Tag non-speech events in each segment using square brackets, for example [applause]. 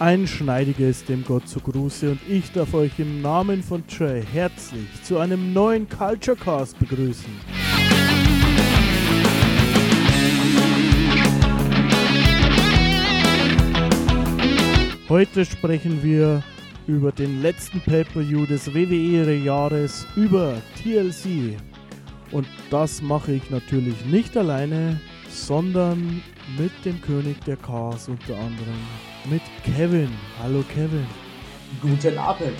Ein schneidiges dem Gott zu Gruße und ich darf euch im Namen von Trey herzlich zu einem neuen Culture Cast begrüßen. Heute sprechen wir über den letzten Pay-Per-View des WWE-Jahres über TLC. Und das mache ich natürlich nicht alleine, sondern mit dem König der Cars unter anderem, mit Kevin. Hallo Kevin. Guten Abend.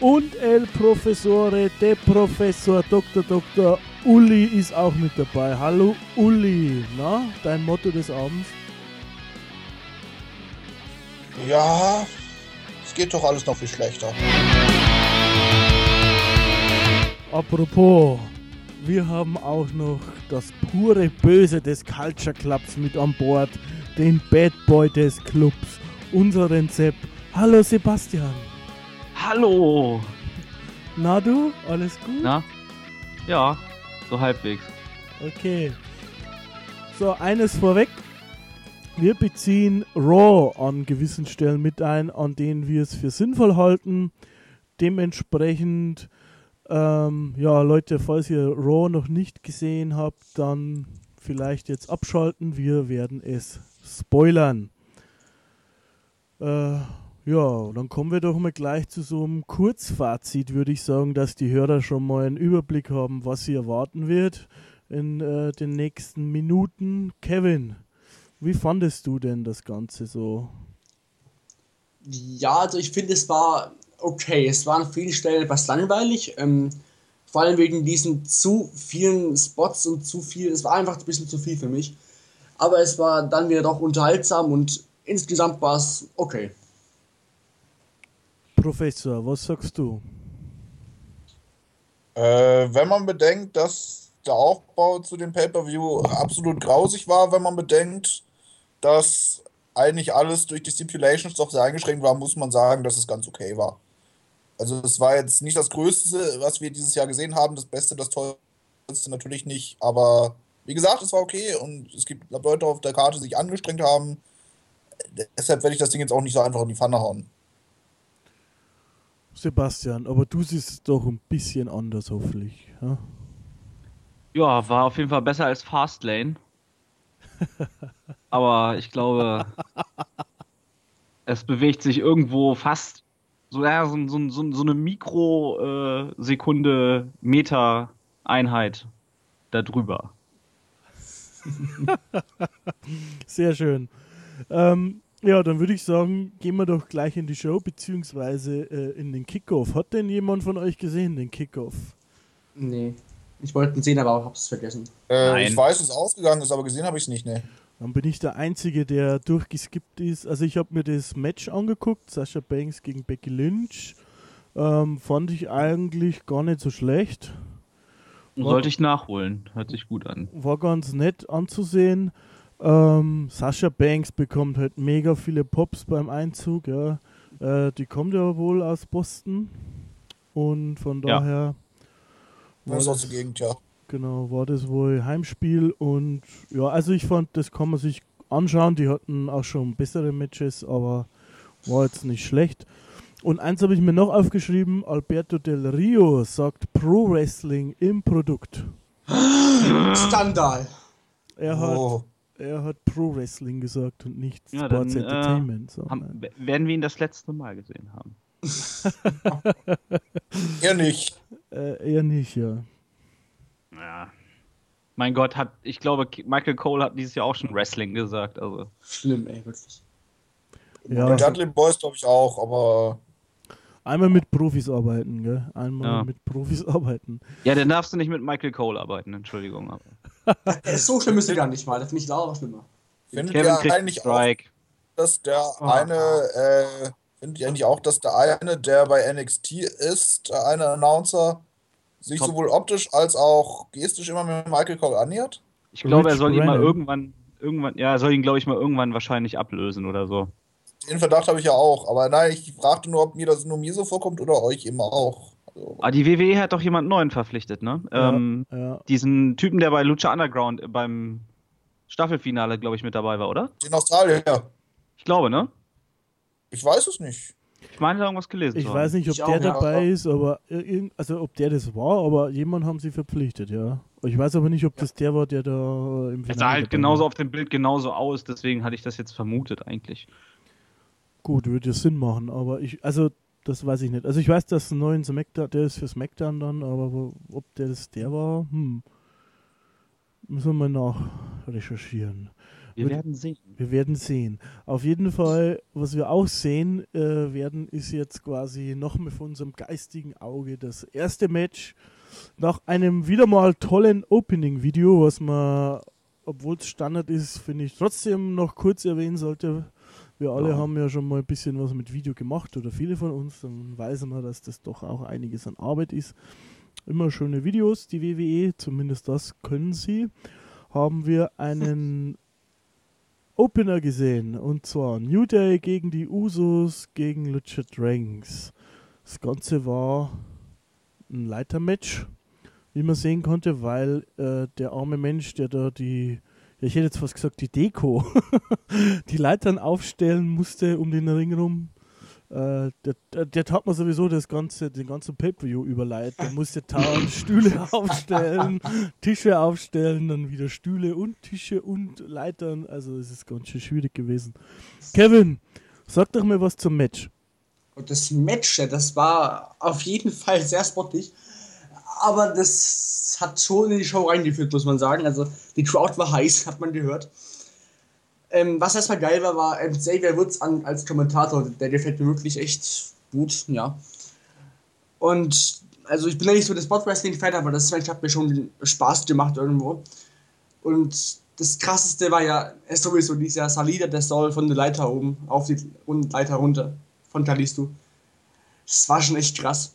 Und El Professore, der Professor Dr. Dr. Uli ist auch mit dabei. Hallo Uli, na, dein Motto des Abends? Ja, es geht doch alles noch viel schlechter. Apropos, wir haben auch noch das pure Böse des Culture Clubs mit an Bord, den Bad Boy des Clubs, unseren Sepp. Hallo Sebastian. Hallo! Na du, alles gut? Na? Ja, so halbwegs. Okay. So, eines vorweg. Wir beziehen Raw an gewissen Stellen mit ein, an denen wir es für sinnvoll halten. Dementsprechend, ähm, ja, Leute, falls ihr Raw noch nicht gesehen habt, dann vielleicht jetzt abschalten. Wir werden es spoilern. Äh, ja, dann kommen wir doch mal gleich zu so einem Kurzfazit, würde ich sagen, dass die Hörer schon mal einen Überblick haben, was sie erwarten wird in äh, den nächsten Minuten. Kevin, wie fandest du denn das Ganze so? Ja, also ich finde, es war okay. Es war an vielen Stellen etwas langweilig. Ähm, vor allem wegen diesen zu vielen Spots und zu viel. Es war einfach ein bisschen zu viel für mich. Aber es war dann wieder doch unterhaltsam und insgesamt war es okay. Professor, was sagst du? Äh, wenn man bedenkt, dass der Aufbau zu dem Pay-Per-View absolut grausig war, wenn man bedenkt, dass eigentlich alles durch die Stipulations doch sehr eingeschränkt war, muss man sagen, dass es ganz okay war. Also es war jetzt nicht das Größte, was wir dieses Jahr gesehen haben, das Beste, das Tollste natürlich nicht, aber wie gesagt, es war okay und es gibt Leute auf der Karte, die sich angestrengt haben. Deshalb werde ich das Ding jetzt auch nicht so einfach in die Pfanne hauen. Sebastian, aber du siehst es doch ein bisschen anders, hoffentlich. Ja? Ja, war auf jeden Fall besser als Fastlane. [laughs] Aber ich glaube, es bewegt sich irgendwo fast so, ja, so, so, so, so eine Mikrosekunde Meter-Einheit darüber. [laughs] Sehr schön. Ähm, ja, dann würde ich sagen, gehen wir doch gleich in die Show, beziehungsweise äh, in den Kickoff. Hat denn jemand von euch gesehen, den Kickoff? Nee. Ich wollte ihn sehen, aber hab's vergessen. Äh, ich weiß, es ausgegangen ist, aber gesehen habe ich es nicht, ne. Dann bin ich der Einzige, der durchgeskippt ist. Also ich habe mir das Match angeguckt, Sascha Banks gegen Becky Lynch. Ähm, fand ich eigentlich gar nicht so schlecht. Sollte ich nachholen. Hört sich gut an. War ganz nett anzusehen. Ähm, Sascha Banks bekommt halt mega viele Pops beim Einzug. Ja. Äh, die kommt ja wohl aus Boston. Und von Ja. daher war Das ist aus der Gegend, ja. Genau, war das wohl Heimspiel. Und ja, also ich fand, das kann man sich anschauen. Die hatten auch schon bessere Matches, aber war jetzt nicht schlecht. Und eins habe ich mir noch aufgeschrieben: Alberto Del Rio sagt Pro Wrestling im Produkt. [gasps] Skandal. Er hat, Oh. er hat Pro Wrestling gesagt und nicht Ja, Sports dann, äh, Entertainment. so, Haben, werden wir ihn das letzte Mal gesehen haben. Ihr [laughs] nicht. äh, eher nicht, ja. Ja. Mein Gott, hat, ich glaube, Michael Cole hat dieses Jahr auch schon Wrestling gesagt. Also. Schlimm, ey, wirklich. Ja. Die Dudley Boys glaube ich auch, aber Einmal mit Profis arbeiten, gell? Einmal Ja. mit Profis arbeiten. Ja, dann darfst du nicht mit Michael Cole arbeiten, Entschuldigung. Aber. [laughs] So schlimm ist er gar nicht mal. Das finde ich auch schlimmer. findet Kevin ihr eigentlich auch, Strike. dass der Ah. eine, äh, findet ihr eigentlich auch, dass der eine, der bei NXT ist, der eine Announcer, sich Top. sowohl optisch als auch gestisch immer mit Michael Cole annähert? Ich glaube, er soll ihn mal Brennan. irgendwann, irgendwann, ja, er soll ihn, glaube ich, mal irgendwann wahrscheinlich ablösen oder so. Den Verdacht habe ich ja auch, aber nein, ich fragte nur, ob mir das nur mir so vorkommt oder euch immer auch. Also, Ah, die WWE hat doch jemanden neuen verpflichtet, ne? Ja, Ähm, ja. diesen Typen, der bei Lucha Underground beim Staffelfinale, glaube ich, mit dabei war, oder? In Australien, ja. Ich glaube, ne? Ich weiß es nicht. Ich meine, da irgendwas gelesen. Ich weiß nicht, ob Ich der auch, ja. dabei ist, aber also ob der das war, aber jemand haben sie verpflichtet, ja. Ich weiß aber nicht, ob das der war, der da im Finale Es sah halt genauso war. auf dem Bild genauso aus, deswegen hatte ich das jetzt vermutet eigentlich. Gut, würde ja Sinn machen, aber ich, also das weiß ich nicht. Also ich weiß, dass ein neuen Smackdown, der ist für Smackdown dann, aber wo- ob der das der war, hm. Müssen wir mal nachrecherchieren. Wir Wird- werden sehen. Wir werden sehen. Auf jeden Fall, was wir auch sehen äh, werden, ist jetzt quasi noch von unserem geistigen Auge das erste Match nach einem wieder mal tollen Opening-Video, was man, obwohl es Standard ist, finde ich trotzdem noch kurz erwähnen sollte. Wir alle Ja. haben ja schon mal ein bisschen was mit Video gemacht oder viele von uns, dann weiß man, dass das doch auch einiges an Arbeit ist. Immer schöne Videos, die WWE, zumindest das können sie. Haben wir einen [laughs] Opener gesehen und zwar New Day gegen die Usos gegen Lucha Dragons. Das Ganze war ein Leitermatch, wie man sehen konnte, weil äh, der arme Mensch, der da die, ja, ich hätte jetzt fast gesagt, die Deko, [laughs] die Leitern aufstellen musste um den Ring rum. Äh, der, der, tat mir sowieso das ganze, den ganzen Pay-Per-View überleiten. Der musste tausend Stühle [laughs] aufstellen, Tische aufstellen, dann wieder Stühle und Tische und Leitern. Also es ist ganz schön schwierig gewesen. Kevin, sag doch mal was zum Match. Und das Match, ja, das war auf jeden Fall sehr spottig. Aber das hat schon in die Show reingeführt, muss man sagen. Also die Crowd war heiß, hat man gehört. Ähm, was erstmal geil war, war ähm, Xavier Woods an, als Kommentator. Der gefällt mir wirklich echt gut, ja. Und also ich bin ja nicht so der Spot-Wrestling-Fan, aber das Match hat mir schon Spaß gemacht irgendwo. Und das krasseste war ja äh, sowieso dieser Salida, der soll von der Leiter oben auf die Leiter runter von Kalisto. Das war schon echt krass.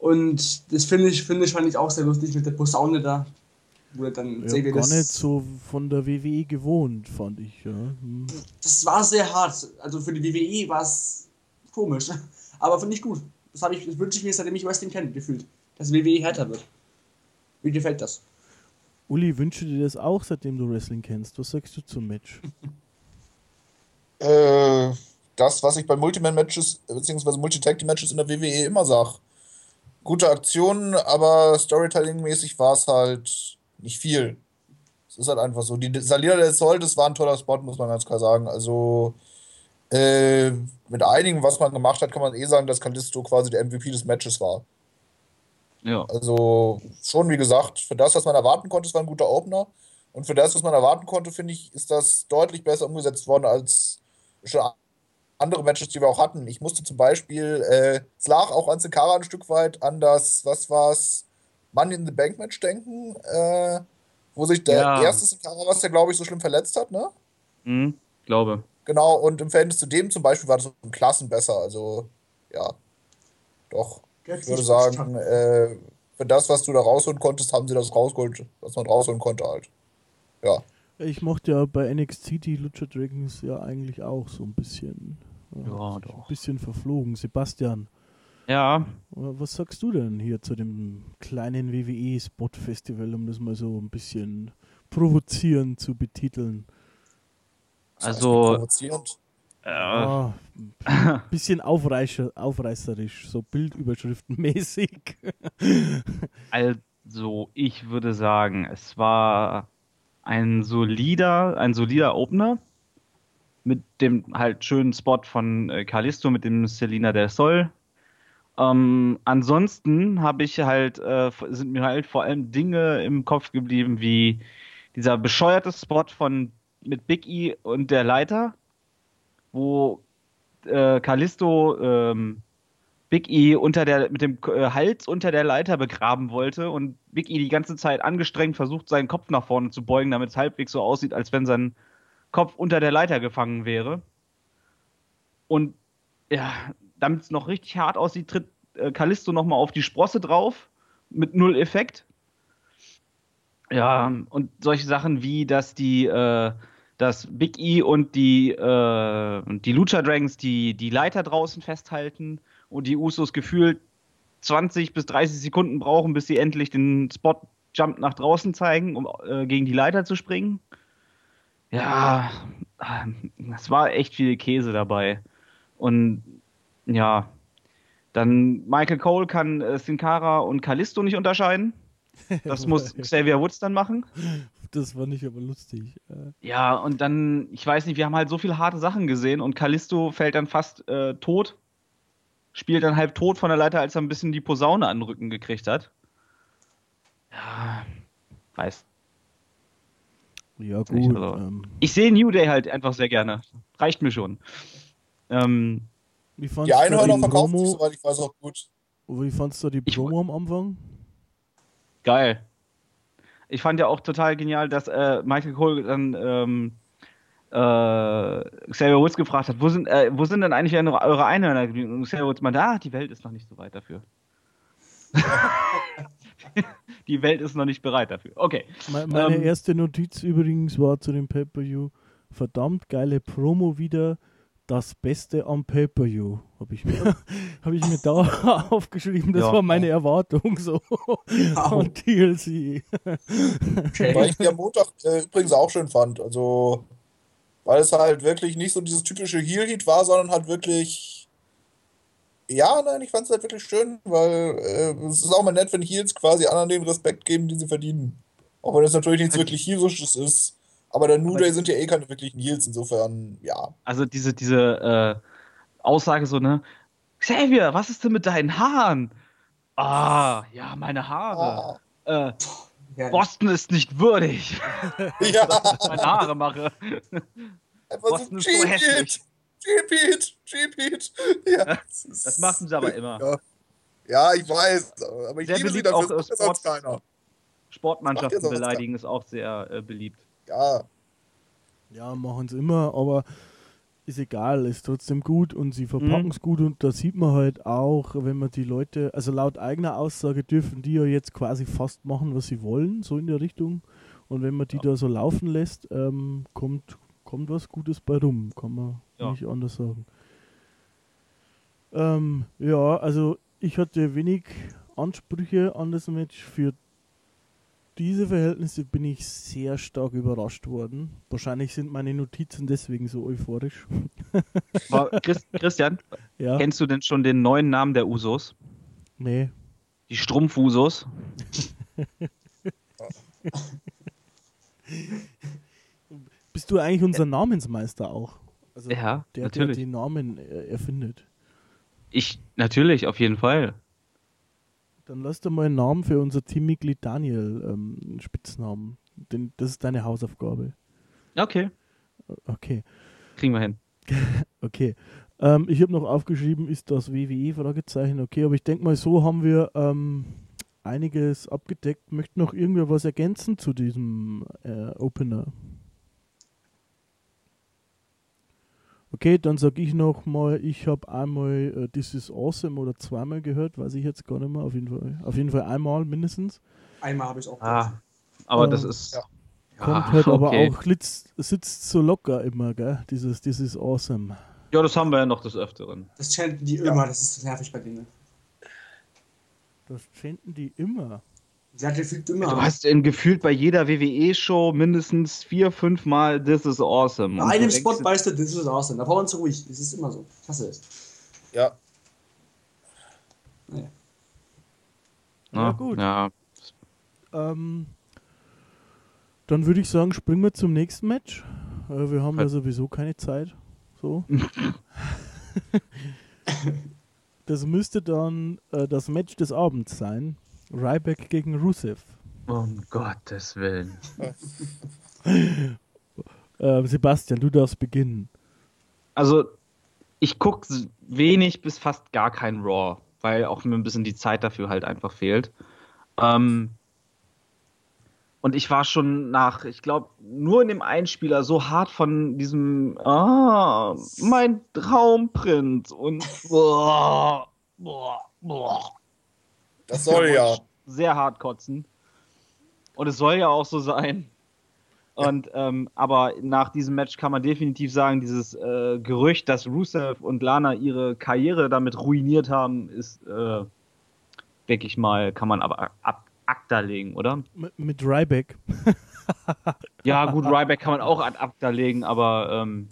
Und das finde ich, finde ich, fand ich auch sehr lustig mit der Posaune da. Wo er dann Ja, Xavier gar das, nicht so von der WWE gewohnt, fand ich. Ja. Hm. das war sehr hart. Also für die WWE war es komisch. [laughs] Aber finde ich gut. Das, ich, das wünsche ich mir, seitdem ich Wrestling kenne, gefühlt. Dass WWE härter wird. Wie gefällt das? Uli, wünsche dir das auch, seitdem du Wrestling kennst. Was sagst du zum Match? [laughs] Äh, das, was ich bei Multiman-Matches, beziehungsweise Multi-Tag-Matches in der WWE immer sage. Gute Aktionen, aber Storytelling-mäßig war es halt nicht viel. Es ist halt einfach so. Die Salida del Sol, das war ein toller Spot, muss man ganz klar sagen. Also, äh, mit einigen, was man gemacht hat, kann man eh sagen, dass Kalisto quasi der MVP des Matches war. Ja. Also schon, wie gesagt, für das, was man erwarten konnte, es war ein guter Opener. Und für das, was man erwarten konnte, finde ich, ist das deutlich besser umgesetzt worden als schon andere Matches, die wir auch hatten. Ich musste zum Beispiel, äh, es lag auch an Sekara ein Stück weit an das, was war's, Money in the Bank Match denken, äh, wo sich der Ja. erste Sekara, was der, glaube ich, so schlimm verletzt hat, ne? Hm, glaube. Genau, und im Verhältnis zu dem zum Beispiel war das um Klassen besser. Also, ja, doch. Ich würde sagen, äh, für das, was du da rausholen konntest, haben sie das rausgeholt, was man rausholen konnte halt. Ja. Ich mochte ja bei NXT die Lucha Dragons ja eigentlich auch so ein bisschen. Ja, Ein doch. bisschen verflogen. Sebastian, Ja, was sagst du denn hier zu dem kleinen WWE-Spot-Festival, um das mal so ein bisschen provozierend zu betiteln? Also- provozierend. äh, Ah, ein bisschen aufreicher, aufreißerisch, so Bildüberschriftenmäßig. [laughs] also ich würde sagen, es war ein solider, ein solider Opener mit dem halt schönen Spot von äh, Kalisto mit dem Selina del Sol. Ähm, ansonsten habe ich halt, äh, sind mir halt vor allem Dinge im Kopf geblieben, wie dieser bescheuerte Spot von mit Big E und der Leiter, wo äh, Kalisto ähm, Big E unter der, mit dem äh, Hals unter der Leiter begraben wollte und Big E die ganze Zeit angestrengt versucht, seinen Kopf nach vorne zu beugen, damit es halbwegs so aussieht, als wenn sein Kopf unter der Leiter gefangen wäre. Und ja, damit es noch richtig hart aussieht, tritt äh, Kalisto nochmal auf die Sprosse drauf mit null Effekt. Ja, und solche Sachen wie, dass die, äh, dass Big E und die, äh, die Lucha Dragons die, die Leiter draußen festhalten und die Usos gefühlt 20 bis 30 Sekunden brauchen, bis sie endlich den Spot Jump nach draußen zeigen, um äh, gegen die Leiter zu springen. Ja, ähm, es war echt viel Käse dabei. Und ja, dann Michael Cole kann äh, Sin Cara und Kalisto nicht unterscheiden. Das muss [laughs] Xavier Woods dann machen. Das war nicht aber lustig. Äh, Ja, und dann, ich weiß nicht, wir haben halt so viele harte Sachen gesehen und Kalisto fällt dann fast äh, tot. Spielt dann halb tot von der Leiter, als er ein bisschen die Posaune an den Rücken gekriegt hat. Ja, weiß. Ja, gut. also- Ähm, Ich sehe New Day halt einfach sehr gerne. Reicht mir schon. Ähm, wie fandst Die Einhörner die verkaufen sich, Promo, soweit ich weiß, auch gut. wie fandst du die Promo am Anfang? geil. Ich fand ja auch total genial, dass äh, Michael Cole dann ähm, äh, Xavier Woods gefragt hat, wo sind, äh, wo sind denn eigentlich eure eure Einhörner geblieben? Und Xavier Woods meinte, ah, die Welt ist noch nicht so weit dafür. [laughs] die Welt ist noch nicht bereit dafür. Okay. Me- Meine Ähm, erste Notiz übrigens war zu dem Pay-Per-View. Verdammt geile Promo wieder. Das Beste am Pay-Per-View. Habe ich, mir- [laughs] hab ich mir da [laughs] aufgeschrieben. Das Ja. war meine Erwartung so. [laughs] Von TLC. Weil ich die am Montag äh, übrigens auch schön fand. Also, weil es halt wirklich nicht so dieses typische Heel-Heat war, sondern halt wirklich. Ja, nein, ich fand es halt wirklich schön, weil äh, es ist auch mal nett, wenn Heels quasi anderen den Respekt geben, den sie verdienen. Auch wenn es natürlich nichts wirklich Heelisches ist. Aber der New Day sind ja eh keine wirklichen Heels, insofern, ja. Also diese, diese äh, Aussage so, ne? Xavier, was ist denn mit deinen Haaren? Ah, ja, meine Haare. Ah, Äh, Ja, Boston ist nicht würdig, [laughs] ja, dass ich meine Haare mache. einfach Boston so ist so hässlich. Heat, Cheap Heat, Cheap Heat. Ja, das, machen sie aber immer. Ja, ja ich weiß, aber ich Sehr liebe sie dafür, auch, äh, keiner. Sportmannschaften beleidigen ist auch sehr äh, beliebt. Ja, Ja, machen es immer, aber ist egal, ist trotzdem gut und sie verpacken es gut und da sieht man halt auch, wenn man die Leute, also laut eigener Aussage dürfen die ja jetzt quasi fast machen, was sie wollen, so in der Richtung. Und wenn man die da so laufen lässt, ähm, kommt, kommt was Gutes bei rum, kann man Ja. nicht anders sagen. Ähm, ja, also ich hatte wenig Ansprüche an das Match. Für diese Verhältnisse bin ich sehr stark überrascht worden. Wahrscheinlich sind meine Notizen deswegen so euphorisch. [laughs] Christian, Ja, kennst du denn schon den neuen Namen der Usos? nee. Die Strumpfusos? [laughs] Bist du eigentlich unser Namensmeister auch? Also Ja, der, natürlich. der die Namen äh, erfindet. Ich, natürlich, auf jeden Fall. Dann lass dir mal einen Namen für unser Teammitglied Daniel, ähm, einen Spitznamen. Denn das ist deine Hausaufgabe. Okay, Okay, kriegen wir hin. [laughs] okay. Ähm, ich habe noch aufgeschrieben, ist das WWE? Fragezeichen. Okay, aber ich denke mal, so haben wir ähm, einiges abgedeckt. Möchte noch irgendwer was ergänzen zu diesem äh, Opener? Okay, dann sage ich noch mal, ich habe einmal äh, This is Awesome oder zweimal gehört, weiß ich jetzt gar nicht mehr. Auf jeden Fall, auf jeden Fall einmal mindestens. Einmal habe ich auch Ah, aber Ähm, das ist. ja. Kommt Ah, halt aber okay. auch, litz, sitzt so locker immer, gell? Dieses This is Awesome. Ja, das haben wir ja noch des Öfteren. Das chanten die immer, das ist nervig bei denen. Das chanten die immer. Sie hat gefühlt immer. Du hast in, gefühlt bei jeder WWE-Show mindestens vier, fünf Mal This is awesome. bei einem Spot weißt du, das ist awesome. Da brauchen wir uns ruhig. Das ist immer so. Ich hasse es. ja. Naja. Ja, Ah, gut. Ja, Ähm, dann würde ich sagen, springen wir zum nächsten Match. Äh, wir haben ja Halt. sowieso keine Zeit. So. [laughs] das müsste dann äh, das Match des Abends sein. Ryback gegen Rusev. um Gottes Willen. [laughs] Äh, Sebastian, du darfst beginnen. Also, ich gucke wenig bis fast gar kein Raw, weil auch mir ein bisschen die Zeit dafür halt einfach fehlt. Ähm, und ich war schon nach, ich glaube, nur in dem Einspieler so hart von diesem, ah, mein Traumprinz und boah, boah, boah. Das soll ja. Sehr hart kotzen. Und es soll ja auch so sein. Und ähm, aber nach diesem Match kann man definitiv sagen, dieses äh, Gerücht, dass Rusev und Lana ihre Karriere damit ruiniert haben, ist, äh, denke ich mal, kann man aber ab ACTA legen, oder? M mit Ryback. Ja, gut, Ryback kann man auch ad acta legen, aber ähm,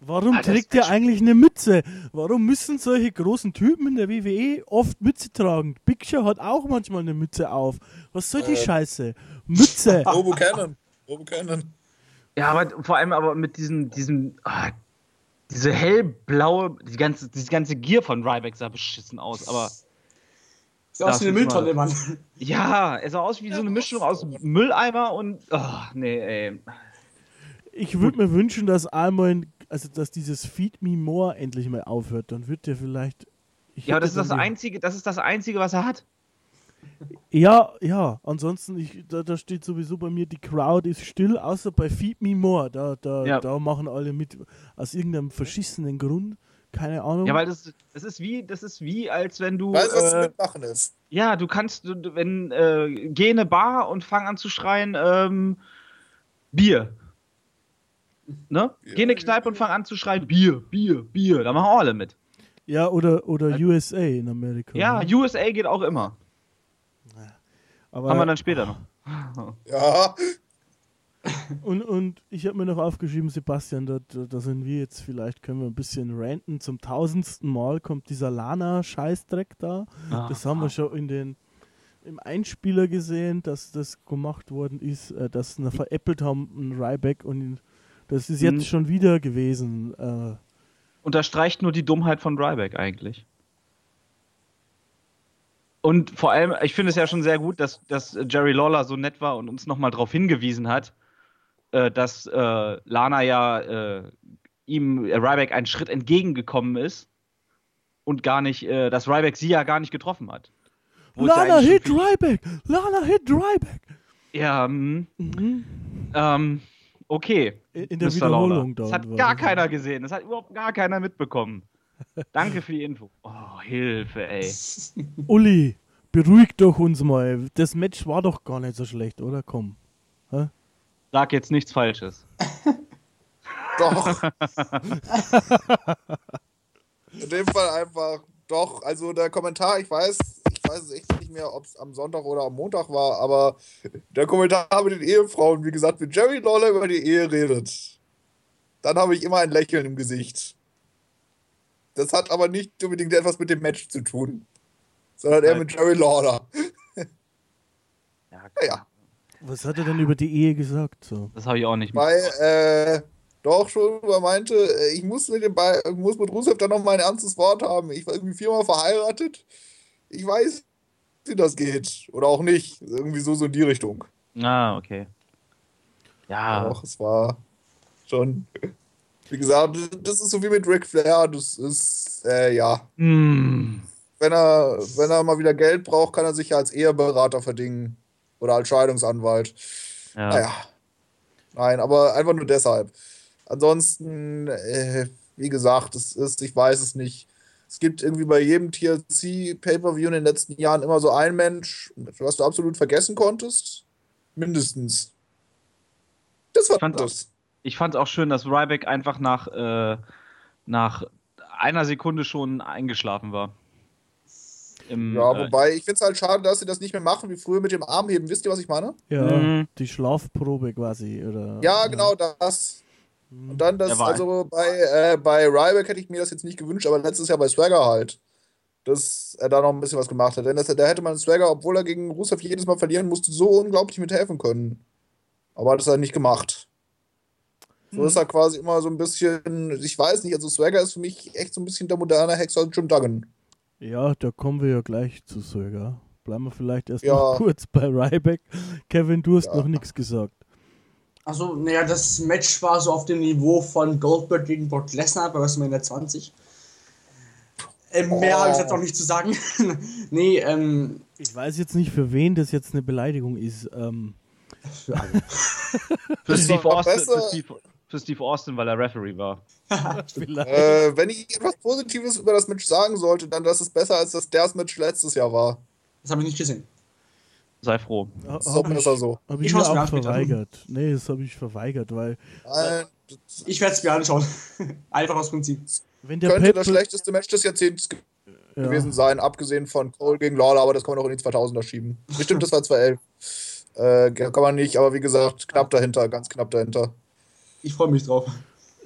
Warum Ah, trägt Match- er eigentlich eine Mütze? Warum müssen solche großen Typen in der WWE oft Mütze tragen? Big Show hat auch manchmal eine Mütze auf. Was soll die Äh. Scheiße? Mütze. [laughs] Robo Cannon. Robo Cannon. ja, aber vor allem aber mit diesem, diesem, ah, diese hellblaue, die ganze, diese ganze Gier von Ryback sah beschissen aus, aber Sieht aus Das wie eine Mülltonne, Mann. [laughs] ja, es sah aus wie so eine Mischung aus Mülleimer und, oh, nee, ey. Ich würde mir wünschen, dass einmal, ein- also dass dieses Feed Me More endlich mal aufhört. Dann wird der vielleicht. ich Ja, das ist das einzige, das ist das einzige, was er hat. Ja, ja. Ansonsten, ich, da, da steht sowieso bei mir, die Crowd ist still, außer bei Feed Me More. Da, da, Ja. da machen alle mit aus irgendeinem verschissenen Grund. Keine Ahnung. Ja, weil das, das ist wie, das ist wie, als wenn du, Weißt du, was äh, mitmachen ist? ja, du kannst, wenn, äh, geh in eine Bar und fang an zu schreien, ähm, Bier. Ne? Bier, Geh in eine Kneipe und fang an zu schreien, Bier, Bier, Bier. Da machen auch alle mit. ja, oder, oder USA in Amerika. Ja, ne? USA geht auch immer. aber, Haben wir dann später noch. Ja, [laughs] Und, und ich habe mir noch aufgeschrieben, Sebastian, da, da, sind wir jetzt, vielleicht können wir ein bisschen ranten. Zum tausendsten Mal kommt dieser Lana-Scheißdreck da. Das haben wir schon in den, im Einspieler gesehen, dass das gemacht worden ist, äh, dass sie veräppelt haben, ein Ryback. Und das ist jetzt Mhm. schon wieder gewesen. Äh, unterstreicht nur die Dummheit von Ryback eigentlich. Und vor allem, ich finde es ja schon sehr gut, dass, dass Jerry Lawler so nett war und uns nochmal darauf hingewiesen hat, äh, dass äh, Lana ja äh, ihm äh, Ryback einen Schritt entgegengekommen ist und gar nicht, äh, dass Ryback sie ja gar nicht getroffen hat. Lana hit Ryback! Lana hit Ryback! Ja, mm, Mhm. ähm, okay. In der Mr. Wiederholung Lawler. da. Das hat gar keiner gesehen. Das hat überhaupt gar keiner mitbekommen. [laughs] Danke für die Info. Oh, Hilfe, ey. [laughs] Uli, beruhig doch uns mal. Das Match war doch gar nicht so schlecht, oder? Komm. Sag jetzt nichts Falsches. [laughs] doch. In dem Fall einfach doch. Also der Kommentar, ich weiß, ich weiß es echt nicht mehr, ob es am Sonntag oder am Montag war, aber der Kommentar mit den Ehefrauen, wie gesagt, wenn Jerry Lawler über die Ehe redet, dann habe ich immer ein Lächeln im Gesicht. Das hat aber nicht unbedingt etwas mit dem Match zu tun, sondern eher mit Jerry Lawler. Ja, Naja. Was hat er denn über die Ehe gesagt? So. Das habe ich auch nicht Weil, äh, doch schon, weil er meinte, äh, ich muss mit dem ich muss mit Rusev dann noch mal ein ernstes Wort haben. Ich war irgendwie viermal verheiratet. Ich weiß, wie das geht. Oder auch nicht. Irgendwie so, so in die Richtung. Ah, okay. Ja, Doch, es war schon. Wie gesagt, das ist so wie mit Ric Flair. Das ist, äh, ja. hm, Wenn er, wenn er mal wieder Geld braucht, kann er sich ja als Eheberater verdingen. Oder als Scheidungsanwalt. ja. Naja. Nein, aber einfach nur deshalb. Ansonsten, äh, wie gesagt, es ist, ich weiß es nicht. Es gibt irgendwie bei jedem TLC Pay-Per-View in den letzten Jahren immer so ein Mensch, was du absolut vergessen konntest. Mindestens. Das war Ich fand's das. Ich fand es auch schön, dass Ryback einfach nach, äh, nach einer Sekunde schon eingeschlafen war. Im, Ja, äh, wobei, ich finde es halt schade, dass sie das nicht mehr machen wie früher mit dem Armheben. Wisst ihr, was ich meine? Ja, Mhm. die Schlafprobe quasi. Oder, Ja, genau das. Und dann das, also bei, äh, bei Ryback hätte ich mir das jetzt nicht gewünscht, aber letztes Jahr bei Swagger halt, dass er da noch ein bisschen was gemacht hat. Denn das, da hätte man Swagger, obwohl er gegen Rusev jedes Mal verlieren musste, so unglaublich mithelfen können. Aber hat es halt nicht gemacht. So ist er quasi immer so ein bisschen, ich weiß nicht, also Swagger ist für mich echt so ein bisschen der moderne Hexer Jim Duggan. Ja, da kommen wir ja gleich zu Söger. Bleiben wir vielleicht erst Ja. noch [laughs] kurz bei Ryback. Kevin, du hast Ja. noch nichts gesagt. Also, naja, das Match war so auf dem Niveau von Goldberg gegen Brock Lesnar bei WrestleMania 20. Ähm, mehr Oh. habe ich jetzt auch nicht zu sagen. [laughs] nee, ähm, Ich weiß jetzt nicht, für wen das jetzt eine Beleidigung ist. Ähm, für alle. [laughs] für, Steve Austin, für, Steve, für Steve Austin, weil er Referee war. [laughs] Äh, wenn ich etwas Positives über das Match sagen sollte, dann, dass es besser als das Ders Match letztes Jahr war. Das habe ich nicht gesehen. Sei froh. Das ist besser so. hab Ich ich mir schau's mir auch an verweigert. Nee, das habe ich verweigert, weil Nein, das Ich werde es mir anschauen. [laughs] Einfach aus Prinzip. wenn der könnte das Pep- schlechteste Match des Jahrzehnts ja, gewesen sein, abgesehen von Cole gegen Lawler, aber das kann man auch in die 2000er schieben. Bestimmt, das war 2011. Äh, kann man nicht, aber wie gesagt, knapp dahinter, ganz knapp dahinter. Ich freue mich drauf.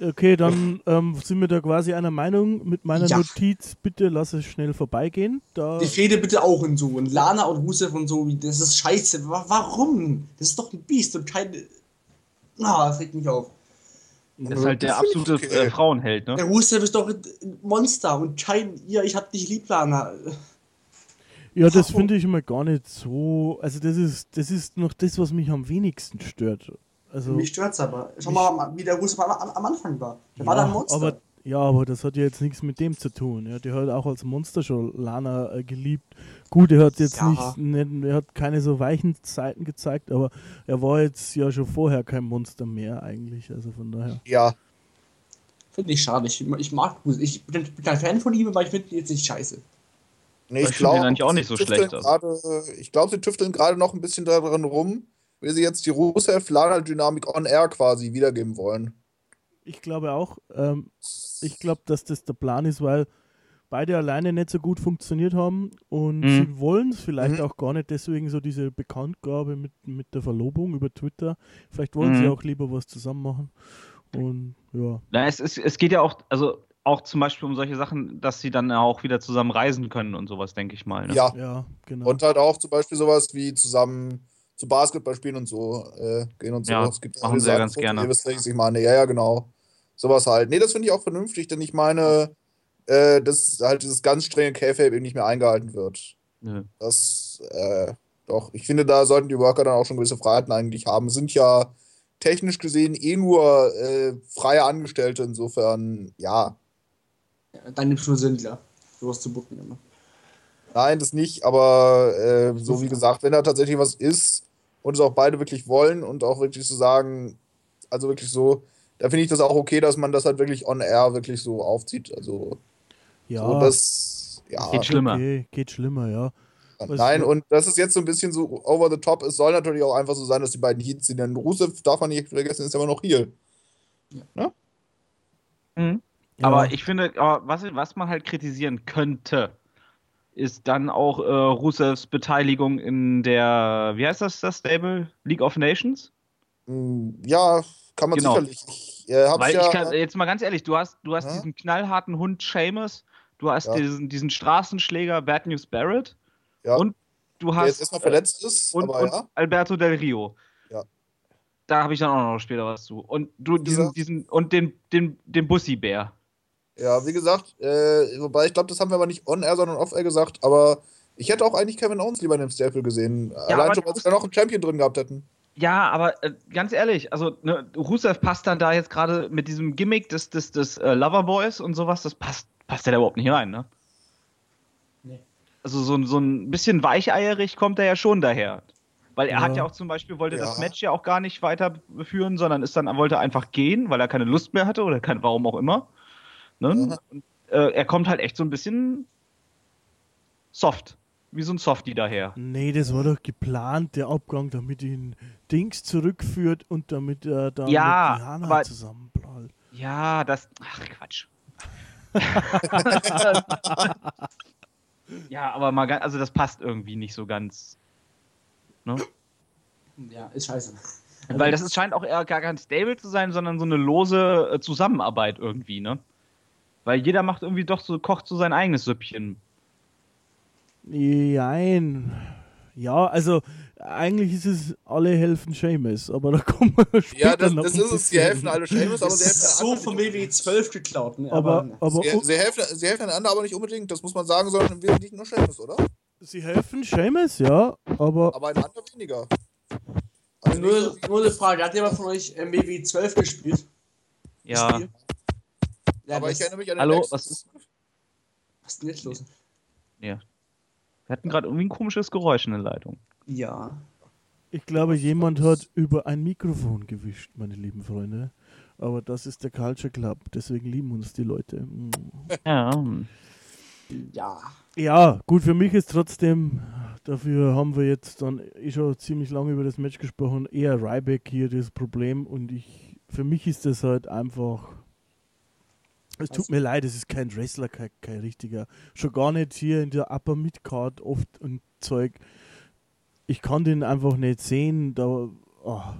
Okay, dann ähm, sind wir da quasi einer Meinung mit meiner Ja. Notiz. Bitte lass es schnell vorbeigehen. Da, Die Fehde bitte auch und so. Und Lana und Rusev und so. wie- Das ist scheiße. Wa- Warum? Das ist doch ein Biest und kein. Ah, das regt mich auf. Das ist halt der absolute okay. äh, Frauenheld, Der ne? Rusev ist doch ein Monster und kein. Ja, ich hab dich lieb, Lana. ja, das finde ich immer gar nicht so. Also, das ist, das ist noch das, was mich am wenigsten stört. Also, Mich stört's aber. Schau mal, wie der Rusev am, am, Anfang war. Der war da ein Monster. Aber, ja, aber das hat ja jetzt nichts mit dem zu tun. Ja, der hat auch als Monster schon Lana äh, geliebt. Gut, er hat jetzt Ja. nicht, nicht, er hat keine so weichen Seiten gezeigt, aber er war jetzt ja schon vorher kein Monster mehr eigentlich. Also von daher. Ja, Finde ich schade. Ich, ich mag Rusev. Ich bin, bin kein Fan von ihm, aber ich finde ihn jetzt nicht scheiße. nee, Ich glaube, auch nicht so schlecht, also. Gerade, ich glaube, sie tüfteln gerade noch ein bisschen daran rum, wie sie jetzt die Rusev-Lana-Dynamik on air quasi wiedergeben wollen. Ich glaube auch, ähm, ich glaube, dass das der Plan ist, weil beide alleine nicht so gut funktioniert haben und Mhm. sie wollen es vielleicht Mhm. auch gar nicht, deswegen so diese Bekanntgabe mit, mit der Verlobung über Twitter. Vielleicht wollen sie Mhm. auch lieber was zusammen machen. Und ja. Na, es, ist, es geht ja auch, also auch zum Beispiel um solche Sachen, dass sie dann auch wieder zusammen reisen können und sowas, denke ich mal. Ne? Ja, Ja, genau. und halt auch zum Beispiel sowas wie zusammen zu Basketball spielen und so äh, gehen und so. Ja, es gibt machen sie ja ganz Angebote, gerne. Ihr wisst, welches ich meine. Ja, ja, genau. Sowas halt. Nee, das finde ich auch vernünftig, denn ich meine, äh, dass halt dieses ganz strenge K-Fape eben nicht mehr eingehalten wird. Nö. Das, äh, doch, ich finde, da sollten die Worker dann auch schon gewisse Freiheiten eigentlich haben. Sind ja technisch gesehen eh nur äh, freie Angestellte, insofern, ja. Ja, dann nimmst du Sinn, klar. Sowas zu bucken immer. Nein, das nicht, aber äh, so wie gesagt, wenn da tatsächlich was ist und es auch beide wirklich wollen und auch wirklich so sagen, also wirklich so, da finde ich das auch okay, dass man das halt wirklich on air wirklich so aufzieht. Also, ja, so das, ja. Geht schlimmer. Okay, geht schlimmer, ja. was- Nein, und das ist jetzt so ein bisschen so over the top. Es soll natürlich auch einfach so sein, dass die beiden Heats sind. Denn Rusev, darf man nicht vergessen, ist immer noch hier. Mhm. ja. Aber ich finde, aber was, was man halt kritisieren könnte, ist dann auch äh, Rusevs Beteiligung in der, wie heißt das, das Stable? League of Nations? Mm, Ja, kann man Genau. sicherlich. Ich äh, Weil ja, ich kann, jetzt mal ganz ehrlich, du hast, du hast Ja. diesen knallharten Hund Seamus, du hast Ja. diesen, diesen Straßenschläger Bad News Barrett ja, und du der hast jetzt erstmal verletzt ist, und, aber und. Alberto Del Rio. Ja. Da habe ich dann auch noch später was zu. Und du diesen, diesen und den, den, den Bussi-Bär. Ja, wie gesagt, äh, wobei ich glaube, das haben wir aber nicht on-air, sondern off-air gesagt, aber ich hätte auch eigentlich Kevin Owens lieber in dem Staple gesehen. Allein aber schon, weil sie da noch einen Champion drin gehabt hätten. Ja, aber äh, ganz ehrlich, also ne, Rusev passt dann da jetzt gerade mit diesem Gimmick des, des, des äh, Loverboys und sowas, das passt, passt ja da überhaupt nicht rein, ne? Nee. Also so, ein- so ein bisschen weicheierig kommt er ja schon daher. Weil er Ja. hat ja auch zum Beispiel, wollte Ja. das Match ja auch gar nicht weiterführen, sondern ist dann, wollte einfach gehen, weil er keine Lust mehr hatte oder kein, warum auch immer. Ne? Und, äh, er kommt halt echt so ein bisschen soft, wie so ein Softie daher. Nee, das war doch geplant, der Abgang, damit ihn Dings zurückführt und damit er dann Ja, mit Diana aber- zusammenbleibt. Ja, das. Ach, Quatsch. [laughs] ja, aber mal ganz, also das passt irgendwie nicht so ganz. Ne? Ja, ist scheiße. Weil das ist, scheint auch eher gar kein Stable zu sein, sondern so eine lose äh, Zusammenarbeit irgendwie, ne? Weil jeder macht irgendwie doch so, kocht so sein eigenes Süppchen. Nein. Ja, also eigentlich ist es alle helfen Seamus, aber da [laughs] kommen wir später Ja, das, noch das ist es. Sie helfen alle Sheamus, aber sie helfen ist so vom WWE 12 geklaut. Ne? Aber, aber Sie, sie, helfen, sie helfen einander aber nicht unbedingt, das muss man sagen, sondern im Wesentlichen nur Sheamus, oder? sie helfen Seamus, ja, aber Aber einander weniger. Also nur, nur eine Frage, hat jemand von euch WWE 12 gespielt? Ja. Spiel? Ja, aber ich erinnere mich an den Hallo, Nexus. was ist. Was ist denn jetzt los? Wir hatten gerade irgendwie ein komisches Geräusch in der Leitung. Ja. ich glaube, jemand hat über ein Mikrofon gewischt, meine lieben Freunde. Aber das ist der Culture Club, deswegen lieben uns die Leute. Ja. Ja. Ja, gut, für mich ist trotzdem, dafür haben wir jetzt dann eh schon ziemlich lange über das Match gesprochen, eher Ryback hier das Problem und ich, für mich ist das halt einfach, es tut mir leid, es ist kein Wrestler, kein, kein richtiger, schon gar nicht hier in der Upper Midcard oft und Zeug. ich kann den einfach nicht sehen. Da, oh. Aber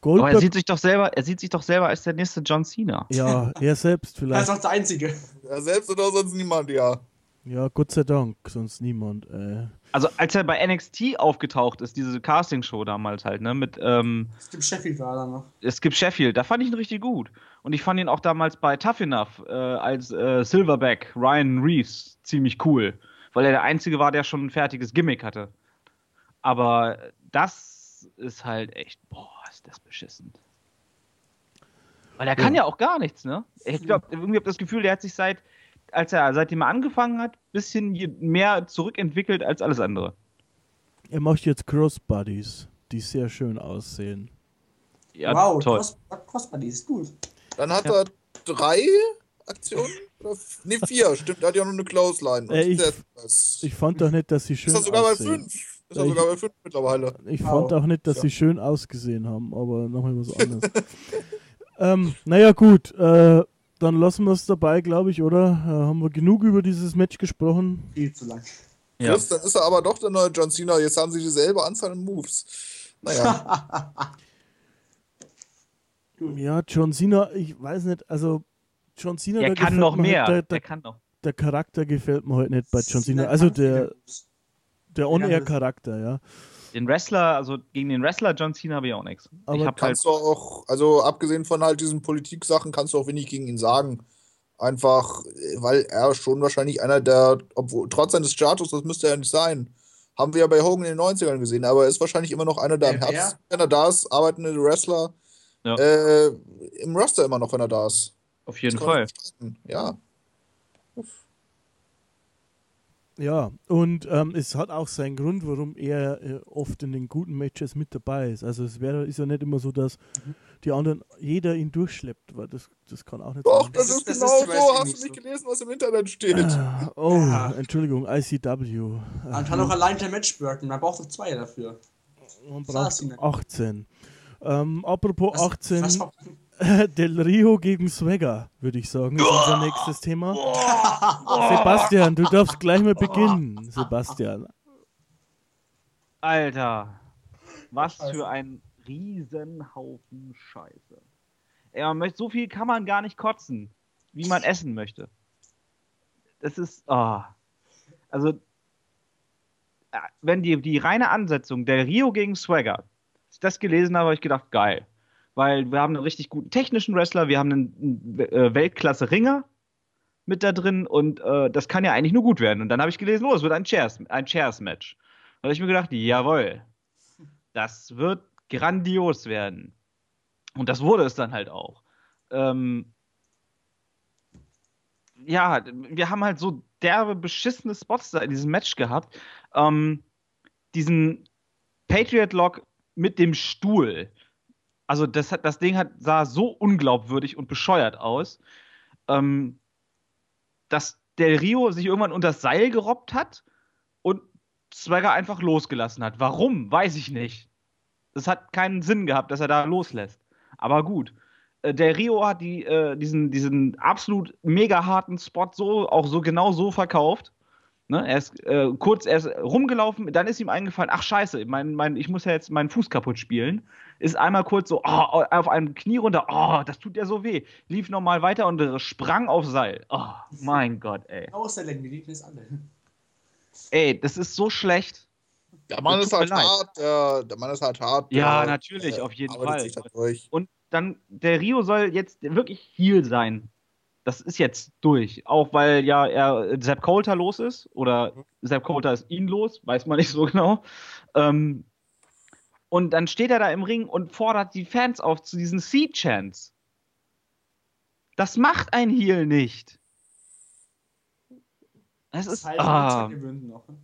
Goldberg, er sieht sich doch selber, er sieht sich doch selber als der nächste John Cena. ja, er selbst Er ist vielleicht. auch der Einzige. Ja, selbst oder sonst niemand, ja. Ja, Gott sei Dank, sonst niemand. Äh. Also als er bei NXT aufgetaucht ist, diese Castingshow damals halt, ne, mit ähm, Es gibt Sheffield war da noch. es gibt Sheffield, da fand ich ihn richtig gut. Und ich fand ihn auch damals bei Tough Enough äh, als äh, Silverback, Ryan Reeves, ziemlich cool. Weil er der Einzige war, der schon ein fertiges Gimmick hatte. Aber das ist halt echt, boah, ist das beschissen. Weil er kann ja, auch gar nichts, ne? Ich glaube, irgendwie habe das Gefühl, der hat sich seit, als er, seitdem er angefangen hat, bisschen je- mehr zurückentwickelt als alles andere. Er macht jetzt Crossbodies, die sehr schön aussehen. Ja, wow, toll. Cross, Crossbody ist gut. Dann hat Ja. er drei Aktionen? Nee, vier. Stimmt, er hat ja noch eine Clothesline. Äh, ich- Ich fand auch nicht, dass sie schön ist er sogar bei aussehen. fünf. Ist er Ich- sogar bei fünf mittlerweile. Ich Wow. fand auch nicht, dass Ja. sie schön ausgesehen haben, aber nochmal was [laughs] anderes. ähm, naja, gut. Äh, dann lassen wir es dabei, glaube ich, oder? Äh, haben wir genug über dieses Match gesprochen? Viel zu lang. Ja. Chris, dann ist er aber doch der neue John Cena. Jetzt haben sie dieselbe Anzahl an Moves. Naja, [laughs] Ja, John Cena, ich weiß nicht, also John Cena, Er da kann gefällt noch mir mehr. Halt, der, er der, kann noch. der Charakter gefällt mir heute nicht bei John Cena. Also der, der On-Air-Charakter, ja. Den Wrestler, also gegen den Wrestler John Cena habe ich auch nichts. Aber Ich halt, kannst du auch, also abgesehen von halt diesen Politik-Sachen, kannst du auch wenig gegen ihn sagen. Einfach, weil er schon wahrscheinlich einer der, obwohl, trotz seines Status, das müsste er nicht sein. Haben wir ja bei Hogan in den 90ern gesehen, aber er ist wahrscheinlich immer noch einer der am? Herzen, wenn er da ist, arbeitende Wrestler Ja. äh, im Roster immer noch, wenn er da ist. auf jeden Fall. Ja. Ja, und ähm, es hat auch seinen Grund, warum er äh, oft in den guten Matches mit dabei ist. Also es wäre, ist ja nicht immer so, dass Mhm. die anderen, jeder ihn durchschleppt, weil das, das kann auch nicht Doch, sein. das, Das ist, das genau ist so. Hast nicht du nicht so. gelesen, was im Internet steht? Oh, Ja. Entschuldigung, ICW. Man kann auch allein der Match worken, man braucht doch zwei dafür. Man braucht ist ihn. 18. Ähm, apropos Was- 18, was [laughs] Del Rio gegen Swagger, würde ich sagen, ist unser nächstes Thema. [laughs] Sebastian, du darfst gleich mal beginnen, Sebastian. Alter, was für ein Riesenhaufen Scheiße. Ey, man möchte, so viel kann man gar nicht kotzen, wie man essen möchte. Das ist, ah. Also, äh, wenn die, die reine Ansetzung der Rio gegen Swagger, als ich das gelesen habe, habe ich gedacht, geil. Weil wir haben einen richtig guten technischen Wrestler, wir haben einen, äh, Weltklasse-Ringer mit da drin und äh, das kann ja eigentlich nur gut werden. Und dann habe ich gelesen, oh, es wird ein Chairs, ein Chairs-Match. Da habe ich mir gedacht, jawohl, das wird grandios werden. Und das wurde es dann halt auch. Ähm, ja, wir haben halt so derbe, beschissene Spots da in diesem Match gehabt. Ähm, diesen Patriot-Lock mit dem Stuhl. Also das, das Ding hat, sah so unglaubwürdig und bescheuert aus, ähm, dass der Rio sich irgendwann unter das Seil gerobbt hat und Swagger einfach losgelassen hat. Warum? Weiß ich nicht. Das hat keinen Sinn gehabt, dass er da loslässt. Aber gut. Äh, Der Rio hat die, äh, diesen, diesen absolut mega harten Spot so, auch so genau so verkauft. Ne? Er ist äh, kurz, er ist rumgelaufen, dann ist ihm eingefallen, ach scheiße, mein, mein, ich muss ja jetzt meinen Fuß kaputt spielen. Ist einmal kurz so oh, auf einem Knie runter, oh, das tut ja so weh. Lief nochmal weiter und äh, sprang auf Seil. Oh, mein Gott, ey. Ausländer, wir lieben es alle. Ey, das ist so schlecht. Der Mann ist halt leid. hart, der, der Mann ist halt hart. Ja, der, natürlich, äh, auf jeden Fall. Und dann, der Rio soll jetzt wirklich Heal sein. Das ist jetzt durch. Auch weil ja er Sepp Coulter los ist. Oder Sepp Coulter ist ihn los, weiß man nicht so genau. Ähm, und dann steht er da im Ring und fordert die Fans auf zu diesen Sea-Chants. Das macht ein Heal nicht. Es ist. halt ah. noch. ne?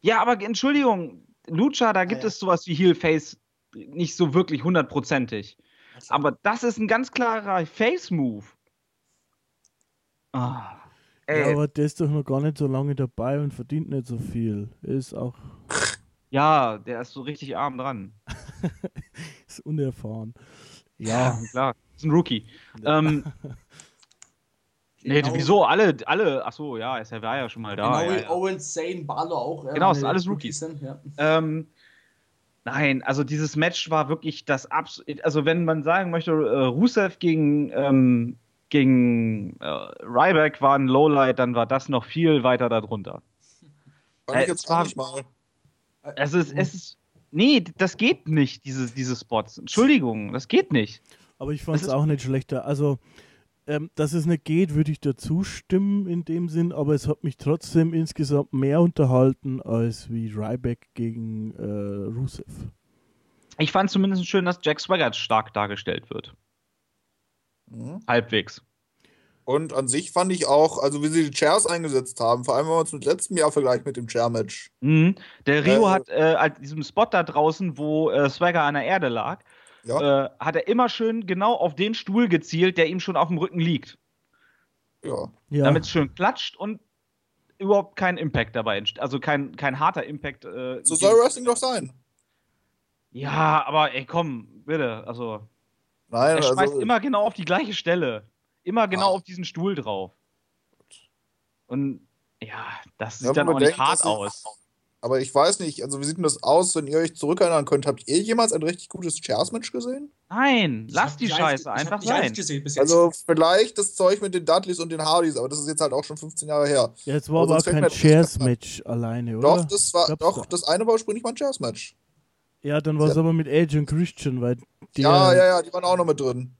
Ja, aber Entschuldigung, Lucha, da gibt Ja, ja. es sowas wie Heel-Face nicht so wirklich hundertprozentig. Aber das ist ein ganz klarer Face-Move. Ah, Ja, aber der ist doch noch gar nicht so lange dabei und verdient nicht so viel. Er ist auch [laughs] ja, der ist so richtig arm dran. [laughs] ist unerfahren. Ja, [laughs] klar. Ist ein Rookie. Ähm, [laughs] Nee, Genau- wieso? Alle, alle, ach so, ja, er war ja schon mal da. Genau ja, ja. Owen, Zane, Balor auch. äh, Genau, es sind alle alles Rookies. sind, ja. Ähm, nein, also dieses Match war wirklich das absolut. Also, wenn man sagen möchte, äh, Rusev gegen, ähm, gegen äh, Ryback war ein Lowlight, dann war das noch viel weiter darunter. Äh, ich jetzt es war- mal. Es ist, es ist. Nee, das geht nicht, diese, diese Spots. Entschuldigung, das geht nicht. Aber ich fand es auch nicht schlechter. Also, ähm, dass es nicht geht, würde ich dazu stimmen in dem Sinn, aber es hat mich trotzdem insgesamt mehr unterhalten als wie Ryback gegen äh, Rusev. Ich fand zumindest schön, dass Jack Swagger stark dargestellt wird. Mhm. Halbwegs. Und an sich fand ich auch, also wie sie die Chairs eingesetzt haben, vor allem wenn man es mit letztem Jahr vergleicht mit dem Chair-Match. Mhm. Der Rio Äh, hat äh, an diesem Spot da draußen, wo äh, Swagger an der Erde lag, Ja, äh, hat er immer schön genau auf den Stuhl gezielt, der ihm schon auf dem Rücken liegt. ja. Ja, Damit es schön klatscht und überhaupt kein Impact dabei entsteht. Also kein, kein harter Impact. Äh, So soll Wrestling doch sein. Ja, aber ey, komm, bitte. Also, Nein, er schmeißt also, immer genau auf die gleiche Stelle. Immer genau Ah. auf diesen Stuhl drauf. Und ja, das sieht Ja, dann auch nicht denkt, hart aus. aber ich weiß nicht, also wie sieht denn das aus, wenn ihr euch zurückerinnern könnt? Habt ihr jemals ein richtig gutes Chairs-Match gesehen? Nein, Ich lass hab die Scheiße eins- einfach sein. gesehen bis jetzt. Also vielleicht das Zeug mit den Dudleys und den Hardys, aber das ist jetzt halt auch schon 15 Jahre her. ja, jetzt war aber aber kein Chairs-Match alleine, oder? Doch, das war, doch, das eine war ursprünglich mal ein Chairs-Match. Ja, dann war es Ja. aber mit Edge und Christian, weil der, Ja, ja, ja, die waren auch noch mit drin.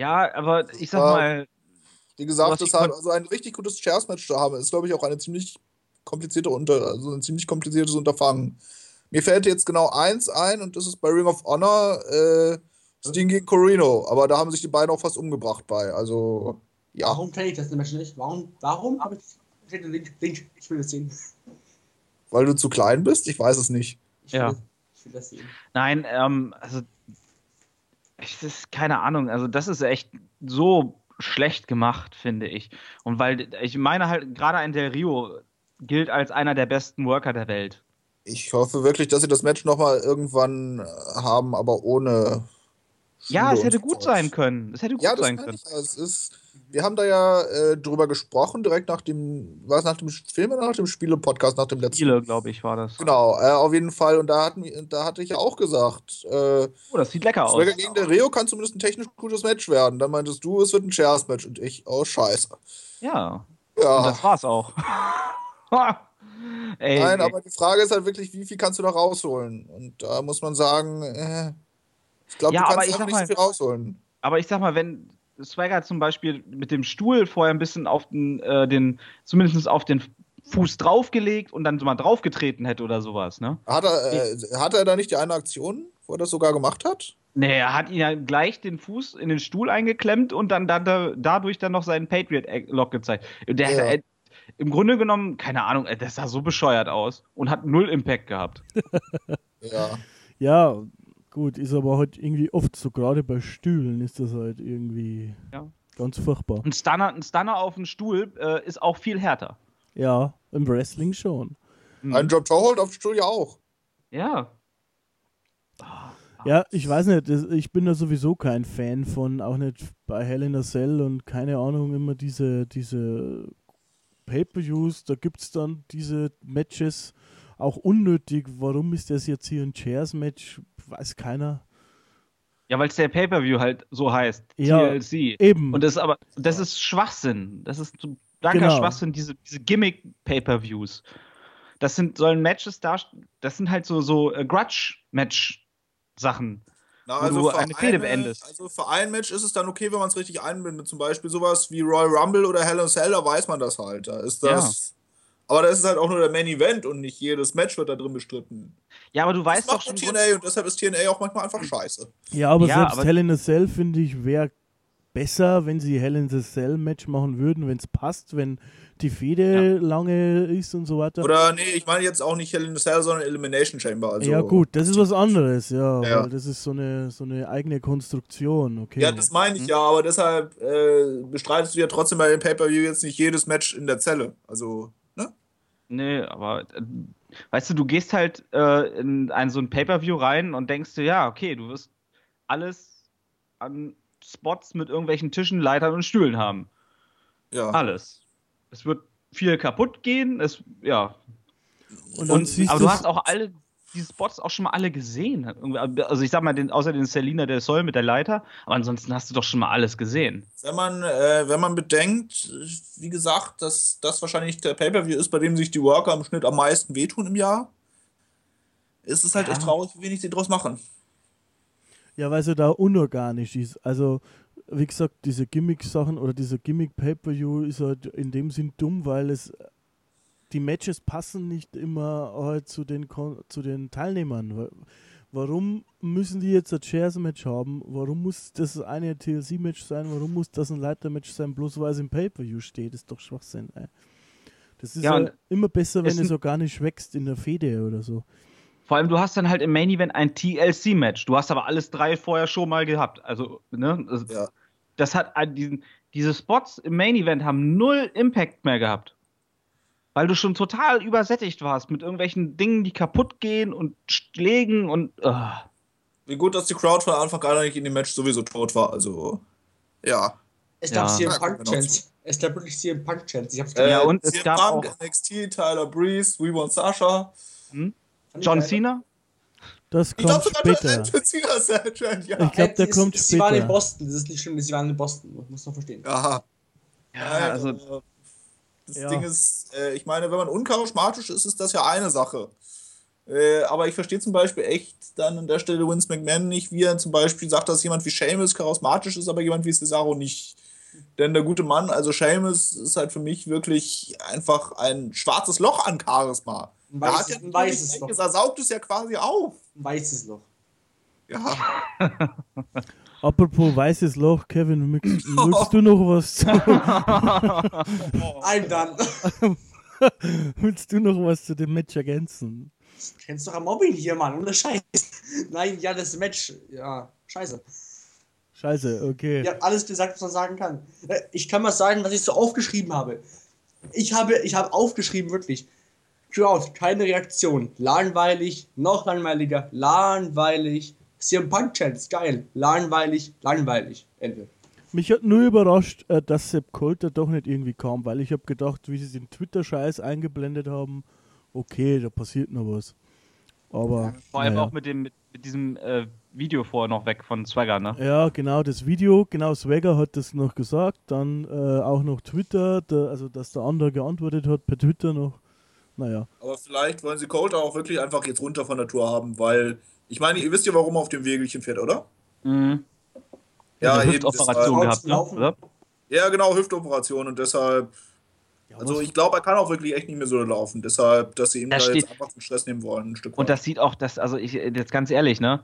Ja, aber ich sag war- mal, Wie gesagt, deshalb, kon- also ein richtig gutes Chairs-Match zu haben, ist, glaube ich, auch eine ziemlich komplizierte Unter also ein ziemlich kompliziertes Unterfangen. Mir fällt jetzt genau eins ein und das ist bei Ring of Honor äh, Sting gegen Corino, aber da haben sich die beiden auch fast umgebracht bei. Also, ja. Warum kenne ich das Match nicht? Warum, warum habe ich. Link, Link, ich will das sehen. Weil du zu klein bist? Ich weiß es nicht. Ich will, Ja. das, ich will das sehen. nein, ähm, also, es ist keine Ahnung, also das ist echt so schlecht gemacht, finde ich. Und weil, ich meine halt, gerade ein Del Rio gilt als einer der besten Worker der Welt. Ich hoffe wirklich, dass sie das Match nochmal irgendwann äh, haben, aber ohne. Ja, Schule es hätte gut sein können. Es hätte gut Ja, das sein können. ich. ja. Es ist, wir haben da ja äh, drüber gesprochen, direkt nach dem, war es nach dem Film oder nach dem Spiele-Podcast, nach dem letzten? Spiele, glaube ich, war das. Genau, äh, auf jeden Fall. Und da, hatten, da hatte ich ja auch gesagt, äh, Oh, das sieht lecker aus. Swagger gegen der Rio kann zumindest ein technisch gutes Match werden. Dann meintest du, es wird ein Chairs-Match und ich, oh scheiße. Ja, und Ja, das war's auch. [laughs] Ey, nein, aber die Frage ist halt wirklich, wie viel kannst du da rausholen? Und da muss man sagen, äh, ich glaube, Ja, du aber kannst ich sag nicht so viel rausholen. Aber ich sag mal, wenn Swagger zum Beispiel mit dem Stuhl vorher ein bisschen auf den, äh, den zumindest auf den Fuß draufgelegt und dann so mal draufgetreten hätte oder sowas, ne? Hat er, äh, hat er da nicht die eine Aktion, wo er das sogar gemacht hat? Nee, er hat ihn ja gleich den Fuß in den Stuhl eingeklemmt und dann, dann da, dadurch dann noch seinen Patriot-Lock gezeigt. Der, Ja. äh, Im Grunde genommen, keine Ahnung, das sah so bescheuert aus und hat null Impact gehabt. [laughs] Ja. ja, gut, ist aber halt irgendwie oft so, gerade bei Stühlen ist das halt irgendwie Ja. ganz furchtbar. Ein Stunner, ein Stunner auf dem Stuhl äh, ist auch viel härter. Ja, im Wrestling schon. Mhm. Ein Job Toehold auf dem Stuhl ja auch. Ja. Ja, ich weiß nicht, das, ich bin da sowieso kein Fan von, auch nicht bei Hell in a Cell und keine Ahnung, immer diese, diese Pay-Per-Views, da gibt es dann diese Matches, auch unnötig. Warum ist das jetzt hier ein Chairs-Match? Weiß keiner. Ja, weil es der Pay-Per-View halt so heißt. Ja. TLC. Eben. Und das ist aber, das ist Schwachsinn. Das ist so blanker Genau. Schwachsinn, diese, diese Gimmick-Pay-Per-Views. Das sind, sollen Matches da, das sind halt so, so äh, Grudge-Match-Sachen. Na, Wo du eine Fehde beendest. Also für ein Match ist es dann okay, wenn man es richtig einbindet. Zum Beispiel sowas wie Royal Rumble oder Hell in a Cell, da weiß man das halt. Da ist das. Aber das ist halt auch nur der Main Event und nicht jedes Match wird da drin bestritten. Ja, aber du Das weißt doch macht schon. nur TNA und deshalb ist TNA auch manchmal einfach scheiße. ja, aber Ja, selbst aber- Hell in a Cell, finde ich, wäre besser, wenn sie Hell in a Cell-Match machen würden, wenn es passt, wenn die Fehde lange ist und so weiter. Oder nee, ich meine jetzt auch nicht Hell in a Cell, sondern Elimination Chamber. Also, ja, gut, das ist was anderes, ja. Ja. Weil das ist so eine, so eine eigene Konstruktion, okay. Ja, das meine ich ja, aber deshalb äh, bestreitest du ja trotzdem bei dem Pay-Per-View jetzt nicht jedes Match in der Zelle. Also? Nee, aber äh, weißt du, du gehst halt äh, in ein, so ein Pay-Per-View rein und denkst dir, ja, okay, du wirst alles an Spots mit irgendwelchen Tischen, Leitern und Stühlen haben. Ja. Alles. Es wird viel kaputt gehen. Es, ja. Und dann Und, aber du hast auch alle, die Spots auch schon mal alle gesehen. Also ich sag mal, den, außer den Selina del Sol mit der Leiter, aber ansonsten hast du doch schon mal alles gesehen. Wenn man, äh, wenn man bedenkt, wie gesagt, dass das wahrscheinlich der Pay-Per-View ist, bei dem sich die Worker im Schnitt am meisten wehtun im Jahr, ist es halt Ja. echt traurig, wie wenig sie draus machen. Ja, weil es ja da unorganisch ist. Also, wie gesagt, diese Gimmick-Sachen oder dieser Gimmick-Pay-Per-View ist halt in dem Sinn dumm, weil es die Matches passen nicht immer halt zu den, zu den Teilnehmern. Wa- Warum müssen die jetzt ein Chairs-Match haben? Warum muss das eine TLC-Match sein? Warum muss das ein Leiter-Match sein, bloß weil es im Pay-Per-View steht? Das ist doch Schwachsinn, ey. Das ist Ja, ja, immer besser, es wenn es organisch wächst in der Fede oder so. Vor allem, du hast dann halt im Main Event ein TLC-Match. Du hast aber alles drei vorher schon mal gehabt. Also, ne? Das, Ja. das hat an diesen, diese Spots im Main Event haben null Impact mehr gehabt. Weil du schon total übersättigt warst mit irgendwelchen Dingen, die kaputt gehen und Schlägen und. Uh. Wie gut, dass die Crowd von Anfang an eigentlich in dem Match sowieso tot war. Also, ja. Es gab Ja. CM Punk genau. Chance. Es gab wirklich CM Punk Chance. Ich hab's Äh, Ja, und es CM gab Punk, auch- NXT, Tyler Breeze, We Want Sasha. Ich John. Cena? Das Ich glaube kommt sogar später. John Cena ja. Ich glaube, der kommt sie, Sie waren in später. Boston. Das ist nicht schlimm. Sie waren in Boston. Muss man verstehen. Aha. Ja, also. Das Ja. Ding ist, äh, ich meine, wenn man uncharismatisch ist, ist das ja eine Sache. Äh, aber ich verstehe zum Beispiel echt dann an der Stelle Vince McMahon nicht, wie er zum Beispiel sagt, dass jemand wie Seamus charismatisch ist, aber jemand wie Cesaro nicht. Denn der gute Mann, also Seamus, ist halt für mich wirklich einfach ein schwarzes Loch an Charisma. Ein Er hat weißes, ja ein weißes Loch. Er saugt es ja quasi auf. Ein weißes Loch. Ja. [laughs] Apropos weißes Loch, Kevin, willst, willst [laughs] du noch was zu, Ein dann. willst du noch was zu dem Match ergänzen? Kennst doch am Mobbing hier, Mann. Ohne Scheiß. [laughs] Nein, ja, das Match. Ja, scheiße. Scheiße, okay. Ihr habt alles gesagt, was man sagen kann. Äh, Ich kann mal sagen, was ich so aufgeschrieben habe. Ich habe, ich habe aufgeschrieben, wirklich. Crowd, keine Reaktion. Langweilig, noch langweiliger, langweilig. CM Punk Chance, geil. Langweilig, langweilig. Ende. Mich hat nur überrascht, äh, dass Sepp Coulter doch nicht irgendwie kam, weil ich habe gedacht, wie sie den Twitter-Scheiß eingeblendet haben, okay, da passiert noch was. Aber. Vor allem naja. auch mit, dem, mit, mit diesem äh, Video vorher noch weg von Swagger, ne? Ja, genau, das Video, genau, Swagger hat das noch gesagt, dann äh, auch noch Twitter, der, also dass der andere geantwortet hat per Twitter noch. Naja. Aber vielleicht wollen sie Coulter auch wirklich einfach jetzt runter von der Tour haben, weil ich meine, ihr wisst ja, warum er auf dem Wegelchen fährt, oder? Mhm. Ja, eben. Hüftoperation gehabt, ne? Oder? Ja, genau, Hüftoperation und deshalb. Also ich glaube, er kann auch wirklich echt nicht mehr so laufen. Deshalb, dass sie ihm Da da, jetzt einfach zum Stress nehmen wollen, ein Stück Und weit. das sieht auch, das, also ich, jetzt ganz ehrlich, ne?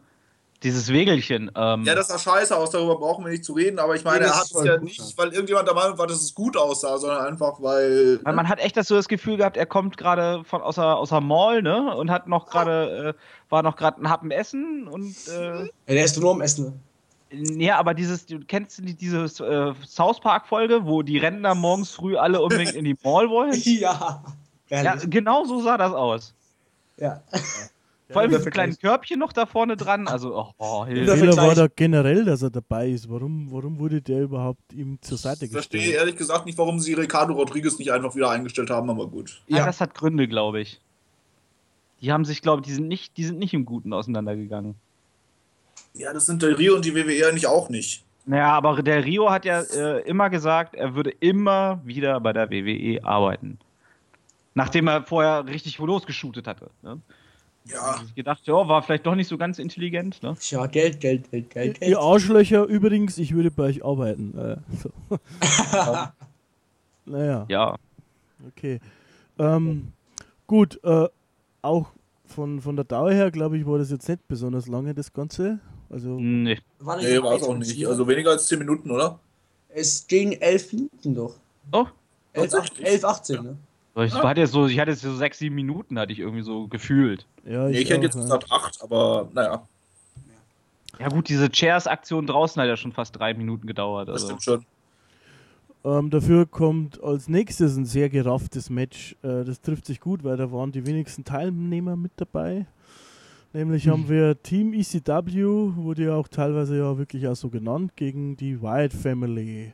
Dieses Wegelchen, ähm, ja, das sah scheiße aus, darüber brauchen wir nicht zu reden, aber ich meine, Nee, er hat ist es ja nicht, weil irgendjemand der Meinung war, dass es gut aussah, sondern einfach, weil. Weil man hat echt das so das Gefühl gehabt, er kommt gerade von außer außer Mall, ne? Und hat noch gerade äh, war noch gerade ein Happen essen und äh, Ja, der ist nur am Essen. ja, aber dieses du kennst du die, diese äh, South Park Folge, wo die Rentner morgens früh alle unbedingt in die Mall wollen? [laughs] Ja. Ja, genau so sah das aus. Ja. Vor allem der mit kleinen Körbchen noch da vorne dran, also oh, oh Der Hilfe. Fehler war da generell, dass er dabei ist. Warum, warum wurde der überhaupt ihm zur Seite Ich verstehe gestellt? ehrlich gesagt nicht, warum sie Ricardo Rodriguez nicht einfach wieder eingestellt haben, aber gut. Ja, Ja. das hat Gründe, glaube ich. Die haben sich, glaube ich, die sind nicht, die sind nicht im Guten auseinandergegangen. Ja, das sind der Rio und die WWE eigentlich auch nicht. Naja, aber der Rio hat ja äh, immer gesagt, er würde immer wieder bei der WWE arbeiten. Nachdem er vorher richtig losgeshootet hatte. Ne? Ja. Ich gedacht, ja, war vielleicht doch nicht so ganz intelligent. Ne? Tja, Geld, Geld, Geld, Geld, Geld. Ihr Arschlöcher, übrigens, ich würde bei euch arbeiten. Äh, so. [laughs] naja, Ja. okay. Ähm, gut, äh, auch von, von der Dauer her, glaube ich, war das jetzt nicht besonders lange, das Ganze. Also, Nee. War Nee, war es auch 21, nicht. Also weniger als 10 Minuten, oder? es ging elf Minuten doch. Oh. 11, Tatsächlich? 11 18, ne? Ich hatte jetzt so, ich hatte jetzt so sechs, sieben Minuten, hatte ich irgendwie so gefühlt. Ja, Nee, ich hätte jetzt ja. gesagt 8, aber naja, Ja gut, diese Chairs-Aktion draußen hat ja schon fast drei Minuten gedauert. das Also. stimmt schon. Ähm, dafür kommt als nächstes ein sehr gerafftes Match. Äh, das trifft sich gut, weil da waren die wenigsten Teilnehmer mit dabei. Nämlich haben wir Team ECW, wurde ja auch teilweise ja wirklich auch so genannt, gegen die Wyatt Family.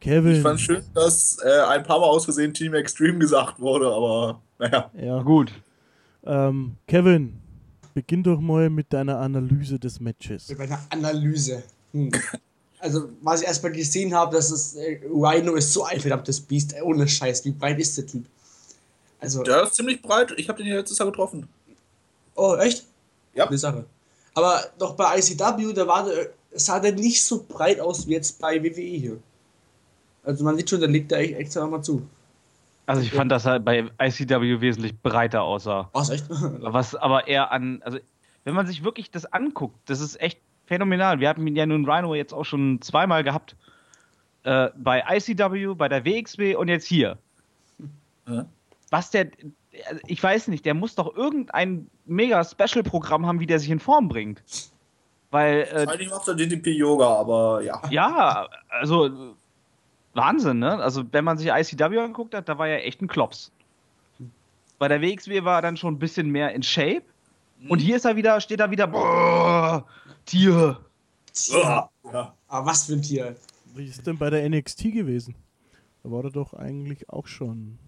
Kevin. Ich fand schön, dass äh, ein paar Mal aus Versehen Team Extreme gesagt wurde, aber naja. Ja. Gut. Ähm, Kevin, beginn doch mal mit deiner Analyse des Matches. Mit meiner Analyse. Hm. Also, was ich erstmal gesehen habe, dass es äh, Rhino ist so ein verdammtes Biest, ey, ohne Scheiß. Wie breit ist der Typ? Also, Der ist ziemlich breit. Ich habe den ja letztes Jahr getroffen. oh, echt? Ja. Eine Sache. Aber doch bei ICW, da war der, sah der nicht so breit aus wie jetzt bei WWE hier. Also, man sieht schon, der legt da echt extra nochmal zu. Also ich fand, dass er bei ICW wesentlich breiter aussah. Was, echt? [laughs] Was aber eher an, also wenn man sich wirklich das anguckt, das ist echt phänomenal. Wir hatten ja nun Rhino jetzt auch schon zweimal gehabt. Äh, bei ICW, bei der WXW und jetzt hier. Ja. Was der, ich weiß nicht, der muss doch irgendein mega Special-Programm haben, wie der sich in Form bringt. Weil, äh, Eigentlich macht er DDP-Yoga, aber ja. ja, also Wahnsinn, ne? Also wenn man sich ICW anguckt hat, da war er echt ein Klops. Bei der WXW war er dann schon ein bisschen mehr in Shape. Und hier ist er wieder, steht er wieder, boah, Tier. Tja. Ja. Aber was für ein Tier. Wie ist denn bei der NXT gewesen? Da war er doch eigentlich auch schon.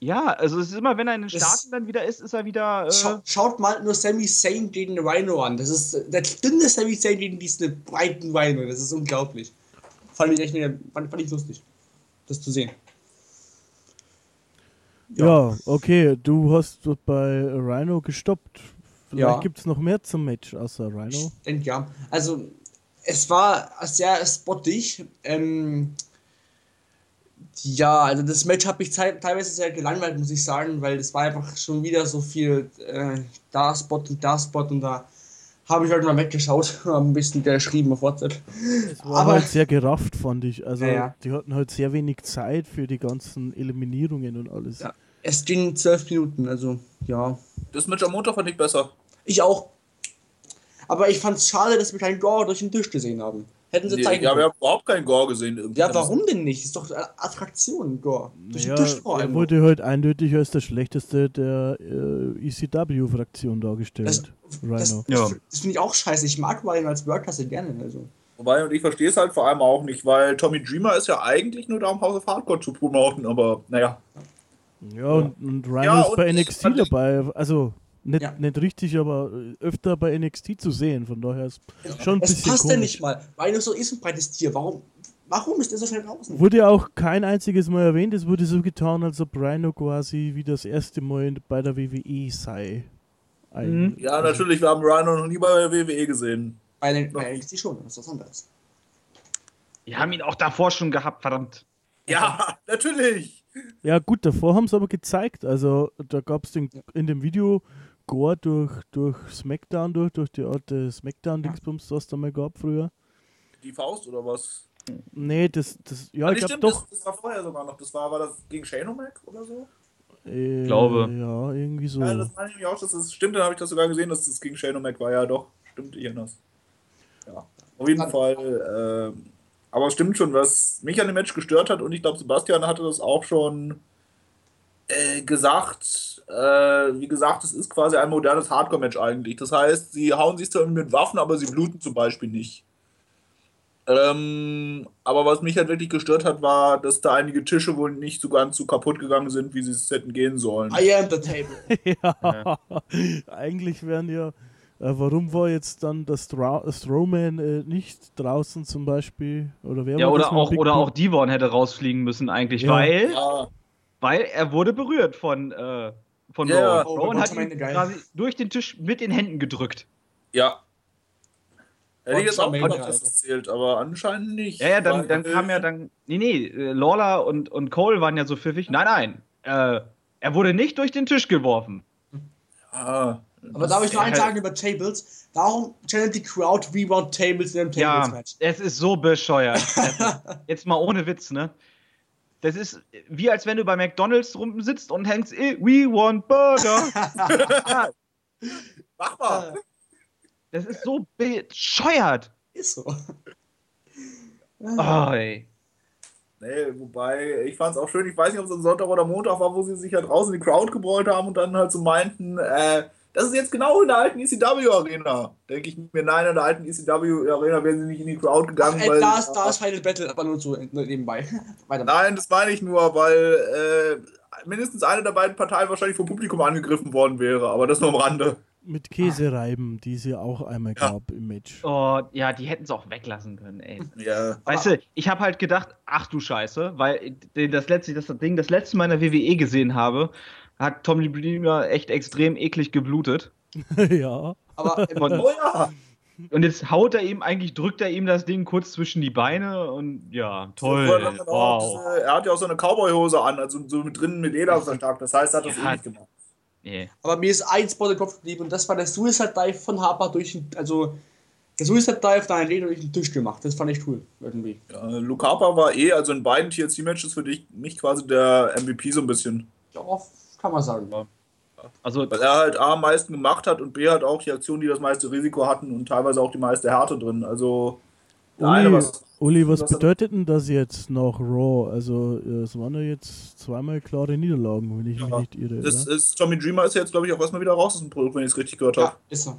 Ja, also es ist immer, wenn er in den Staaten dann wieder ist, ist er wieder. Äh, Schau, schaut mal nur Sami Zayn gegen Rhino an. Das ist der dünne Sami Zayn gegen diesen breiten Rhino. Das ist unglaublich. Fand ich echt fand, fand ich lustig, das zu sehen. Ja. okay, du hast bei Rhino gestoppt. Vielleicht Ja. gibt es noch mehr zum Match außer Rhino. Ich denke ja. Also, es war sehr spottig. Ähm, ja, also das Match hat mich teilweise sehr gelangweilt, muss ich sagen, weil es war einfach schon wieder so viel äh, da Spot und da Spot und da habe ich halt mal weggeschaut, [laughs] habe ein bisschen geschrieben auf WhatsApp. Es war Aber- halt sehr gerafft, fand ich. Also Ja, ja. die hatten halt sehr wenig Zeit für die ganzen Eliminierungen und alles. Ja. Es ging zwölf Minuten, also ja. Das Match am Montag fand ich besser. Ich auch. Aber ich fand es schade, dass wir keinen Gore durch den Tisch gesehen haben. Hätten sie Nee, zeigen ja, wir haben überhaupt keinen Gore gesehen. irgendwie. Ja, warum denn nicht? Ist doch eine Attraktion, Gore. Durch Ja, den Tisch vor er wurde halt eindeutig als der schlechteste der äh, ECW-Fraktion dargestellt. Das, Rhino. das, Ja. das finde ich auch scheiße. Ich mag Ryan als Workklasse gerne. Also. Wobei, und ich verstehe es halt vor allem auch nicht, weil Tommy Dreamer ist ja eigentlich nur da, um House of Hardcore zu promoten, aber naja. Ja, und, und Rhino Ja, ist bei NXT dabei. Also nicht, Ja. nicht richtig, aber äh, öfter bei NXT zu sehen. Von daher ist schon ein Es bisschen passt ja komisch. nicht mal. Rhino so ist ein breites Tier. Warum, warum ist er so schnell draußen? Wurde auch kein einziges Mal erwähnt. Es wurde so getan, als ob Rhino quasi wie das erste Mal bei der WWE sei. Ein- Ja, natürlich, wir haben Rhino noch nie bei der WWE gesehen. Bei, den- bei NXT schon, das ist was anderes. wir haben ihn auch davor schon gehabt, verdammt. Ja, natürlich. Ja, gut, davor haben sie aber gezeigt. Also, da gab es in dem Video Gore durch, durch SmackDown, durch, durch die alte SmackDown-Dingsbums, was da mal gab früher. Die Faust oder was? Nee, das, das ja, Ah, ich glaube doch. Das, das war vorher sogar noch. Das war, war das gegen Shane O'Mac oder so? Äh, Glaube. Ja, irgendwie so. Ja, das meine ich nämlich auch, dass das stimmt. Dann habe ich das sogar gesehen, dass das gegen Shane O'Mac war. Ja, doch. Stimmt, ich erinnere es. Ja, auf jeden Fall. ähm, aber es stimmt schon, was mich an dem Match gestört hat, und ich glaube, Sebastian hatte das auch schon äh, gesagt. Äh, wie gesagt, es ist quasi ein modernes Hardcore-Match eigentlich. Das heißt, sie hauen sich zwar mit Waffen, aber sie bluten zum Beispiel nicht. Ähm, aber was mich halt wirklich gestört hat, war, dass da einige Tische wohl nicht so ganz so kaputt gegangen sind, wie sie es hätten gehen sollen. I am the table. [laughs] ja, [laughs] eigentlich wären ja. Äh, warum war jetzt dann das Stra Strowman äh, nicht draußen zum Beispiel? Oder wer Ja, oder auch, oder auch Devon hätte rausfliegen müssen eigentlich, Ja. weil, Ja, weil er wurde berührt von, äh, von Ja, ja. Rowan. Oh, Rowan hat ihn quasi durch den Tisch mit den Händen gedrückt. ja. Hätte ich jetzt auch gedacht, dass das zählt, aber anscheinend nicht. Ja, ja, dann, dann kam ja dann. Nee, nee, äh, Lawler und, und Cole waren ja so pfiffig. Nein, nein. Äh, er wurde nicht durch den Tisch geworfen. Ah, Aber darf ich noch Ja, eins halt- sagen über Tables? Warum channelt die Crowd Rebound Tables in einem Ja, Tables-Match? es ist so bescheuert. Es [laughs] ist- Jetzt mal ohne Witz, ne? Das ist wie als wenn du bei McDonalds rum sitzt und hängst, eh, we want burger. [laughs] mach mal. das ist so bescheuert. Ist so. Oh, ey. Nee, wobei, ich fand es auch schön, ich weiß nicht, ob es am Sonntag oder Montag war, wo sie sich ja draußen in die Crowd gebrüllt haben und dann halt so meinten, äh, das ist jetzt genau in der alten ECW-Arena. Denke ich mir, nein, in der alten ECW-Arena wären sie nicht in die Crowd gegangen. Ey, weil, da ist, da ist Final Battle, aber nur so nebenbei. [laughs] Nein, das meine ich nur, weil äh, mindestens eine der beiden Parteien wahrscheinlich vom Publikum angegriffen worden wäre, aber das nur am Rande. Mit Käsereiben, die es ja auch einmal Ja. gab im Match. Oh, ja, die hätten es auch weglassen können, ey. Ja. Weißt du, ich habe halt gedacht, ach du Scheiße, weil den- das letzte, das Ding, das letzte Mal in der WWE gesehen habe, hat Tommy Dreamer echt extrem eklig geblutet. [laughs] ja. Aber Und- [laughs] Oh ja. Und jetzt haut er ihm, eigentlich drückt er ihm das Ding kurz zwischen die Beine und ja, toll. Hat er auch Wow. diese- Er hat ja auch so eine Cowboy-Hose an, also so mit drinnen mit Leder verstärkt. Das heißt, er hat das Ja. eh nicht gemacht. Nee. Aber mir ist ein Spot im Kopf geblieben und das war der Suicide Dive von Harper durch den, also der Suicide Dive da ein Leder durch den Tisch gemacht. Das fand ich cool, irgendwie. Ja, Luke Harper war eh, also in beiden TLC-Matches für dich, mich quasi der MVP so ein bisschen. Ja, kann man sagen. Also, Weil er halt A am meisten gemacht hat und B halt auch die Aktionen, die das meiste Risiko hatten und teilweise auch die meiste Härte drin. Also der eine Uli, was. Uli, was was bedeutet denn das jetzt noch Raw? Also, äh, es waren ja jetzt zweimal klare Niederlagen, wenn ich mich Ja, nicht irre. Das oder? ist, Tommy Dreamer ist ja jetzt, glaube ich, auch erstmal wieder raus aus dem Produkt, wenn ich es richtig gehört habe. Ja, ist er.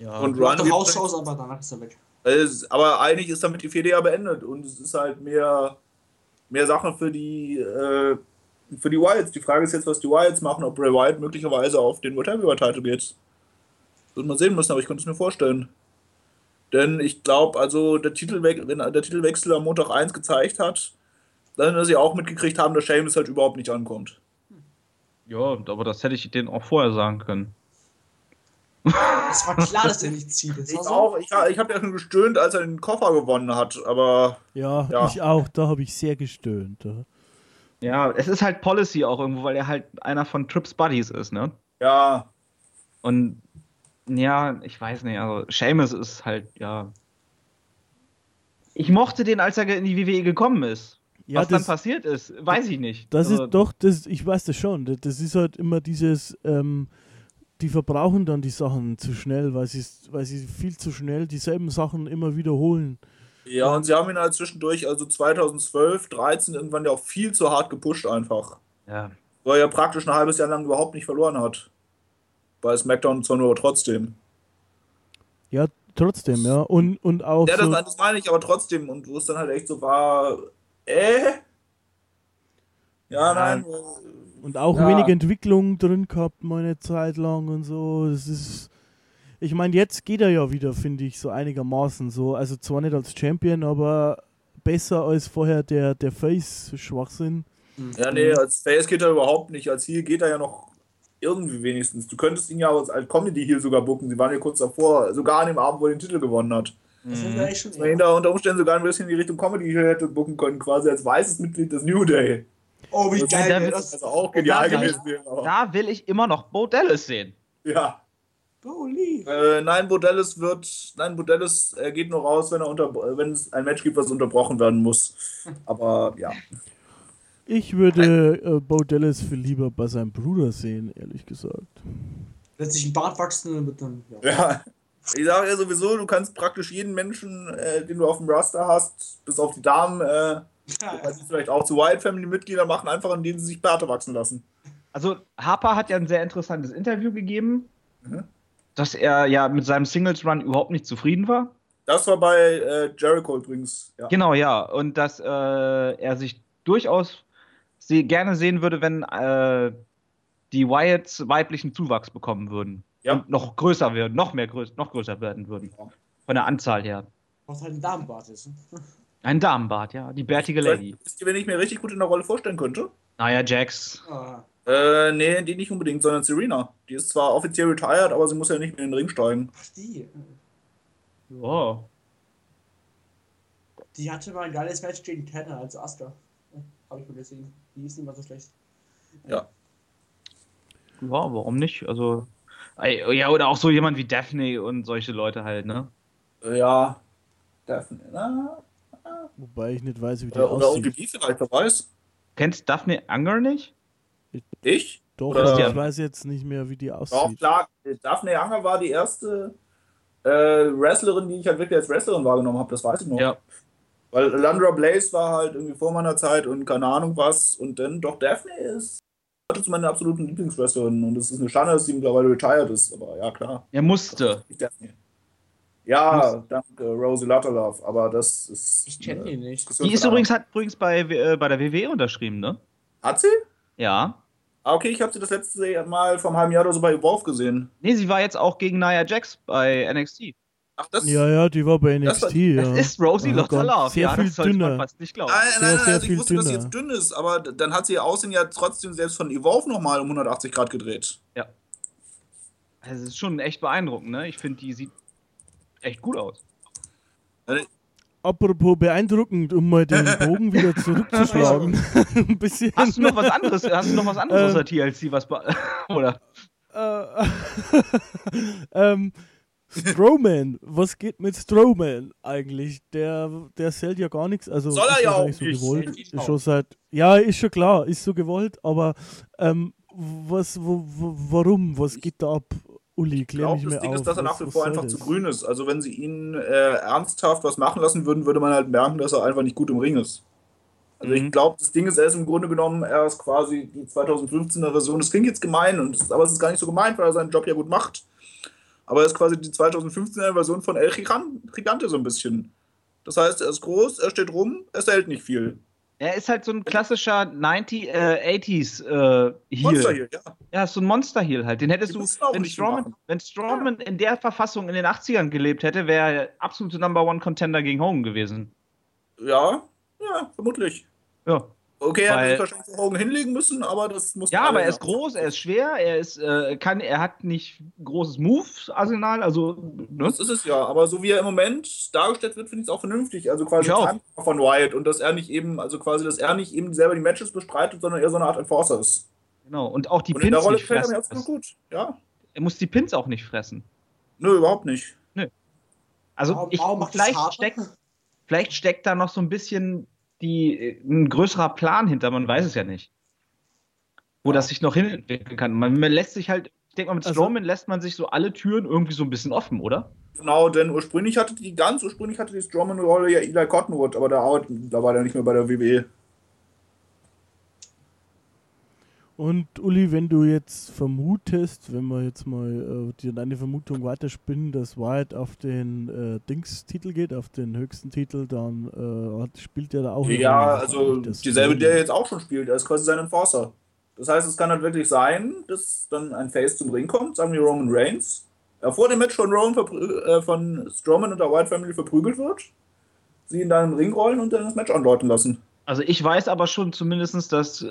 ja. Und aus, aber danach ist er weg. Es- Aber eigentlich ist damit die Fehde ja beendet und es ist halt mehr, mehr Sache für die, äh, für die Wilds. Die Frage ist jetzt, was die Wilds machen, ob Bray Wyatt möglicherweise auf den World Heavyweight Title geht. Wird man sehen müssen, aber ich könnte es mir vorstellen. Denn ich glaube, also der Titelwechsel, wenn der Titelwechsel am Montag 1 gezeigt hat, dann, dass sie auch mitgekriegt haben, dass Sheamus halt überhaupt nicht ankommt. ja, aber das hätte ich denen auch vorher sagen können. Es war klar, dass er nicht zieht. Das Ich so- auch, ich, ich habe ja schon gestöhnt, als er den Koffer gewonnen hat, aber ja, ja. ich auch. Da habe ich sehr gestöhnt. Ja. Ja, es ist halt Policy auch irgendwo, weil er halt einer von Trips Buddies ist, ne? ja, Und ja, ich weiß nicht, also Seamus ist halt, ja. Ich mochte den, als er in die WWE gekommen ist. Ja, Was dann das- passiert ist, weiß ich nicht. Das Also, ist doch, das, ich weiß das schon. Das, das ist halt immer dieses, ähm, die verbrauchen dann die Sachen zu schnell, weil sie, weil sie viel zu schnell dieselben Sachen immer wiederholen. Ja, und sie haben ihn halt zwischendurch, also 2012, 13 irgendwann ja auch viel zu hart gepusht einfach. Ja. Weil er ja praktisch ein halbes Jahr lang überhaupt nicht verloren hat. Bei SmackDown zwar nur aber trotzdem. Ja, trotzdem, ja. Und, und auch Ja, das, so, das meine ich aber trotzdem. Und wo es dann halt echt so war, äh? Ja, Ja. nein. und auch ja. wenig Entwicklung drin gehabt, mal eine Zeit lang und so. Das ist. Ich meine, jetzt geht er ja wieder, finde ich, so einigermaßen so. Also zwar nicht als Champion, aber besser als vorher der, der Face-Schwachsinn. Ja, nee, als Face geht er überhaupt nicht. Als Heel geht er ja noch irgendwie wenigstens. Du könntest ihn ja als, als Comedy-Heel sogar bucken. Sie waren ja kurz davor, sogar an dem Abend, wo er den Titel gewonnen hat. Das ist eigentlich schon man ihn da unter Umständen sogar ein bisschen in die Richtung Comedy-Heel hätte bucken können, quasi als weißes Mitglied des New Day. Oh, wie Das geil da das. Also auch genial da- gewesen wäre. aber- Da will ich immer noch Bo Dallas sehen. Ja. Holy. Äh, nein, Bodellis wird. Nein, Bodellis äh, geht nur raus, wenn er unter, wenn es ein Match gibt, was unterbrochen werden muss. Aber ja. Ich würde äh, Bo Dallas viel lieber bei seinem Bruder sehen, ehrlich gesagt. Lässt sich ein Bart wachsen und wird dann. Ja. Ja. Ich sage ja sowieso, du kannst praktisch jeden Menschen, äh, den du auf dem Raster hast, bis auf die Damen, äh, was sie vielleicht auch zu Wild Family Mitglieder machen, einfach indem sie sich Bärte wachsen lassen. Also Harper hat ja ein sehr interessantes Interview gegeben, Mhm. Dass er ja mit seinem Singles Run überhaupt nicht zufrieden war. Das war bei äh, Jericho übrigens. Ja. Genau, ja. Und dass äh, er sich durchaus se gerne sehen würde, wenn äh, die Wyatts weiblichen Zuwachs bekommen würden. Ja. Und noch größer werden, noch mehr größ noch größer werden würden. Ja. Von der Anzahl her. Was halt ein Damenbart ist. ne? [laughs] Ein Damenbart, ja. Die bärtige Lady. Wisst ihr, wen ich mir richtig gut in der Rolle vorstellen könnte? Naja, Jax. Ah. Äh, nee, die nicht unbedingt, sondern Serena. Die ist zwar offiziell retired, aber sie muss ja nicht mehr in den Ring steigen. Ach, die. Ja. Die hatte mal ein geiles Match gegen Tanner, also Asuka. Habe ich mal gesehen. Die ist nicht mal so schlecht. Ja. Ja, warum nicht? Also. Ja, oder auch so jemand wie Daphne und solche Leute halt, ne? Äh, ja. Daphne, na, Wobei ich nicht weiß, wie die oder, oder aussieht. ODB vielleicht, wer weiß. Kennst Daphne Anger nicht? Ich? Doch, oder- ich weiß jetzt nicht mehr, wie die Auch aussieht. klar, Daphne Younger war die erste äh, Wrestlerin, die ich halt wirklich als Wrestlerin wahrgenommen habe, das weiß ich noch. Ja. Weil Landra Blaze war halt irgendwie vor meiner Zeit und keine Ahnung was. Und dann doch Daphne ist heute zu meiner absoluten Lieblingswrestlerin und es ist eine Schande, dass sie mittlerweile retired ist, aber ja, klar. Er musste. Ja, danke, Rosie Lutterlove, aber das ist. Ich kenne die nicht. Die ist übrigens, hat übrigens bei, äh, bei der WWE unterschrieben, ne? Hat sie? Ja. Ah, okay, ich habe sie das letzte Mal vor einem halben Jahr oder so bei Evolve gesehen. Nee, sie war jetzt auch gegen Nia Jax bei NXT. Ach, das Ja, ja, die war bei Das war- NXT, ja. [laughs] Das ist Rosie Oh Gott, Lotterlove. Sehr Ja, viel das sollte man dünner. fast nicht glauben. Nein, Sehr, nein, nein, sehr also ich wusste, dass sie dünner. jetzt dünn ist, aber dann hat sie ihr Aussehen ja trotzdem selbst von Evolve nochmal um 180 Grad gedreht. Ja. Es ist schon echt beeindruckend, ne? Ich finde, die sieht echt gut aus. Apropos beeindruckend, um mal den [laughs] Bogen wieder zurückzuschlagen. [laughs] Ein bisschen. Hast du noch was anderes? Hast du noch was anderes Ähm. außer TLC, was [laughs] oder? Äh, ähm, Strowman, was geht mit Strowman eigentlich? Der, der zählt ja gar nichts. Also Soll er ist ja auch nicht so gewollt. Ist schon seit. Ja, ist schon klar, ist so gewollt, aber ähm, was, wo, wo, warum? Was geht da ab? Uli, Ich glaube, das Ding auf. ist, dass er nach wie vor einfach das? zu grün ist. Also wenn sie ihn äh, ernsthaft was machen lassen würden, würde man halt merken, dass er einfach nicht gut im Ring ist. Also Mhm. ich glaube, das Ding ist, er ist im Grunde genommen erst quasi die 2015er Version. Das klingt jetzt gemein, und das, aber es ist gar nicht so gemeint, weil er seinen Job ja gut macht. Aber er ist quasi die 2015er Version von El Gigan- Gigante so ein bisschen. Das heißt, er ist groß, er steht rum, er hält nicht viel. Er ist halt so ein klassischer 90, äh, 80s äh, Monster Heel. hier, ja. Ja, so ein Monster-Heel halt. Den hättest du, wenn machen. wenn Strowman in der Verfassung in den 80ern gelebt hätte, wäre er absolute Number One Contender gegen Hogan gewesen. Ja, ja, vermutlich. Ja. Okay, er hätte wahrscheinlich vor Augen hinlegen müssen, aber das muss Ja, aber er ist groß, er ist schwer, er ist, äh, kann, er hat nicht großes Moves-Arsenal, also, ne? Das ist es ja, aber so wie er im Moment dargestellt wird, finde ich es auch vernünftig. Also quasi von Wyatt und dass er nicht eben, also quasi, dass er nicht eben selber die Matches bestreitet, sondern eher so eine Art Enforcer ist. Genau. Und auch die und in der Pins Rolle nicht gefällt er mir fressen. gut. Ja. Er muss die Pins auch nicht fressen. Nö, überhaupt nicht. Also, Warum- ich, warum vielleicht, steckt, vielleicht steckt da noch so ein bisschen die, äh, ein größerer Plan hinter, man weiß es ja nicht. Wo das sich noch hinentwickeln kann. Man, man lässt sich halt, ich denke mal, mit Also- Strowman lässt man sich so alle Türen irgendwie so ein bisschen offen, oder? Genau, denn ursprünglich hatte die, ganz ursprünglich hatte die Strowman-Rolle ja Eli Cottonwood, aber der arbeitet mittlerweile nicht mehr bei der WWE. Und Uli, wenn du jetzt vermutest, wenn wir jetzt mal äh, die, deine Vermutung weiterspinnen, dass Wyatt auf den äh, Dings-Titel geht, auf den höchsten Titel, dann äh, hat, spielt er da auch Ja, also dieselbe, der jetzt auch schon spielt, er ist quasi sein Enforcer. Das heißt, es kann halt wirklich sein, dass dann ein Face zum Ring kommt, sagen wir Roman Reigns, er vor dem Match von, Roman äh, von Strowman und der White Family verprügelt wird, sie ihn dann in den Ring rollen und dann das Match andeuten lassen. Also ich weiß aber schon zumindest, dass äh,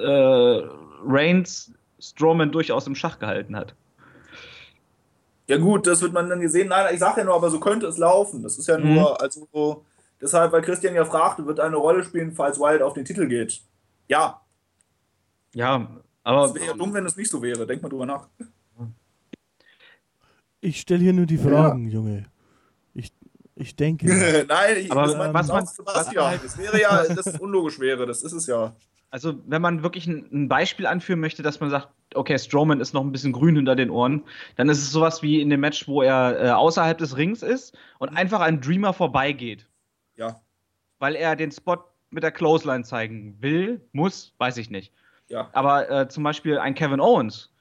Reigns Strowman durchaus im Schach gehalten hat. Ja gut, das wird man dann gesehen. Nein, ich sage ja nur, aber so könnte es laufen. Das ist ja Mhm. nur, also so, deshalb, weil Christian ja fragte, wird eine Rolle spielen, falls Wyatt auf den Titel geht. Ja, Ja, aber es wäre ja dumm, wenn es nicht so wäre. Denk mal drüber nach. Ich stelle hier nur die Fragen, Junge. Ich, denke. [laughs] Nein, ich, Aber das meint was man- Sebastian. Das wäre ja, das ist unlogisch wäre, das ist es ja. Also, wenn man wirklich ein, ein Beispiel anführen möchte, dass man sagt, okay, Strowman ist noch ein bisschen grün hinter den Ohren, dann ist es sowas wie in dem Match, wo er äh, außerhalb des Rings ist und einfach an Dreamer vorbeigeht, Ja, weil er den Spot mit der Clothesline zeigen will, muss, weiß ich nicht. ja. Aber äh, zum Beispiel ein Kevin Owens.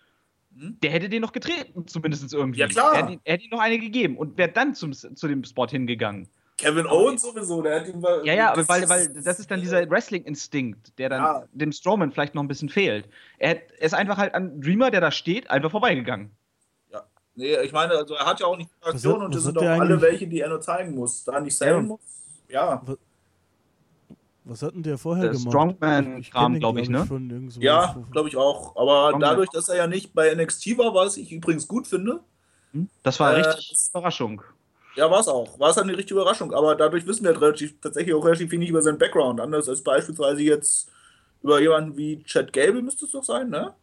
Der hätte den noch getreten, zumindest irgendwie. Ja, klar. Er hätte, er hätte ihm noch eine gegeben und wäre dann zum, zu dem Spot hingegangen. Kevin Owens sowieso, der hat ihn mal- Ja, ja, aber das weil, ist- weil das ist dann dieser Wrestling-Instinkt, der dann Ja. dem Strowman vielleicht noch ein bisschen fehlt. Er, hat- er ist einfach halt an Dreamer, der da steht, einfach vorbeigegangen. Ja. Nee, ich meine, also er hat ja auch nicht die Aktion und das sind doch der alle welche, die er nur zeigen muss. Da nicht sellen Ja. muss. Ja. Was hat denn der vorher Äh, gemacht? Strongman-Kram, Ich kenn den, glaub ich, ne? Ja, glaube ich auch. Aber Strongman. dadurch, dass er ja nicht bei NXT war, was ich übrigens gut finde, Hm? Das war Äh, richtig Überraschung. ja, war es auch. War es halt eine richtige Überraschung. Aber dadurch wissen wir halt relativ, tatsächlich auch relativ wenig über seinen Background. Anders als beispielsweise jetzt über jemanden wie Chad Gable müsste es doch sein, ne?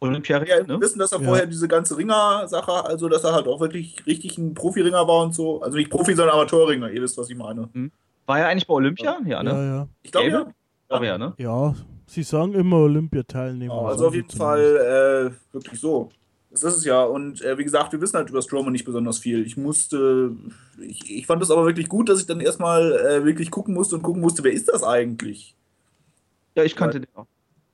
Olympia, Ja, wir ne? wissen, dass er Ja. vorher diese ganze Ringer-Sache, also dass er halt auch wirklich richtig ein Profiringer war und so. Also nicht Profi, sondern Amateurringer, ihr wisst, was ich meine. War er eigentlich bei Olympia? Ja, ne? Ja, ja. Ich glaube ja. Aber ja, ne? Ja, sie sagen immer Olympiateilnehmer. Ja, sagen also auf jeden. Fall äh, wirklich so. Das ist es ja. Und äh, wie gesagt, wir wissen halt über Strowman nicht besonders viel. Ich musste, ich, ich fand es aber wirklich gut, dass ich dann erstmal äh, wirklich gucken musste und gucken musste, wer ist das eigentlich? Ja, ich kannte den auch.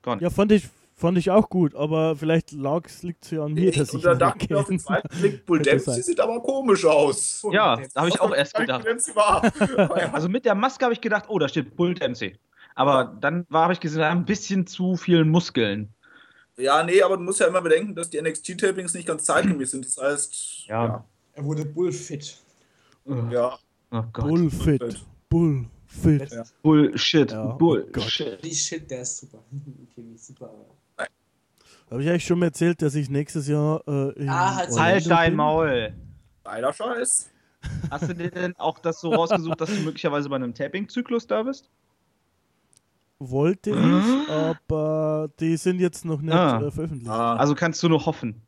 Gar nicht. Ja, fand ich, Fand ich auch gut, aber vielleicht liegt es ja an mir, Ich, dass ich und ihn dachte ich auf den zweiten [laughs] Blick, Bull Dempsey sieht aber komisch aus. Ja, da habe ich auch erst Was gedacht. [laughs] Ja. Also mit der Maske habe ich gedacht, oh, da steht Bull Dempsey. Aber dann war, habe ich gesehen, da ein bisschen zu viele Muskeln. ja, nee, aber du musst ja immer bedenken, dass die NXT-Tapings nicht ganz zeitgemäß sind. Das heißt, Ja. Er wurde bullfit. ja. ja. Oh Gott. Bullfit. Bullfit. Ja. Bullshit. Ja, oh Bullshit. Die Shit, der ist super. [laughs] Okay, super. Habe ich eigentlich schon mal erzählt, dass ich nächstes Jahr äh, in Ah, halt- halt dein bin? Maul. Leider Scheiß. Hast du dir denn auch das so rausgesucht, dass du möglicherweise bei einem Tapping-Zyklus da bist? Wollte ich, aber die sind jetzt noch nicht Ah. äh, veröffentlicht. Ah, Also kannst du nur hoffen.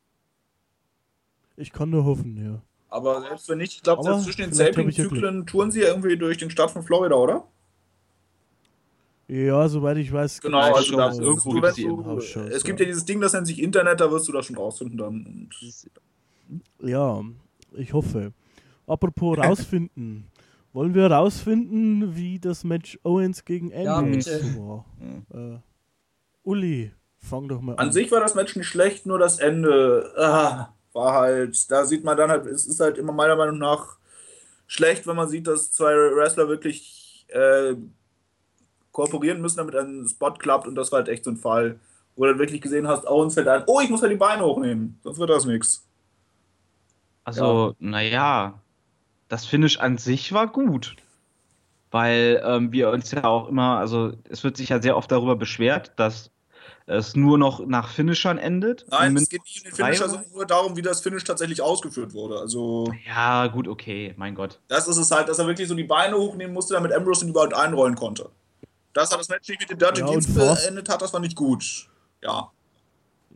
Ich kann nur hoffen, ja. aber selbst wenn nicht, ich glaube, zwischen den ja Taping-Zyklen touren sie ja irgendwie durch den Staat von Florida, oder? Ja, soweit ich weiß. Genau, also schon da irgendwo du, gibt's die du, es gibt ja. ja dieses Ding, das nennt sich Internet, da wirst du das schon rausfinden dann. Und Ja, ich hoffe. Apropos rausfinden. Wollen wir rausfinden, wie das Match Owens gegen Ja, Ambrose bitte. war? Äh, Uli, fang doch mal An an. sich war das Match nicht schlecht, nur das Ende ah, war halt, da sieht man dann halt, es ist halt immer meiner Meinung nach schlecht, wenn man sieht, dass zwei Wrestler wirklich äh, kooperieren müssen, damit ein Spot klappt und das war halt echt so ein Fall, wo du dann wirklich gesehen hast, Owens fällt ein, oh, ich muss halt die Beine hochnehmen, sonst wird das nichts. Also, naja, das Finish an sich war gut. Weil ähm, wir uns ja auch immer, also es wird sich ja sehr oft darüber beschwert, dass es nur noch nach Finishern endet. Nein, es geht nicht um den Finisher, sondern nur darum, wie das Finish tatsächlich ausgeführt wurde. Also, Ja, gut, okay, mein Gott. das ist es halt, dass er wirklich so die Beine hochnehmen musste, damit Ambrose ihn überhaupt einrollen konnte. Dass er das Match nicht mit den Dirty Ja, Deeds beendet hat, das war nicht gut. Ja.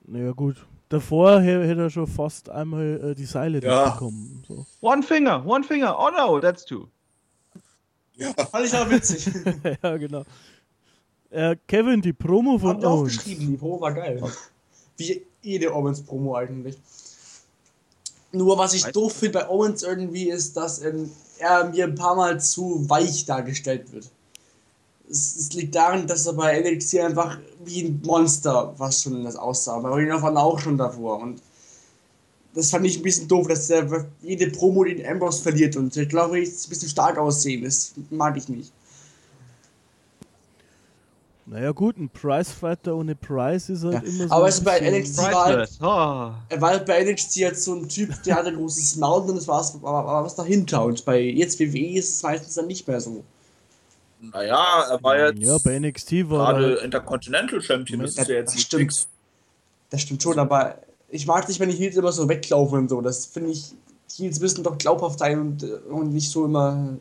Naja, gut. Davor hä- hätte er schon fast einmal äh, die Seile Ja. bekommen. So. One finger, one finger. Oh no, that's two. Fand ich aber witzig. [laughs] ja, genau. Äh, Kevin, die Promo Hab von ich auch Owens. geschrieben, die Promo war geil. Wie jede Owens-Promo eigentlich. Nur was ich Weißt- doof finde bei Owens irgendwie ist, dass ähm, er mir ein paar Mal zu weich dargestellt wird. Es, es liegt daran, dass er bei NXT einfach wie ein Monster was schon das aussah. Bei Ring of Honor auch schon davor. Und das fand ich ein bisschen doof, dass er jede Promo den Ambrose verliert. Und ich glaube, ich ein bisschen stark aussehen. Das mag ich nicht. Naja, gut, ein Prizefighter ohne Price ist halt Ja, immer so. aber ist bei NXT war halt. Oh. Er war halt bei NXT jetzt so ein Typ, der hatte ein großes Maul und das war's, aber, aber was dahinter. Und bei jetzt WWE ist es meistens dann nicht mehr so. Naja, er war jetzt Ja, bei NXT war er gerade Intercontinental Champion. Das Ja, ist ja jetzt das stimmt. nix. Das stimmt schon, aber ich mag nicht, wenn die Heels immer so weglaufen und so. Das finde ich, Heels müssen doch glaubhaft sein und, äh, und nicht so immer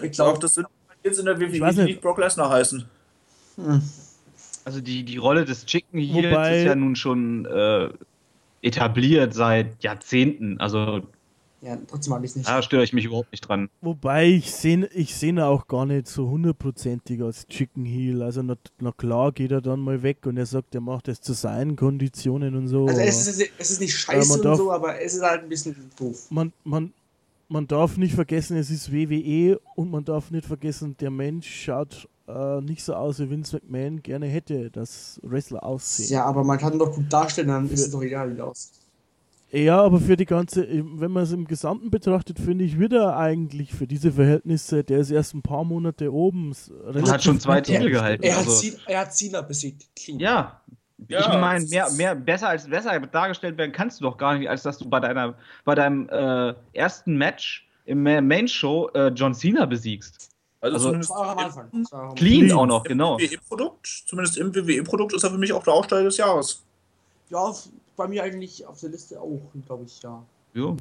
Ich glaube, das sind jetzt in der WWE, weiß die nicht. Brock Lesnar heißen. Also die, die Rolle des Chicken Heels Wobei- ist ja nun schon äh, etabliert seit Jahrzehnten. Also Ja, trotzdem mag ich es nicht. da störe ich mich überhaupt nicht dran. Wobei ich sehe ich seh ihn auch gar nicht so hundertprozentig als Chicken Heel. Also na, na klar geht er dann mal weg und er sagt, er macht das zu seinen Konditionen und so. Also es ist, es ist nicht scheiße und darf- so, aber es ist halt ein bisschen doof. man, man, man darf nicht vergessen, es ist WWE und man darf nicht vergessen, der Mensch schaut äh, nicht so aus, wie Vince McMahon gerne hätte, dass Wrestler aussehen. Ja, aber man kann doch gut darstellen, dann ist es doch egal, wie er aussieht. Ja, aber für die ganze, wenn man es im Gesamten betrachtet, finde ich, wird er eigentlich für diese Verhältnisse, der ist erst ein paar Monate oben. Er hat schon zwei Titel gehalten. Er hat, Also, Cena, er hat Cena besiegt. Clean. ja. Ja, ich meine, mehr, mehr besser als besser dargestellt werden kannst du doch gar nicht, als dass du bei deiner bei deinem äh, ersten Match im Ma- Main Show äh, John Cena besiegst. Also, Also- am Anfang. Clean Clean. auch noch, im genau. WWE-Produkt, zumindest im WWE-Produkt ist er für mich auch der Aussteiger des Jahres. Ja, bei mir eigentlich auf der Liste auch, glaube ich, ja. Jo.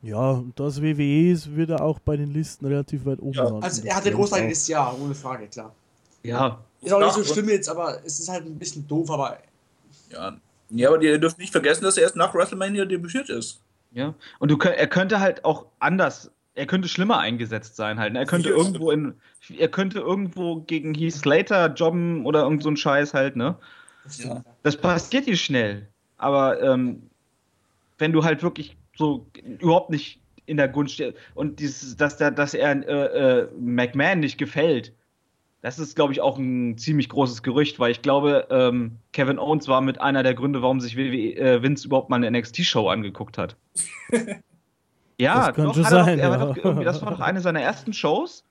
Ja, und das WWE ist, wird er auch bei den Listen relativ weit oben Ja, landen. Also er großartig auch. das Jahr, ohne Frage, klar. Ja. Ist auch nicht so Ja, schlimm jetzt, aber es ist halt ein bisschen doof, aber Ja, ja aber ihr dürft nicht vergessen, dass er erst nach WrestleMania debütiert ist. Ja. Und du könnt, er könnte halt auch anders, er könnte schlimmer eingesetzt sein halt. ne? Er könnte Ja. irgendwo in, er könnte irgendwo gegen Heath Slater jobben oder irgend so ein Scheiß halt, ne? Das stimmt. Ja. Das passiert dir schnell. Aber ähm, wenn du halt wirklich so überhaupt nicht in der Gunst stehst und dieses, dass, der, dass er äh, äh, McMahon nicht gefällt, Das ist, glaube ich, auch ein ziemlich großes Gerücht, weil ich glaube, ähm, Kevin Owens war mit einer der Gründe, warum sich WWE, äh, Vince überhaupt mal eine NXT-Show angeguckt hat. [laughs] ja, Das könnte doch, hat er sein, doch, er war ja. doch das war doch eine seiner ersten Shows,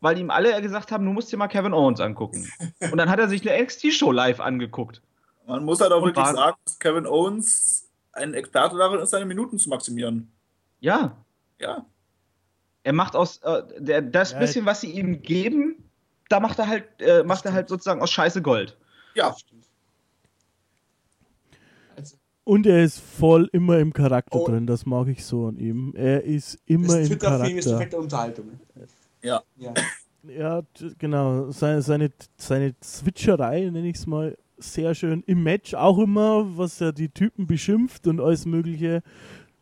weil ihm alle gesagt haben, du musst dir mal Kevin Owens angucken. Und dann hat er sich eine NXT-Show live angeguckt. Man muss halt auch Und wirklich war- sagen, dass Kevin Owens ein Experte darin ist, seine Minuten zu maximieren. Ja, Ja. er macht aus äh, der, das Ja, bisschen, was sie ihm geben, da macht er halt, äh, macht er halt sozusagen aus Scheiße Gold. Ja. Also, Und er ist voll immer im Charakter Oh. drin, das mag ich so an ihm. Er ist immer das im Twitter-Film ist Charakter. perfekte Unterhaltung. Ja. Ja. Ja, genau. Seine, seine, seine Switcherei, nenne ich es mal, sehr schön. Im Match auch immer, was er die Typen beschimpft und alles Mögliche,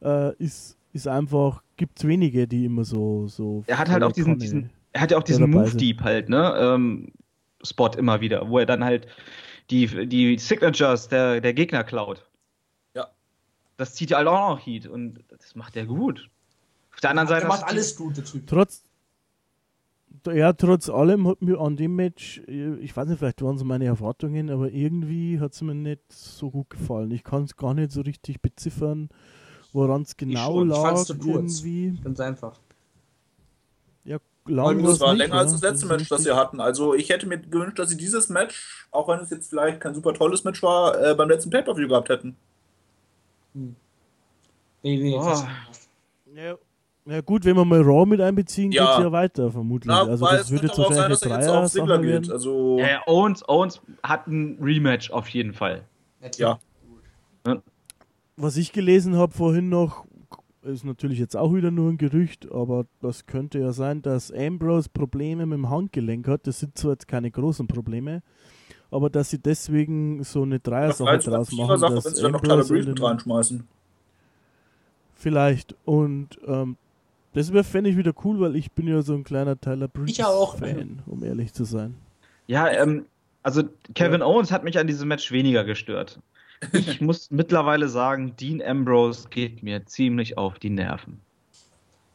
äh, ist, ist einfach, gibt es wenige, die immer so. so Er hat halt auch diesen, diesen er hat ja auch diesen dabei Move sind. Deep halt, ne? Ähm, Spot immer wieder, wo er dann halt die, die Signatures der, der Gegner klaut. Ja. Das zieht ja halt auch noch Heat und das macht er gut. Auf der anderen Seite. Er macht alles gut, der Typ. Trotz, ja, trotz allem hat mir an dem Match, äh, ich weiß nicht, vielleicht waren es meine Erwartungen, aber irgendwie hat es mir nicht so gut gefallen. Ich kann es gar nicht so richtig beziffern, woran es genau. Ich lag. kurz. irgendwie. Ganz einfach. Ja, lang das Das war nicht, länger als das ja, letzte ist Match, das sie hatten. Also ich hätte mir gewünscht, dass sie dieses Match, auch wenn es jetzt vielleicht kein super tolles Match war, äh, beim letzten Pay-Per-View gehabt hätten. Nee, nee, Oh. Ja, ja gut, wenn wir mal Raw mit einbeziehen, Ja. geht es ja weiter, vermutlich. Na, also das es würde sein, wahrscheinlich dass eine er jetzt geht. werden. Also Ja, ja, Owens, Owens hat ein Rematch auf jeden Fall. Ja. Was ich gelesen habe vorhin noch, ist natürlich jetzt auch wieder nur ein Gerücht, aber das könnte ja sein, dass Ambrose Probleme mit dem Handgelenk hat. Das sind zwar jetzt keine großen Probleme, aber dass sie deswegen so eine Dreier-Sache vielleicht draus machen. Sache, dass wenn sie dann noch Tyler Breeze mit reinschmeißen. Vielleicht. Und ähm, das wäre, fände ich wieder cool, weil ich bin ja so ein kleiner Tyler Ich auch. Breeze-Fan, um ehrlich zu sein. Ja, ähm, also Kevin Owens hat mich an diesem Match weniger gestört. Ich [laughs] muss mittlerweile sagen, Dean Ambrose geht mir ziemlich auf die Nerven.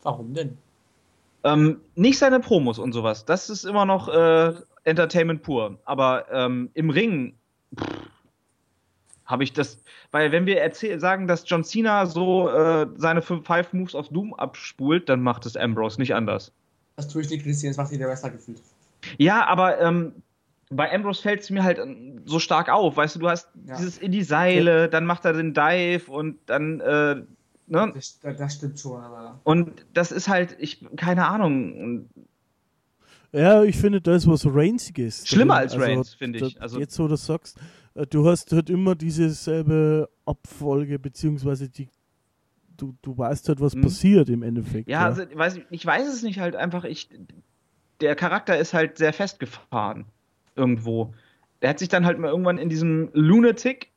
Warum denn? Ähm, nicht seine Promos und sowas. Das ist immer noch äh, Entertainment pur. Aber ähm, im Ring habe ich das. Weil, wenn wir erzähl sagen, dass John Cena so äh, seine 5 Moves auf Doom abspult, dann macht es Ambrose nicht anders. Das tue ich nicht kritisieren, das macht jeder Wrestler gefühlt. Ja, aber ähm, bei Ambrose fällt es mir halt ähm, so stark auf. Weißt du, du hast Ja. dieses in die Seile, dann macht er den Dive und dann. Äh, ne? Das, das stimmt schon, aber. Und das ist halt, ich, keine Ahnung. Ja, ich finde, da ist was Rainsiges. Schlimmer als Reigns, finde ich. Also- jetzt, wo du das sagst, du hast halt immer dieselbe Abfolge, beziehungsweise die, du, du weißt halt, was Mhm. passiert im Endeffekt. Ja, also, weiß, ich- ich weiß es nicht halt einfach. Ich, der Charakter ist halt sehr festgefahren. Irgendwo. Der hat sich dann halt mal irgendwann in diesem Lunatic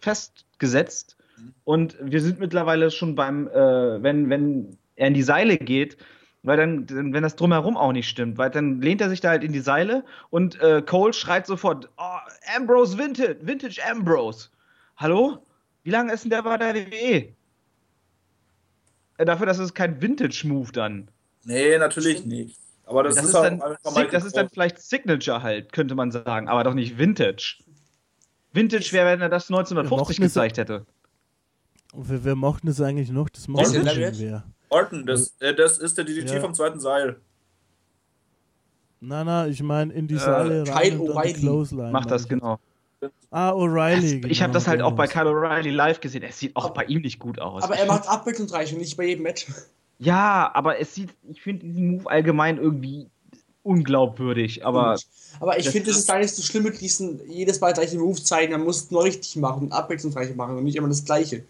festgesetzt. Und wir sind mittlerweile schon beim, äh, wenn, wenn er in die Seile geht, weil dann, wenn das drumherum auch nicht stimmt, weil dann lehnt er sich da halt in die Seile und äh, Cole schreit sofort: oh, Ambrose Vintage, Vintage Ambrose. Hallo? Wie lange ist denn der bei der WWE? Äh, Dafür, dass es kein Vintage-Move dann. Nee, natürlich nicht. Aber das, Das, ist, ist, dann, das ist dann vielleicht Signature halt, könnte man sagen, aber doch nicht Vintage. Vintage wäre, wenn er das 1950 Ja, macht gezeigt hätte. Und wer, denn das eigentlich noch? Das macht Orton? Orton, das, äh, das ist der DDT Ja. vom zweiten Seil. Nein, nein, ich meine in die Äh, Seile Kyle rein die O'Reilly. Macht das genau. Ah, O'Reilly. ich habe genau, das halt der auch bei. Kyle O'Reilly live gesehen. Es sieht auch bei ihm nicht gut aus. Aber er macht abwechslungsreich und nicht bei jedem Match. ja, aber es sieht, ich finde diesen Move allgemein irgendwie unglaubwürdig. Aber aber ich finde, es ist- gar nicht so schlimm mit diesen jedes Mal gleiche Moves zeigen. Man muss es nur richtig machen und abwechslungsreich machen und nicht immer das Gleiche.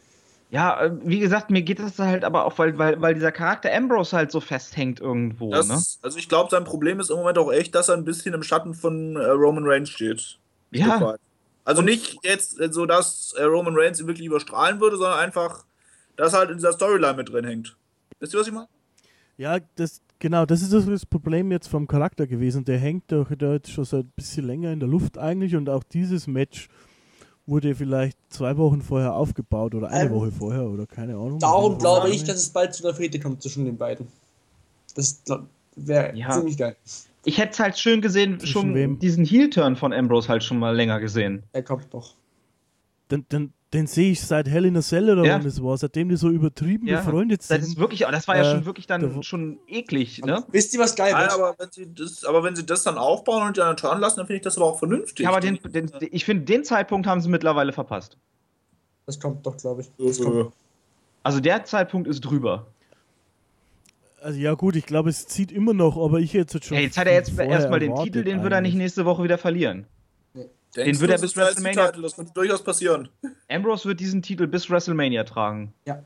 Ja, äh, wie gesagt, mir geht das halt aber auch, weil, weil, weil dieser Charakter Ambrose halt so festhängt irgendwo. Das, ne? Also ich glaube, sein Problem ist im Moment auch echt, dass er ein bisschen im Schatten von äh, Roman Reigns steht. Ja. Also nicht jetzt äh, so, dass äh, Roman Reigns ihn wirklich überstrahlen würde, sondern einfach, dass er halt in dieser Storyline mit drin hängt. Wisst ihr, was ich meine? Ja, das, genau, das ist das Problem jetzt vom Charakter gewesen. Der hängt doch da jetzt schon seit ein bisschen länger in der Luft eigentlich und auch dieses Match wurde vielleicht zwei Wochen vorher aufgebaut oder eine Ähm, Woche vorher oder keine Ahnung. Darum glaube ich, dass es bald zu einer Fehde kommt zwischen den beiden. Das wäre Ja. ziemlich geil. Ich hätte es halt schön gesehen, Zwischen schon wem? diesen Heel-Turn von Ambrose halt schon mal länger gesehen. Er kommt doch. Den, den, den sehe ich seit Hell in a Cell oder Ja. wann das war, seitdem die so übertrieben befreundet Das sind. ist wirklich, das war ja Äh, schon wirklich dann da- schon eklig, ne? Wisst ihr, was geil wird? aber wenn sie das, aber wenn sie das dann aufbauen und dann turn lassen, dann finde ich das aber auch vernünftig. Ja, aber den, den, ich finde, den Zeitpunkt haben sie mittlerweile verpasst. Das kommt doch, glaube ich. Das Also der Zeitpunkt ist drüber. Also ja gut, ich glaube, es zieht immer noch, aber ich hätte jetzt schon. Hey, jetzt hat er jetzt erstmal den Titel, den wird er nicht nächste Woche wieder verlieren. Denkst wird du, er bis WrestleMania- Titel? Das könnte durchaus passieren. Ambrose wird diesen Titel bis WrestleMania tragen. Ja.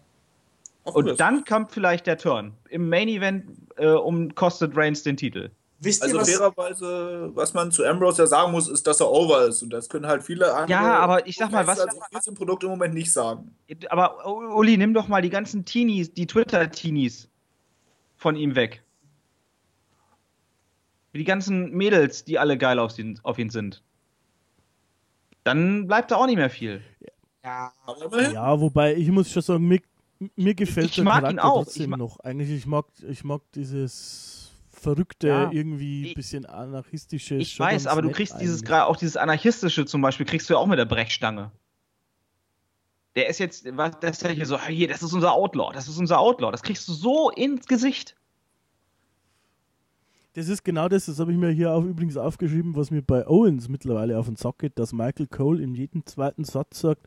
Wir's. Und dann kommt vielleicht der Turn. Im Main Event äh, um kostet Reigns den Titel. Wisst ihr, Also was. fairerweise, was man zu Ambrose ja sagen muss, ist, dass er over ist. Und das können halt viele andere. Ja, aber ich sag mal, was- Also ich im Produkt im Moment nicht sagen. Aber Uli, nimm doch mal die ganzen Teenies, die Twitter-Teenies von ihm weg. Die ganzen Mädels, die alle geil auf ihn, auf ihn sind. Dann bleibt da auch nicht mehr viel. Ja. Ja, wobei ich muss schon sagen, mir, mir gefällt Ich der mag Charakter ihn auch. trotzdem Ich ma- noch. Eigentlich, ich mag, ich mag dieses verrückte, Ja. irgendwie Ich- bisschen anarchistische. Ich weiß, aber du kriegst dieses eigentlich. gerade auch dieses anarchistische zum Beispiel, kriegst du ja auch mit der Brechstange. Der ist jetzt, was, das ist ja hier so, hier, das ist unser Outlaw, das ist unser Outlaw. Das kriegst du so ins Gesicht. Das ist genau das, das habe ich mir hier auch übrigens aufgeschrieben, was mir bei Owens mittlerweile auf den Sack geht, dass Michael Cole in jedem zweiten Satz sagt,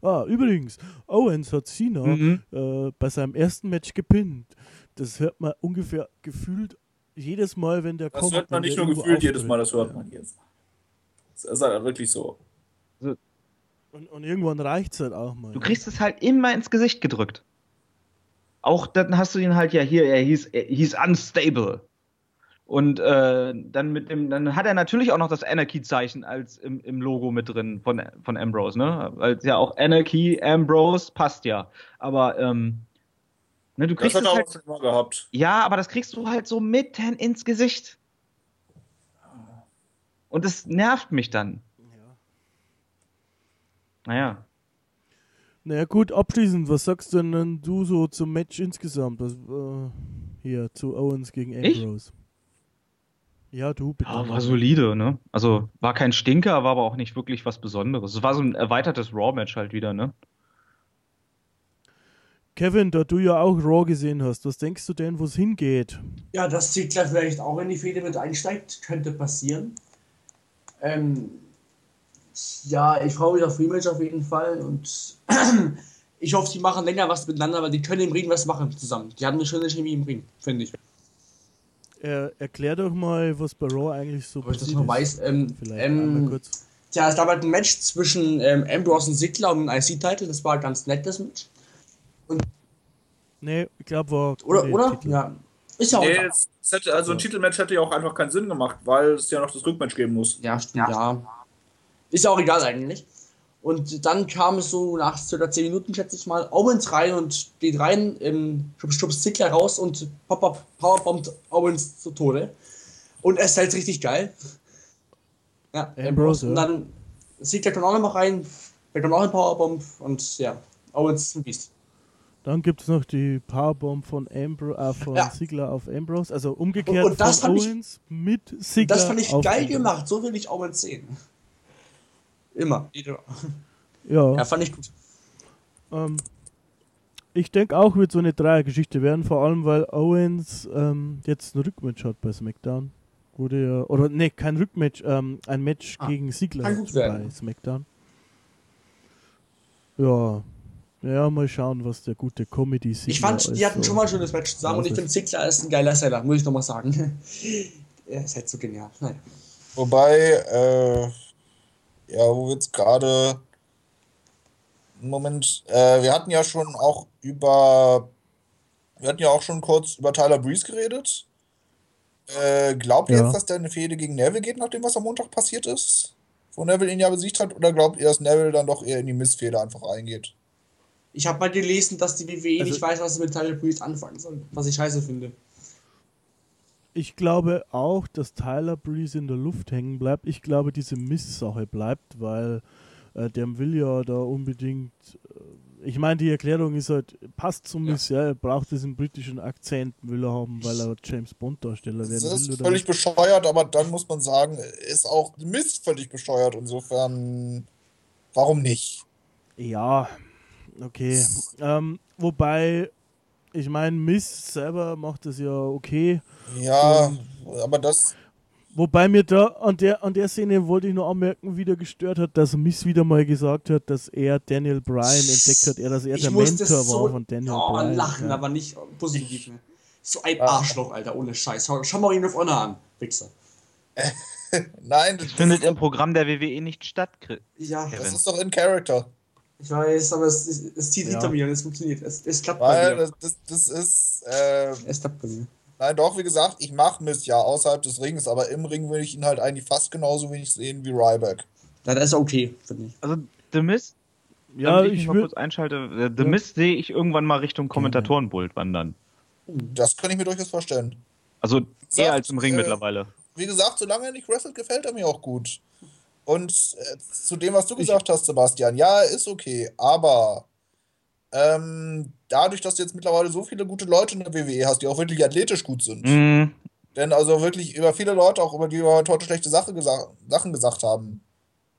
ah, übrigens, Owens hat Cena Mhm. äh, bei seinem ersten Match gepinnt. Das hört man ungefähr gefühlt jedes Mal, wenn der Das kommt. hört man wenn nicht nur gefühlt jedes auftritt. Mal, das hört man jetzt. Das ist halt wirklich so. Und, und irgendwann reicht es halt auch mal. Du kriegst es halt immer ins Gesicht gedrückt. Auch dann hast du ihn halt ja hier, er hieß, er hieß unstable. Und äh, dann mit dem, dann hat er natürlich auch noch das Anarchy-Zeichen als im, im Logo mit drin von, von Ambrose, ne? Weil ja auch Anarchy, Ambrose passt ja. Aber ähm, ne, du Das kriegst hat es er auch halt, immer gehabt. ja, aber das kriegst du halt so mitten ins Gesicht. Und das nervt mich dann. Naja. Naja gut, abschließend, was sagst denn dann du so zum Match insgesamt? Das, äh, hier, zu Owens gegen Ich? Ja, du, bitte. Ja, war solide, ne? Also war kein Stinker, war aber auch nicht wirklich was Besonderes. Es war so ein erweitertes Raw-Match halt wieder, ne? Kevin, da du ja auch Raw gesehen hast, was denkst du denn, wo es hingeht? Ja, dass Ziggler vielleicht auch in die Fehde mit einsteigt, könnte passieren. Ähm, ja, ich freue mich auf Rematch auf jeden Fall und [clears throat] ich hoffe, die machen länger was miteinander, weil die können im Ring was machen zusammen. Die haben eine schöne Chemie im Ring, finde ich. Er, erklär doch mal, was bei Raw eigentlich so Ob ich das passiert ist. weiß. Ähm, Vielleicht ähm, kurz. tja, es gab halt ein Match zwischen ähm, Ambrose und Ziggler um den IC-Titel. Das war ganz nett, das Match. Nee, ich glaube, war. Oder? oder? Titel. Ja. Ist ja auch. Nee, es, es hätte, also ein Titelmatch hätte ja auch einfach keinen Sinn gemacht, weil es ja noch das Rückmatch geben muss. Ja, stimmt, ja. Ist ja auch egal eigentlich. Und dann kam es so nach circa 10 Minuten, schätze ich mal, Owens rein und geht rein, ähm, schubst Ziggler raus und Pop-Up powerbombt Owens zu Tode. Und es ist halt richtig geil. Ja, Ambrose, Und dann Ziggler kommt auch noch mal rein, der kommt auch ein Powerbomb und ja, Owens ist ein Biest. Dann gibt es noch die Powerbomb von, Ambro äh, von Ja. Ziggler auf Ambrose. Also umgekehrt Und- und das von fand ich- Owens mit Ziggler. Das fand ich geil Ambrose. gemacht, so will ich Owens sehen. Immer. [laughs] Ja. Ja, fand ich gut. Ähm, ich denke auch, wird so eine Dreiergeschichte werden, vor allem weil Owens ähm, jetzt ein Rückmatch hat bei SmackDown. Wurde ja, oder ne, kein Rückmatch, ähm, ein Match Ah, gegen werden. bei SmackDown. Ja. Ja, mal schauen, was der gute Comedy Ziggler Ich fand, die hatten so schon mal ein schönes Match zusammen und ich finde Ziggler ist ein geiler Seller, muss ich nochmal sagen. [laughs] er ist halt so genial. Naja. Wobei, äh, ja, wo wir jetzt gerade. Moment, äh, wir hatten ja schon auch über. Wir hatten ja auch schon kurz über Tyler Breeze geredet. Äh, glaubt ihr Ja. jetzt, dass der eine Fehde gegen Neville geht, nachdem was am Montag passiert ist? Wo Neville ihn ja besiegt hat? Oder glaubt ihr, dass Neville dann doch eher in die Missfehde einfach reingeht? Ich habe mal gelesen, dass die WWE Also- nicht weiß, was sie mit Tyler Breeze anfangen soll, was ich scheiße finde. Ich glaube auch, dass Tyler Breeze in der Luft hängen bleibt. Ich glaube, diese Miss-Sache bleibt, weil äh, der will ja da unbedingt ich meine, die Erklärung ist halt, passt zum Miss, ja. er braucht diesen britischen Akzent, will er haben, weil er James Bond-Darsteller werden Das will. ist oder völlig nicht. bescheuert, aber dann muss man sagen, ist auch Mist völlig bescheuert. Insofern, warum nicht? Ja, okay. Ähm, wobei, ich meine, Miss selber macht das ja okay. Ja, aber das, Wobei mir da an der, an der Szene wollte ich nur anmerken, wie der gestört hat, dass Miss wieder mal gesagt hat, dass er Daniel Bryan entdeckt hat, er, dass er Ich der Mentor so war von Daniel oh, Bryan. lachen, ja. aber nicht positiv. Ne? So ein Ja. Arschloch, Alter, ohne Scheiß. Schau, schau mal ihn auf Honor an, Wichser. [laughs] nein, das, Findet im Programm der WWE nicht statt. Chris. Ja, das ist doch in Character. Ich weiß, aber es, es, es zieht Ja. hinter mir und es funktioniert. Es, es klappt bei Weil mir. das, das, ist, äh, Es klappt bei mir. nein, doch, wie gesagt, ich mache Mist ja außerhalb des Rings, aber im Ring will ich ihn halt eigentlich fast genauso wenig sehen wie Ryback. Ja, das ist okay, finde ich. Also The Mist, Ja, damit ich, ich mich mal kurz einschalte, äh, The Ja. Mist sehe ich irgendwann mal Richtung Kommentatorenpult wandern. Das kann ich mir durchaus vorstellen. Also Sagt, eher als im Ring äh, mittlerweile. Wie gesagt, solange er nicht wrestelt, gefällt er mir auch gut. Und äh, zu dem, was du gesagt hast, Sebastian, ja, ist okay, aber ähm, dadurch, dass du jetzt mittlerweile so viele gute Leute in der WWE hast, die auch wirklich athletisch gut sind, Mhm. denn also wirklich über viele Leute, auch über die wir heute schlechte Sache gesa Sachen gesagt haben,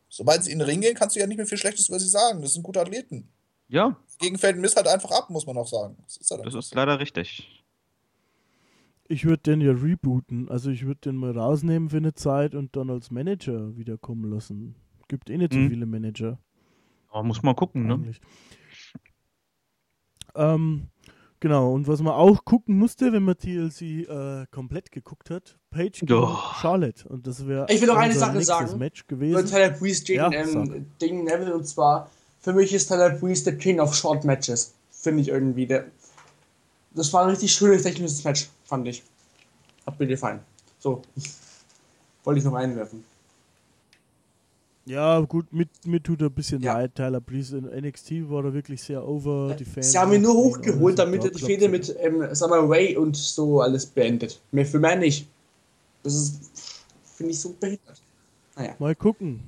sobald sie in den Ring gehen, kannst du ja nicht mehr viel Schlechtes über sie sagen. Das sind gute Athleten. Ja, Gegen fällt Miss halt einfach ab, muss man auch sagen. Das ist halt das ist leider richtig. Ich würde den ja rebooten. Also ich würde den mal rausnehmen für eine Zeit und dann als Manager wiederkommen lassen. Gibt eh nicht so Mhm. viele Manager. Aber muss man gucken, ne? eigentlich. Ähm, genau, und was man auch gucken musste, wenn man TLC äh, komplett geguckt hat, Paige gegen Oh. Charlotte. Und das wäre Ich will noch eine Sache nächstes sagen. Match gewesen. Tyler Breeze gegen, Ja, ähm, gegen Neville und zwar, für mich ist Tyler Breeze der King of Short Matches. Finde ich irgendwie. Der, das war ein richtig schönes technisches Match, fand ich. Hat mir gefallen. So. [laughs] Wollte ich noch einwerfen. Ja, gut, mit, mir tut er ein bisschen Ja. leid. Tyler Breeze in NXT war er wirklich sehr over. Die Fans Sie haben ihn nur hochgeholt, damit da er die Fehde mit ähm, Summer Ray und so alles beendet. Mehr für mehr nicht. Das ist, finde ich, so behindert. Naja. Mal gucken.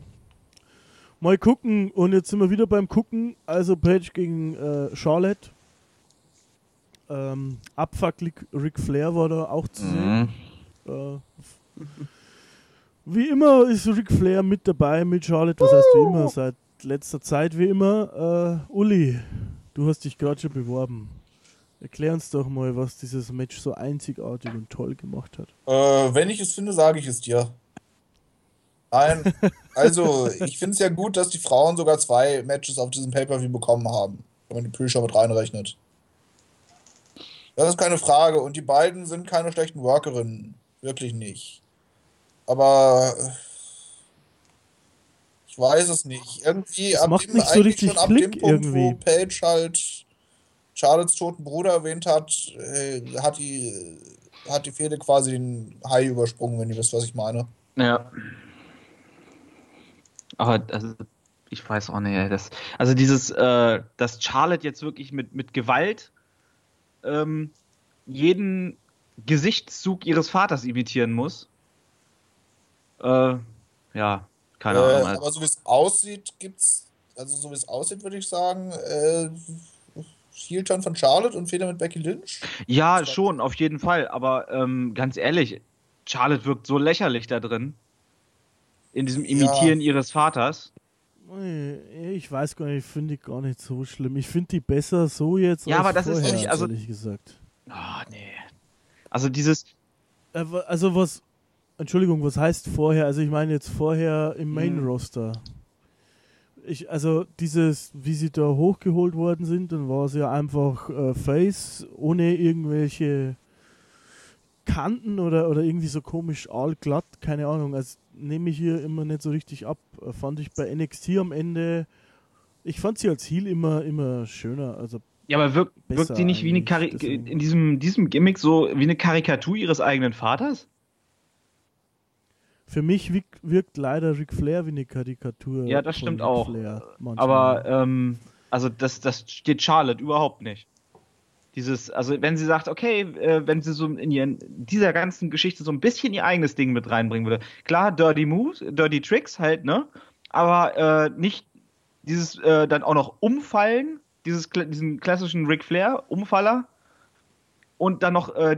Mal gucken. Und jetzt sind wir wieder beim Gucken. Also Paige gegen äh, Charlotte. Ähm, Abfuck Ric- Flair war da auch zu sehen. Mhm. Äh, wie immer ist Ric Flair mit dabei mit Charlotte. Was heißt wie immer? Seit letzter Zeit wie immer. Äh, Uli, du hast dich gerade schon beworben. Erklär uns doch mal, was dieses Match so einzigartig und toll gemacht hat. Äh, wenn ich es finde, sage ich es dir. Nein, [laughs] also ich finde es ja gut, dass die Frauen sogar zwei Matches auf diesem Pay-Per-View bekommen haben, wenn man die Pre-Show mit reinrechnet. Das ist keine Frage. Und die beiden sind keine schlechten Workerinnen. Wirklich nicht. Aber äh, ich weiß es nicht. Irgendwie Das ab macht dem, nicht so richtig schon ab Klick dem Punkt, wo irgendwie. Paige halt Charlottes toten Bruder erwähnt hat, äh, hat die hat die Fehde quasi den Hai übersprungen, wenn ihr wisst, was ich meine. Ja. Aber also, ich weiß auch nicht, ey, das, also dieses, äh, dass Charlotte jetzt wirklich mit, mit Gewalt ähm, jeden Gesichtszug ihres Vaters imitieren muss. Äh, ja, keine Äh, Ahnung. Aber so wie es aussieht, gibt's, also so wie es aussieht, würde ich sagen, äh, Heel-Turn von Charlotte und Fehler mit Becky Lynch. ja, schon, auf jeden Fall. Aber ähm, ganz ehrlich, Charlotte wirkt so lächerlich da drin. In diesem Imitieren ihres Vaters. Ich weiß gar nicht, finde ich gar nicht so schlimm. Ich finde die besser so jetzt Ja, als aber das ist vorher, nicht- also- ehrlich gesagt. Ah, nee. Also dieses, Äh, Also was, Entschuldigung, was heißt vorher? Also ich meine jetzt vorher im Main Hm. Roster. Ich, also dieses, wie sie da hochgeholt worden sind, dann war es ja einfach äh, Face ohne irgendwelche Kanten oder, oder irgendwie so komisch allglatt, keine Ahnung. Also nehme ich hier immer nicht so richtig ab. Äh, Fand ich bei NXT am Ende, ich fand sie als Heel immer, immer schöner. Also Ja, aber wirkt, wirkt sie nicht wie eine Kari deswegen. in diesem, diesem Gimmick so wie eine Karikatur ihres eigenen Vaters? für mich wirkt, wirkt leider Ric Flair wie eine Karikatur. Ja, das stimmt auch. Flair. Aber ähm, also das, das steht Charlotte überhaupt nicht. Dieses, also wenn sie sagt, okay, äh, wenn sie so in ihren, dieser ganzen Geschichte so ein bisschen ihr eigenes Ding mit reinbringen würde. Klar, Dirty Moves, Dirty Tricks halt, ne? Aber äh, nicht dieses äh, dann auch noch umfallen dieses, diesen klassischen Ric Flair-Umfaller. Und dann noch äh,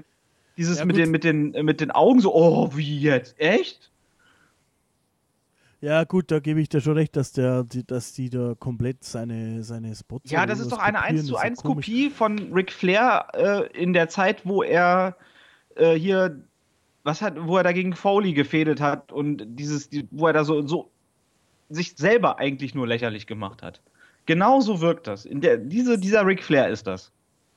dieses Ja, mit, den, mit, den, mit den Augen so, oh, wie jetzt? Echt? Ja, gut, da gebe ich dir schon recht, dass der, die, dass die da komplett seine, seine Spots. Ja, das ist doch eine kopieren, 1 zu das ist 1 ja komisch. Kopie von Ric Flair äh, in der Zeit, wo er äh, hier, was hat, wo er dagegen Foley gefädelt hat und dieses, die, wo er da so, so sich selber eigentlich nur lächerlich gemacht hat. Genauso wirkt das. In der, diese, dieser Ric Flair ist das.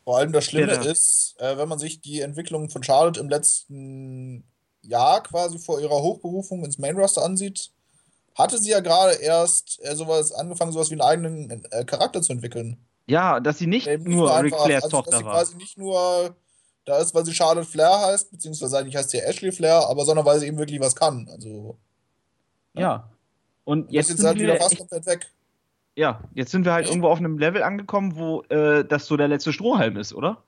Vor allem das Schlimme Ja. ist, äh, wenn man sich die Entwicklung von Charlotte im letzten Jahr quasi vor ihrer Hochberufung ins Main Roster ansieht, hatte sie ja gerade erst äh, sowas angefangen, sowas wie einen eigenen äh, Charakter zu entwickeln. Ja, dass sie nicht Eben nur Ric Flairs also, dass Tochter sie war. quasi nicht nur da ist, weil sie Charlotte Flair heißt, beziehungsweise eigentlich heißt sie Ashley Flair, aber sondern weil sie eben wirklich was kann. Also Ja. Und jetzt jetzt ist sind halt wieder wir fast echt, komplett weg. ja, jetzt sind wir halt irgendwo auf einem Level angekommen, wo äh, das so der letzte Strohhalm ist, oder?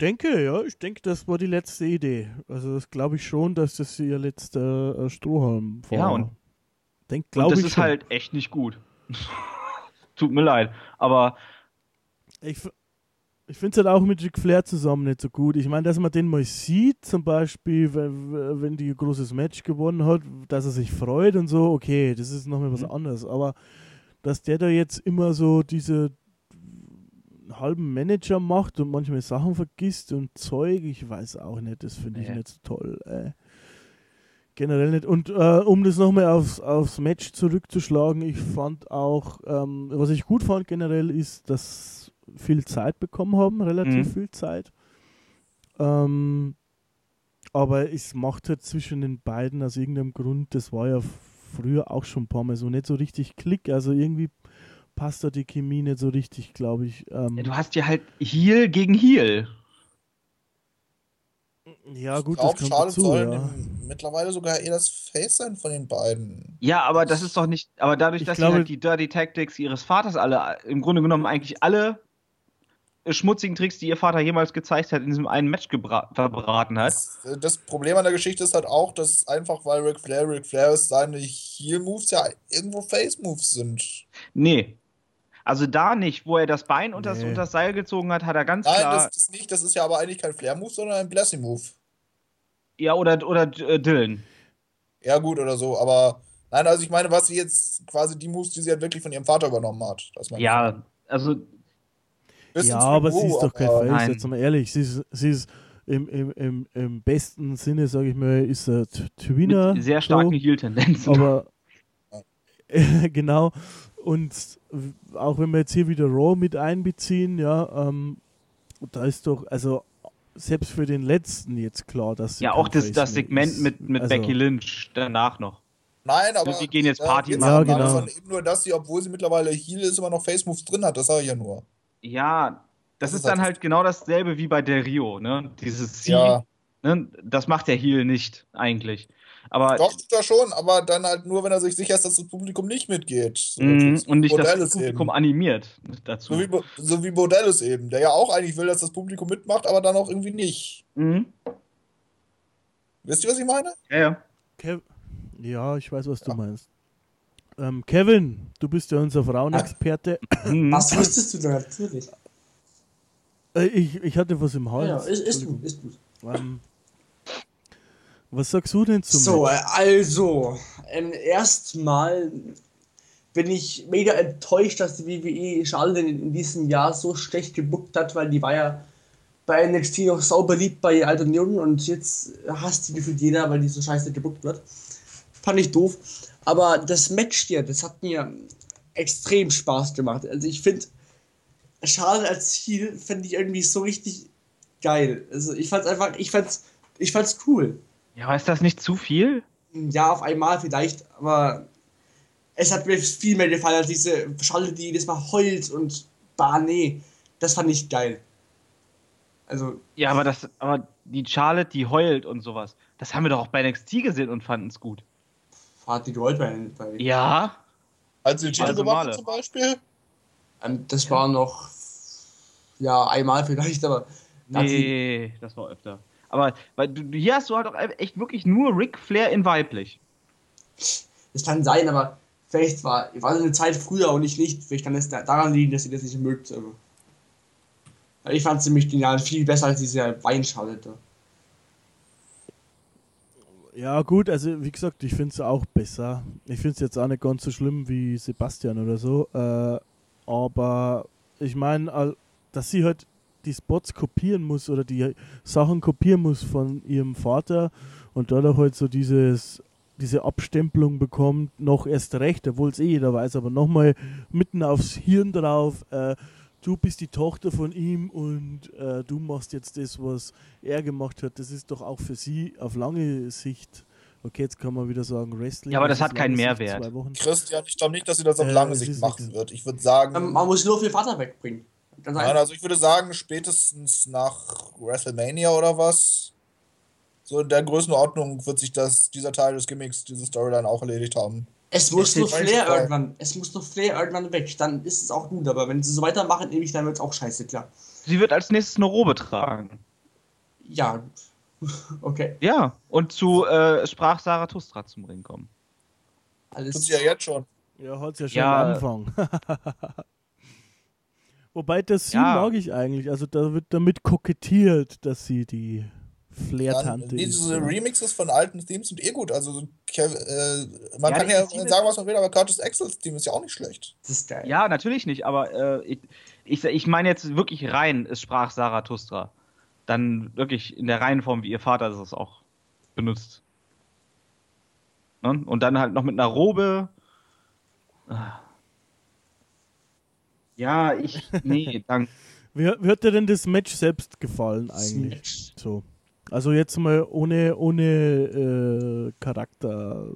Ich denke, ja, ich denke, das war die letzte Idee. Also das glaube ich schon, dass das ihr letzter äh, Strohhalm war. Ja, und- denk, Und glaube das ist schon. halt echt nicht gut. [laughs] Tut mir leid. Aber Ich, ich finde es halt auch mit Ric Flair zusammen nicht so gut. Ich meine, dass man den mal sieht, zum Beispiel, wenn, wenn die ein großes Match gewonnen hat, dass er sich freut und so, okay, das ist nochmal was Mhm. anderes. Aber dass der da jetzt immer so diese halben Manager macht und manchmal Sachen vergisst und Zeug, ich weiß auch nicht, das finde ich Nee. nicht so toll. Äh. Generell nicht. Und äh, um das nochmal aufs, aufs Match zurückzuschlagen, ich fand auch, ähm, was ich gut fand generell, ist, dass viel Zeit bekommen haben, relativ Mhm. viel Zeit. Ähm, aber es macht halt zwischen den beiden aus irgendeinem Grund, das war ja früher auch schon ein paar Mal so, nicht so richtig Klick. Also irgendwie passt da die Chemie nicht so richtig, glaube ich. Ähm, ja, du hast ja halt Heal gegen Heal. ja, gut, ich glaube, das kommt Charlotte dazu. soll Ja. mittlerweile sogar eher das Face sein von den beiden. Ja, aber das ist doch nicht. Aber dadurch, Ich dass glaube- sie halt die Dirty Tactics ihres Vaters alle, im Grunde genommen eigentlich alle schmutzigen Tricks, die ihr Vater jemals gezeigt hat, in diesem einen Match verbraten hat. Das, das Problem an der Geschichte ist halt auch, dass einfach, weil Ric Flair Ric Flair ist, seine Heel-Moves ja irgendwo Face-Moves sind. Nee. Also da nicht, wo er das Bein unter, das, Nee. das Seil gezogen hat, hat er ganz Nein, klar. das ist nicht, das ist ja aber eigentlich kein Flair-Move, sondern ein Blessing-Move. ja, oder, oder äh, Dylan. Ja, gut oder so, aber nein, also ich meine, was sie jetzt quasi die Moves, die sie halt wirklich von ihrem Vater übernommen hat. Das meine ich. Ja, also Bisschen Ja, aber sie ist doch kein Face, Nein. jetzt mal ehrlich. Sie ist, sie ist im, im, im, im besten Sinne, sage ich mal, ist er Twinner. mit sehr starken so, Heal-Tendenzen. aber [laughs] [laughs] genau. Und auch wenn wir jetzt hier wieder Raw mit einbeziehen, ja, ähm, da ist doch, also selbst für den letzten jetzt klar, dass sie Ja, auch das, Face das Segment ist. mit, mit Also, Becky Lynch danach noch. Nein, aber. Wir gehen jetzt äh, Party jetzt machen. Ja, genau. eben nur, dass sie, obwohl sie mittlerweile Heel ist, immer noch Face-Moves drin hat. Das sage ich ja nur. Ja, das, Das ist ist dann halt- halt genau dasselbe wie bei Del Rio, ne? Dieses Sie, Ja. ne? Das macht der Heel nicht eigentlich. Aber Doch, tut er schon, aber dann halt nur, wenn er sich sicher ist, dass das Publikum nicht mitgeht. So, so und nicht das Bordellis Publikum eben. animiert dazu. So wie, so wie Bordellis eben, der ja auch eigentlich will, dass das Publikum mitmacht, aber dann auch irgendwie nicht. Mhm. Wisst ihr, was ich meine? Ja, ja. Kev ja, ich weiß, was du Ja. meinst. Ähm, Kevin, du bist ja unser Frauenexperte. Mhm. Was wusstest du da natürlich? Äh, ich, ich hatte was im Ja, Hals. ja, ist, ist Entschuldigung. gut, ist gut. Ähm, was sagst du denn zum So, Match? also, ähm, erstmal bin ich mega enttäuscht, dass die WWE Charlotte in, in diesem Jahr so schlecht gebuckt hat, weil die war ja bei NXT noch sauber lieb bei Alt und Jung und jetzt hasst die gefühlt jeder, weil die so scheiße gebuckt wird. Fand ich doof. Aber das Match hier, das hat mir extrem Spaß gemacht. Also ich finde, Charlotte als Ziel finde ich irgendwie so richtig geil. Also ich fand's einfach, ich fand's, ich fand's cool. Ja, aber ist das nicht zu viel? Ja, auf einmal vielleicht, aber es hat mir viel mehr gefallen als diese Schalle, die das mal heult und bah, nee, das fand ich geil. Also, Ja, aber das, aber die Charlotte, die heult und sowas. Das haben wir doch auch bei NXT gesehen und fanden es gut. hat die geheult bei, bei Ja. Als sie den Titel Also zum Beispiel. ähm, Das war noch, ja, einmal vielleicht, aber Nee, das war öfter. Aber weil du, hier hast du halt auch echt wirklich nur Ric Flair in weiblich. das kann sein, aber Vielleicht war, war eine Zeit früher und ich nicht. Vielleicht kann es da- daran liegen, dass ihr das nicht mögt. aber- Weil Ich fand es ziemlich genial, viel besser als diese Weinschale da. Ja, gut, also wie gesagt, ich finde es auch besser. Ich finde es jetzt auch nicht ganz so schlimm wie Sebastian oder so. Äh, aber ich meine, dass sie halt die Spots kopieren muss oder die Sachen kopieren muss von ihrem Vater und dadurch halt so dieses diese Abstempelung bekommt, noch erst recht, obwohl es eh jeder weiß, aber nochmal mitten aufs Hirn drauf, äh, du bist die Tochter von ihm und äh, du machst jetzt das, was er gemacht hat. Das ist doch auch für sie auf lange Sicht, okay, jetzt kann man wieder sagen Wrestling. Ja, aber das hat keinen Mehrwert. zwei Wochen. Christian, ich glaube nicht, dass sie das auf Äh, lange Sicht machen wird. Ich würde sagen, Ähm, Man muss nur für Vater wegbringen. Ganz nein, einfach. also ich würde sagen, spätestens nach WrestleMania oder was, so in der Größenordnung wird sich das, dieser Teil des Gimmicks, diese Storyline auch erledigt haben. Es muss nur Flair weil- irgendwann, es muss nur Flair irgendwann weg, dann ist es auch gut, aber wenn sie so weitermachen, ewig, dann wird es auch scheiße, klar. Sie wird als nächstes eine Robe tragen. Ja, [laughs] okay, Ja, und zu äh, sprach Zarathustra zum Ring kommen. Tut alles. sie ja jetzt schon. Ja, hat ja schon Ja. am Anfang. [laughs] Wobei das sie Ja. mag ich eigentlich. Also da wird damit kokettiert, dass sie die Flair-Tante ist. diese ja. Remixes von alten Themes sind eh gut. Also äh, man Ja, kann ja Theme- sagen, was man will, aber Curtis Axels Theme ist ja auch nicht schlecht. Das ist geil. Ja, natürlich nicht, aber äh, ich, ich, ich meine jetzt wirklich rein, es sprach Zarathustra. Dann wirklich in der Reihenform, wie ihr Vater es auch benutzt. Ne? Und dann halt noch mit einer Robe. Ah. Ja, ich. Nee, danke. [laughs] Wie, wie hat dir denn das Match selbst gefallen eigentlich? So. Also jetzt mal ohne, ohne äh, Charakter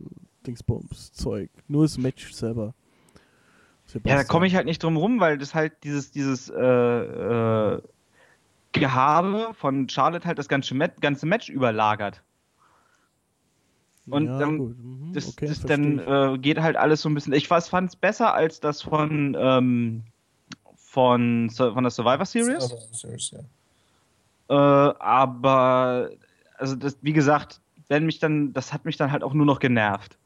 Dingsbums Zeug. Nur das Match selber. Ja, da komme ich halt nicht drum rum, weil das halt dieses, dieses äh, äh, Gehabe von Charlotte halt das ganze, Met ganze Match überlagert. und ja, dann-. Mhm, Das, okay, das dann äh, geht halt alles so ein bisschen. Ich fand es besser als das von, ähm, von, von der Survivor Series. Also, Series ja. Äh, aber, also das, wie gesagt, wenn mich dann, das hat mich dann halt auch nur noch genervt.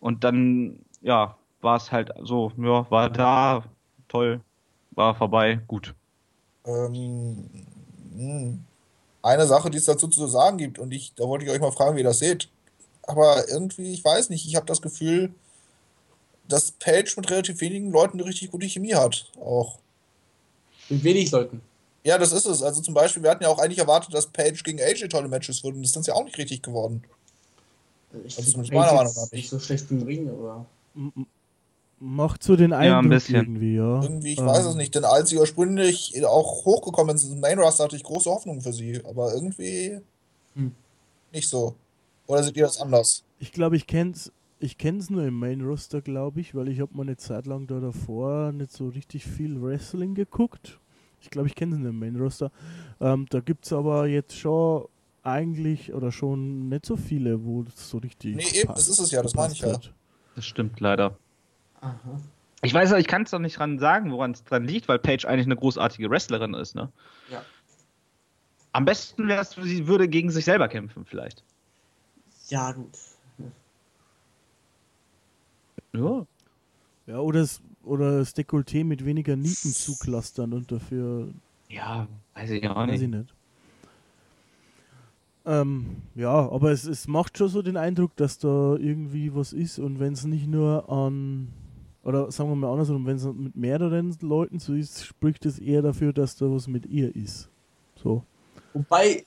Und dann, ja, war es halt so, ja, war da, toll, war vorbei, gut. Ähm, mh. eine Sache, die es dazu zu sagen gibt, und ich, da wollte ich euch mal fragen, wie ihr das seht. Aber irgendwie, ich weiß nicht, ich habe das Gefühl, dass Page mit relativ wenigen Leuten eine richtig gute Chemie hat. Auch. Mit wenig Leuten. Ja, das ist es. Also zum Beispiel, wir hatten ja auch eigentlich erwartet, dass Page gegen AJ tolle Matches würden. Das ist ja auch nicht richtig geworden. Ich Also zumindest meiner Meinung nach nicht. nicht so schlecht im Ring, aber. M- Macht so den Eindruck ein bisschen. irgendwie, ja. Irgendwie, ich Ähm, weiß es nicht, denn als sie ursprünglich auch hochgekommen sind im Main Roster, hatte ich große Hoffnung für sie. Aber irgendwie Hm. nicht so. Oder seht ihr das anders? Ich glaube, ich kenn's, ich kenn's nur im Main Roster, glaube ich, weil ich habe mal eine Zeit lang da davor nicht so richtig viel Wrestling geguckt. Ich glaube, ich kenne es nur im Main Roster. Ähm, da gibt's aber jetzt schon eigentlich oder schon nicht so viele, wo das so richtig. Nee, eben, das ist es ja, das meine ich ja. hat. Das stimmt leider. Aha. Ich weiß, aber ich kann es doch nicht dran sagen, woran es dran liegt, weil Paige eigentlich eine großartige Wrestlerin ist, ne? Ja. Am besten wäre es, sie würde gegen sich selber kämpfen, vielleicht. Ja, gut. Ja. Ja, oder, das, oder das Dekolleté mit weniger Nieten zuklastern und dafür Ja, weiß ich auch Weiß ich nicht. nicht. Ähm, ja, aber es, es macht schon so den Eindruck, dass da irgendwie was ist und wenn es nicht nur an, oder sagen wir mal andersrum, wenn es mit mehreren Leuten so ist, spricht es eher dafür, dass da was mit ihr ist. So. Wobei,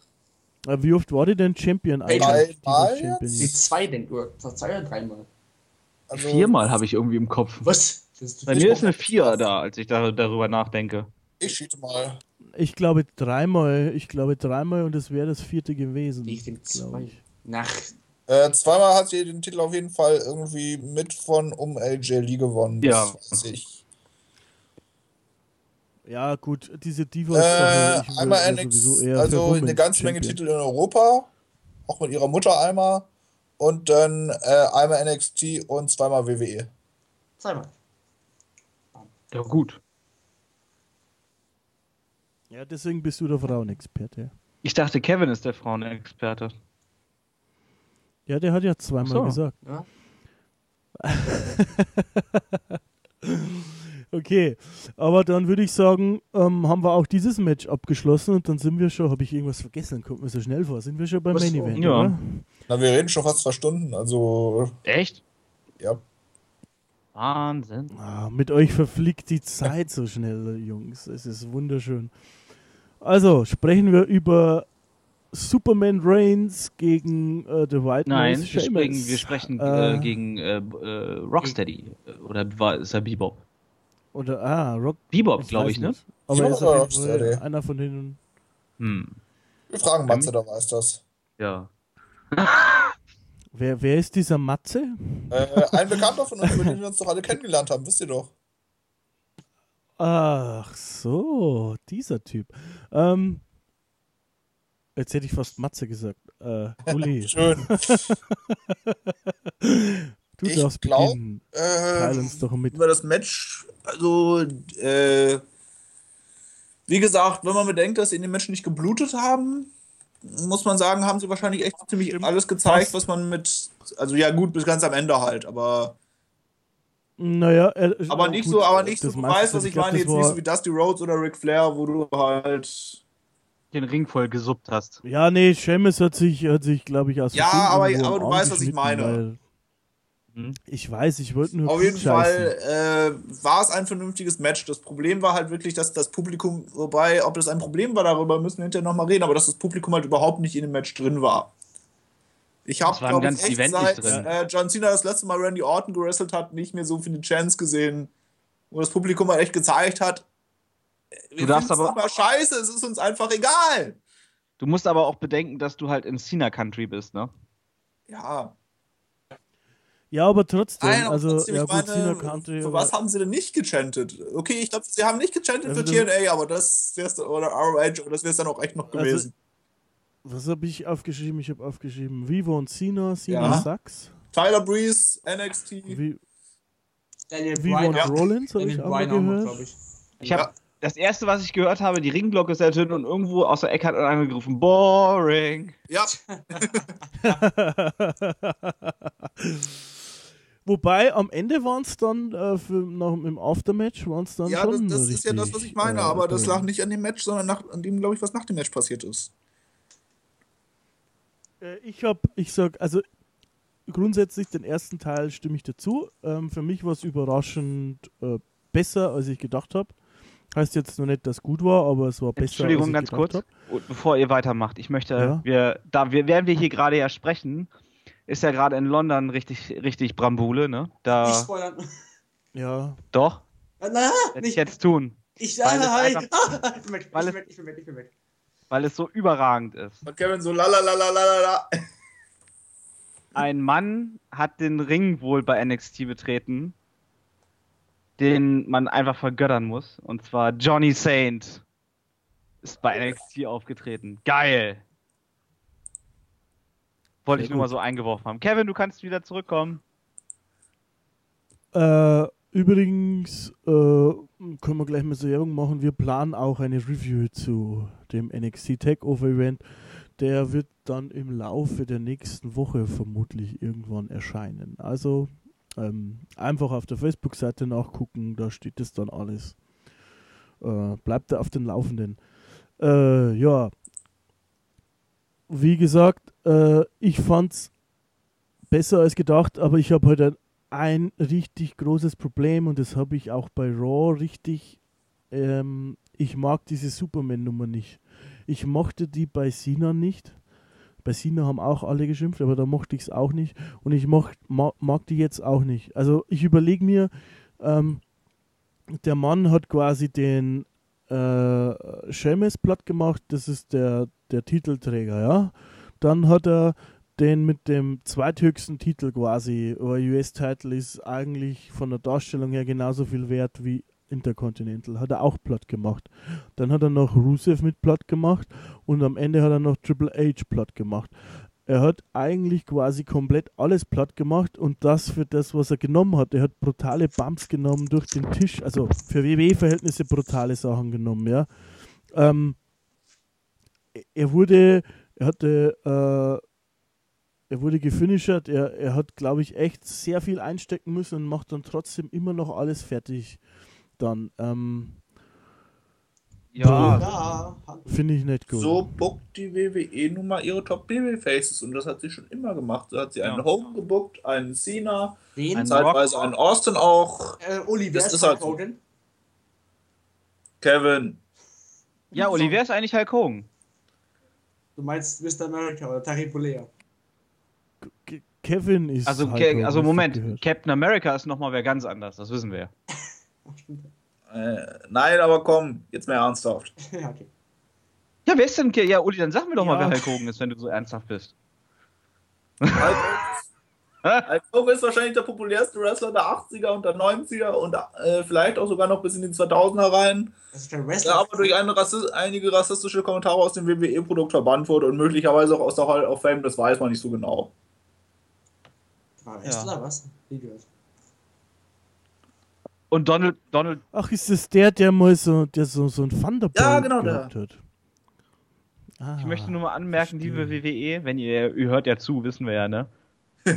Aber wie oft war die denn Champion dreimal die zwei zwei oder dreimal. Also, Viermal habe ich irgendwie im Kopf. Was? Bei mir ist eine Vier da, als ich da, darüber nachdenke. Ich schiete mal. Ich glaube dreimal, ich glaube dreimal und es wäre das vierte gewesen. Ich denke zwei. ich. Nach. Äh, zweimal hat sie den Titel auf jeden Fall irgendwie mit von um AJ Lee gewonnen. Das Ja. weiß ich. Ja, gut, diese Divas. Äh, einmal NXT, sowieso eher für also eine ganze Menge. Titel in Europa, auch mit ihrer Mutter einmal. Und dann äh, einmal NXT und zweimal. WWE. Zweimal. Ja, gut. Ja, deswegen bist du der Frauenexperte. Ich dachte, Kevin ist der Frauenexperte. Ja, der hat ja zweimal so. gesagt. Ja. [laughs] Okay, aber dann würde ich sagen, ähm, haben wir auch dieses Match abgeschlossen und dann sind wir schon, habe ich irgendwas vergessen, kommt mir so schnell vor, sind wir schon beim Was Main? Event, Ja. oder? Na, wir reden schon fast zwei Stunden, also Echt? ja. Wahnsinn. Ah, mit euch verfliegt die Zeit so schnell, Jungs. Es ist wunderschön. Also, sprechen wir über Superman Reigns gegen äh, The White Nein, wir sprechen, wir sprechen äh, Äh, gegen äh, äh, Rocksteady. Äh, Oder war, ist er Bebop? Oder, ah, Rock. Bebop, glaube ich, ne? nicht. Aber er ist Ja, auf jeden Fall einer von denen. Hm. Wir fragen Matze, der weiß das. Ja. Wer, wer ist dieser Matze? Äh, ein Bekannter von uns, über den wir uns doch alle kennengelernt haben, wisst ihr doch. Ach so, dieser Typ. Ähm, jetzt hätte ich fast Matze gesagt. Äh, Uli, [laughs] Schön. [laughs] du Ich darfst glaub, beginnen. Teil Äh, uns doch mit. über das Match, also, äh, wie gesagt, wenn man bedenkt, dass sie in den Match nicht geblutet haben, muss man sagen, haben sie wahrscheinlich echt ziemlich Stimmt. alles gezeigt, was man mit, also ja gut, bis ganz am Ende halt, aber, Naja, er, aber äh, nicht gut, so, aber nicht das so, du weißt, was ich glaub, meine, jetzt nicht so wie Dusty Rhodes oder Ric Flair, wo du halt, Den Ring voll gesuppt hast. Ja, nee, Sheamus hat sich, hat sich glaube ich, aus Ja, aber- aber du weißt, was ich meine. Weil- Hm? Ich weiß, ich wollte nur Auf jeden klugscheißen. Fall äh, war es ein vernünftiges Match. Das Problem war halt wirklich, dass das Publikum, wobei, ob das ein Problem war, darüber müssen wir hinterher nochmal reden, aber dass das Publikum halt überhaupt nicht in dem Match drin war. Ich habe, im glaube ich, echt Event seit äh, John Cena das letzte Mal Randy Orton gewrestelt hat, nicht mehr so viele Chance gesehen, wo das Publikum halt echt gezeigt hat, wir darfst aber- aber scheiße, es ist uns einfach egal. Du musst aber auch bedenken, dass du halt in Cena Country bist, ne? Ja, Ja, aber trotzdem, Nein, also, trotzdem, ja ich gut, Cena meine, Country. für was haben sie denn nicht gechantet? Okay, ich glaube, sie haben nicht gechantet Also für TNA, aber das wär's, oder ROH, aber das wäre es dann auch echt noch Also, gewesen. Was habe ich aufgeschrieben? Ich habe aufgeschrieben Vivo und Cena, Cena Ja. Sachs. Tyler Breeze, NXT. Vi Daniel Vivo Bryan, und ja. Rollins habe ich auch Bryan gehört. glaube ich. Ich habe Ja. das erste, was ich gehört habe, die Ringglocke ist ertönt und irgendwo aus der Ecke hat einer gerufen, boring. Ja, [laughs] [laughs] [laughs] Wobei am Ende waren es dann äh, für, nach, im Aftermatch waren es dann ja das, schon das ist ja das, was ich meine, äh, aber das lag nicht an dem Match, sondern nach, an dem, glaube ich, was nach dem Match passiert ist. Äh, Ich habe, ich sag, also grundsätzlich den ersten Teil stimme ich dazu. Ähm, für mich war es überraschend äh, besser, als ich gedacht habe. Heißt jetzt noch nicht, dass es gut war, aber es war besser. Entschuldigung, als ich ganz gedacht kurz, hab. und bevor ihr weitermacht, ich möchte, Ja. wir, da wir, während wir hier gerade ja sprechen, ist ja gerade in London richtig, richtig Brambule, ne? Nicht Da, spoilern. Ja, doch, Na, werde ich nicht. jetzt tun, Ich, weil es ah, hi. einfach- Ah, [laughs] ich bin weg, ich weil bin es- weg, ich bin weg, ich bin weg. weil es so überragend ist. Und Kevin so lalalalalala. Ein Mann hat den Ring wohl bei NXT betreten, den man einfach vergöttern muss. Und zwar Johnny Saint ist bei NXT aufgetreten. Geil! Wollte ich nur mal so eingeworfen haben. Kevin, du kannst wieder zurückkommen. Äh, übrigens äh, können wir gleich mal so Werbung machen. Wir planen auch eine Review zu dem NXT Takeover Event. Der wird dann im Laufe der nächsten Woche vermutlich irgendwann erscheinen. Also ähm, einfach auf der Facebook-Seite nachgucken, da steht es dann alles. Äh, bleibt da auf den Laufenden. Äh, ja, wie gesagt, äh, ich fand's besser als gedacht, aber ich habe heute ein richtig großes Problem und das habe ich auch bei Raw richtig. Ähm, ich mag diese Superman-Nummer nicht. Ich mochte die bei Cena nicht. Bei Cena haben auch alle geschimpft, aber da mochte ich es auch nicht. Und ich mocht, ma, mag die jetzt auch nicht. Also ich überlege mir, ähm, der Mann hat quasi den äh, Sheamus platt gemacht, das ist der, der Titelträger, ja. Dann hat er den mit dem zweithöchsten Titel quasi, US-Title ist eigentlich von der Darstellung her genauso viel wert wie Intercontinental, hat er auch platt gemacht. Dann hat er noch Rusev mit platt gemacht und am Ende hat er noch Triple H platt gemacht. Er hat eigentlich quasi komplett alles platt gemacht und das für das, was er genommen hat. Er hat brutale Bumps genommen durch den Tisch, also für WWE-Verhältnisse brutale Sachen genommen, ja. Ähm, er wurde, er hatte er wurde gefinishert. Er, er hat, glaube ich, echt sehr viel einstecken müssen und macht dann trotzdem immer noch alles fertig. Dann ähm, Ja, Ja, finde ich nicht gut. So bookt die WWE nun mal ihre Top-Babyfaces und das hat sie schon immer gemacht. So hat sie einen Ja. Hogan gebuckt, einen Cena? Ein- zeitweise einen Austin auch. Äh, Uli, wer Das ist ist halt Hulk Hogan? Kevin. ja Oliver ist eigentlich Hulk Hogan. Du meinst Mr. America oder Terry Bollea. Ke- Kevin ist. Also, halt Ke- also Moment. Captain America ist nochmal wer ganz anders, das wissen wir ja. Ach, stimmt. Äh, nein, aber komm, jetzt mehr ernsthaft. [laughs] ja, okay. Ja, wer ist denn? Ja, Uli, dann sag mir doch mal, Ja. wer Hulk Hogan ist, wenn du so ernsthaft bist. Hulk Hulk Hogan ist wahrscheinlich der populärste Wrestler der 80er und der 90er und äh, vielleicht auch sogar noch bis in die 2000er rein. Also der Wrestler. Der aber durch eine Rassi einige rassistische Kommentare aus dem WWE-Produkt verbannt wurde und möglicherweise auch aus der Hall of Fame, das weiß man nicht so genau. War Wrestler, was? Nie gehört. Und Donald, Donald, Ach, ist das der, der mal so, der so, so ein Thunderbolt Ja, genau gehabt hat? Ah, ich möchte nur mal anmerken, liebe verstehe. WWE, wenn ihr, ihr hört ja zu, wissen wir ja, ne?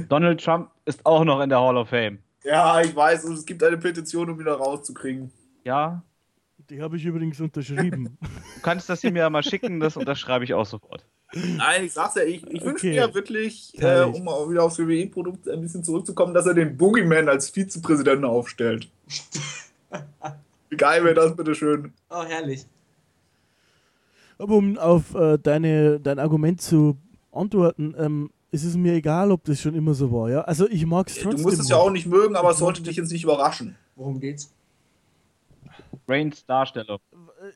Donald Trump ist auch noch in der Hall of Fame. Ja, ich weiß, und es gibt eine Petition, um ihn da rauszukriegen. Ja, Die habe ich übrigens unterschrieben. [laughs] du kannst das hier mir ja mal schicken, das unterschreibe ich auch sofort. Nein, ich sag's ja, ich, ich wünsche Okay. mir ja wirklich, äh, um auch wieder aufs WWE-Produkt ein bisschen zurückzukommen, dass er den Boogeyman als Vizepräsidenten aufstellt. [laughs] Wie geil wäre das, bitteschön? Oh, herrlich. Aber um auf äh, deine, dein Argument zu antworten, ähm, es ist mir egal, ob das schon immer so war. Ja? Also ich mag es Du trotzdem. musst es ja auch nicht mögen, aber es sollte dich jetzt nicht überraschen. Worum geht's? Reigns Darstellung.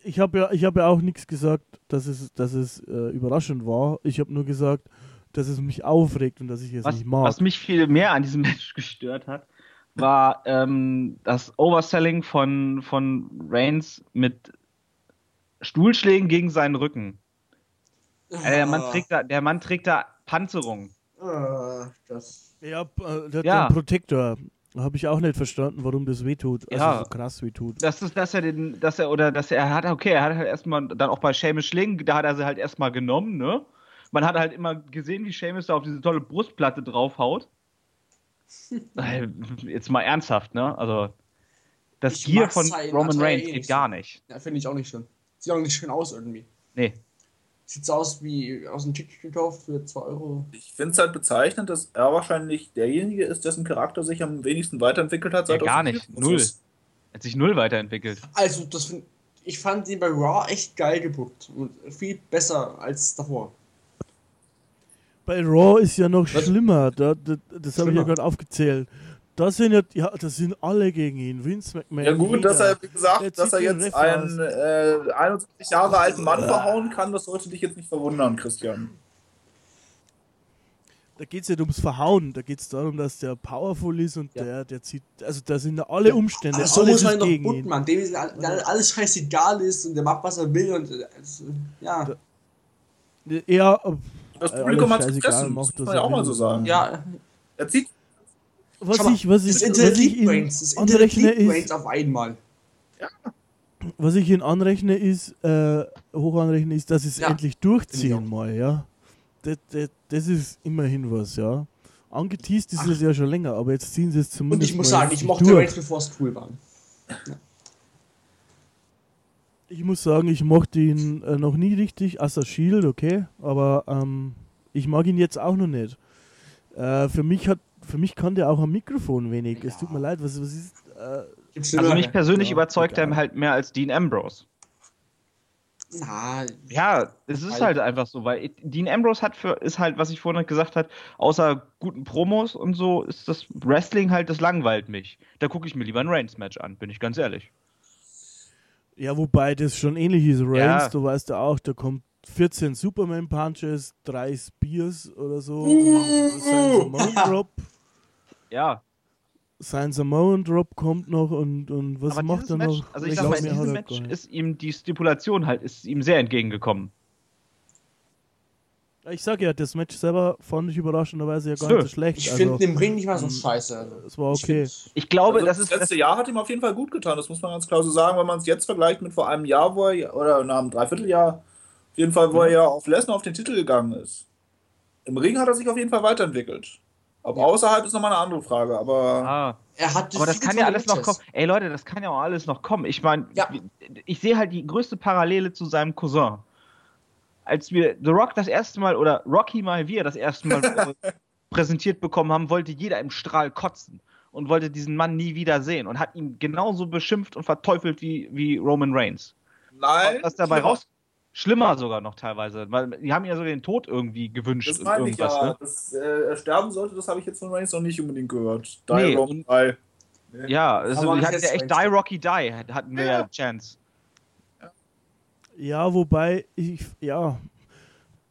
Ich habe ja, ich hab ja auch nichts gesagt, dass es, dass es äh, überraschend war. Ich habe nur gesagt, dass es mich aufregt und dass ich es Was, nicht mag. was mich viel mehr an diesem [laughs] Match gestört hat, war ähm, das Overselling von, von Reigns mit Stuhlschlägen gegen seinen Rücken. Äh, der, Mann trägt da, der Mann trägt da Panzerung. Ah, das. ja, äh, der hat Ja. einen Protektor. Habe ich auch nicht verstanden, warum das wehtut. Also Ja. so krass wehtut. Das ist, dass er den, dass er, oder dass er, hat, okay, er hat halt erstmal, dann auch bei Seamus Schling, da hat er sie halt erstmal genommen, ne? Man hat halt immer gesehen, wie Seamus da auf diese tolle Brustplatte draufhaut. [laughs] Äh, Jetzt mal ernsthaft, ne? Also, das Ich mag von seinen Roman Reigns eh geht gar nicht. Ja, finde ich auch nicht schön. Sieht auch nicht schön aus irgendwie. Nee. Sieht so aus wie aus dem Ticket gekauft für 2 Euro. Ich finde es halt bezeichnend, dass er wahrscheinlich derjenige ist, dessen Charakter sich am wenigsten weiterentwickelt hat. Ja, er gar nicht. Null. ist. Hat sich null weiterentwickelt. Also, das find, ich fand ihn bei Raw echt geil gebuckt. Und viel besser als davor. Bei Raw ist ja noch Was? schlimmer. Da, da, das habe ich ja gerade aufgezählt. Da sind ja, ja, das sind alle gegen ihn. Vince McMahon. Ja gut, jeder. dass er, wie gesagt, dass er jetzt einen äh, 21 Jahre alten Mann verhauen kann, das sollte dich jetzt nicht verwundern, Christian. Da geht es nicht ums Verhauen, da geht es darum, dass der powerful ist und Ja. der, der zieht. Also da sind ja alle Umstände, Aber so alles muss man ist ihn doch gegen ihn. Mann. Dem ist alles scheißegal ist und der macht, was er will und äh, also, ja. Er, Das Äh, Publikum hat es gefressen, das muss man ja auch mal so sagen. Ja, Er zieht was mal, ich, was ich, was ich. Das Internet anrechne ist, auf einmal. was ich ihn anrechne ist, äh, hoch anrechne ist, dass sie es Ja, endlich durchziehen mal, ja. Das, das, das ist immerhin was, ja. Angeteased ist es ja schon länger, aber jetzt ziehen sie es Und zumindest ich muss mal sagen, ich mochte durch. Bevor es cool war. Ich muss sagen, ich mochte ihn äh, noch nie richtig, außer Shield, okay, aber ähm, ich mag ihn jetzt auch noch nicht. Äh, für mich hat, für mich kann der auch am Mikrofon wenig. Es tut mir leid, was, was ist? Äh, Also mich persönlich Ja, überzeugt er halt mehr als Dean Ambrose. Na, Ja, es ist Halt. halt einfach so, weil Dean Ambrose hat für, ist halt, was ich vorhin gesagt habe, außer guten Promos und so, ist das Wrestling halt, das langweilt mich. Da gucke ich mir lieber ein Reigns-Match an, bin ich ganz ehrlich. ja, wobei das schon ähnlich ist. Reigns, Ja. du weißt ja auch, da kommt 14 Superman-Punches, 3 Spears oder so. [laughs] Uh. Samoan Drop. Ja, Sein Samoan Drop kommt noch und, und was aber macht er Match, noch? also ich Ich sag mal, in diesem Match ist ihm die Stipulation halt, ist ihm sehr entgegengekommen. Ich sag ja, das Match selber fand ich überraschenderweise ja gar Nö. nicht so schlecht. ich also, finde den Ring nicht mal so ähm, scheiße. Also, es war ich okay. find- Ich glaube, Also das das ist, letzte Jahr hat ihm auf jeden Fall gut getan, das muss man ganz klar so sagen, wenn man es jetzt vergleicht mit vor einem Jahr, wo er, oder nach einem Dreivierteljahr, auf jeden Fall, wo er ja auf Lesnar auf den Titel gegangen ist. Im Ring hat er sich auf jeden Fall weiterentwickelt. Aber Ja. außerhalb ist nochmal eine andere Frage. Aber Ah. Er hatte Aber das kann ja alles noch kommen. Ey Leute, das kann ja auch alles noch kommen. Ich meine, Ja. ich sehe halt die größte Parallele zu seinem Cousin. Als wir The Rock das erste Mal oder Rocky mal wir das erste Mal äh, [laughs] präsentiert bekommen haben, wollte jeder im Strahl kotzen und wollte diesen Mann nie wieder sehen und hat ihn genauso beschimpft und verteufelt wie, wie Roman Reigns. nein. Was dabei schlimmer. raus. Schlimmer sogar noch teilweise, weil die haben ja so den Tod irgendwie gewünscht. Das und meine ich ja. ne? Dass äh, er sterben sollte, das habe ich jetzt von Reigns noch nicht unbedingt gehört. Die Nee, Roman, und- die. Ja, also hatten jetzt ja echt. Die Rocky Die, hatten wir ja, Ja. Chance. Ja, wobei ich, ja,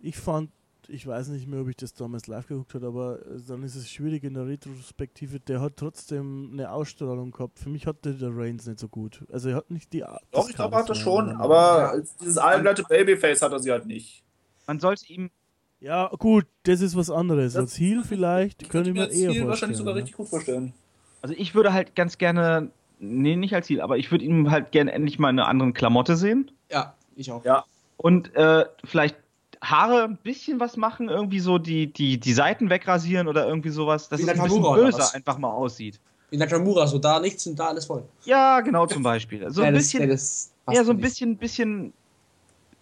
ich fand, ich weiß nicht mehr, ob ich das damals live geguckt habe, aber äh, dann ist es schwierig in der Retrospektive. Der hat trotzdem eine Ausstrahlung gehabt. Für mich hatte der Reigns nicht so gut. Also er hat nicht die Art. Doch, ich glaube, er hat das schon. ja. Aber Ja. dieses allglatte Babyface hat er sie halt nicht. Man sollte ihm Ja, gut, das ist was anderes. Das- Als Heel vielleicht könnte ich mir als eher Ziel vorstellen. wahrscheinlich sogar richtig gut vorstellen. Also ich würde halt ganz gerne, nee, nicht als Ziel, aber ich würde ihm halt gerne endlich mal in einer anderen Klamotte sehen. Ja, ich auch. Ja. Und äh, vielleicht Haare ein bisschen was machen, irgendwie so die, die, die Seiten wegrasieren oder irgendwie sowas, dass Wie es ein bisschen böser einfach mal aussieht. Wie Nakamura, so da nichts und da alles voll. Ja, genau zum Beispiel. So Ja, ein bisschen, ja, ja, so ein bisschen, bisschen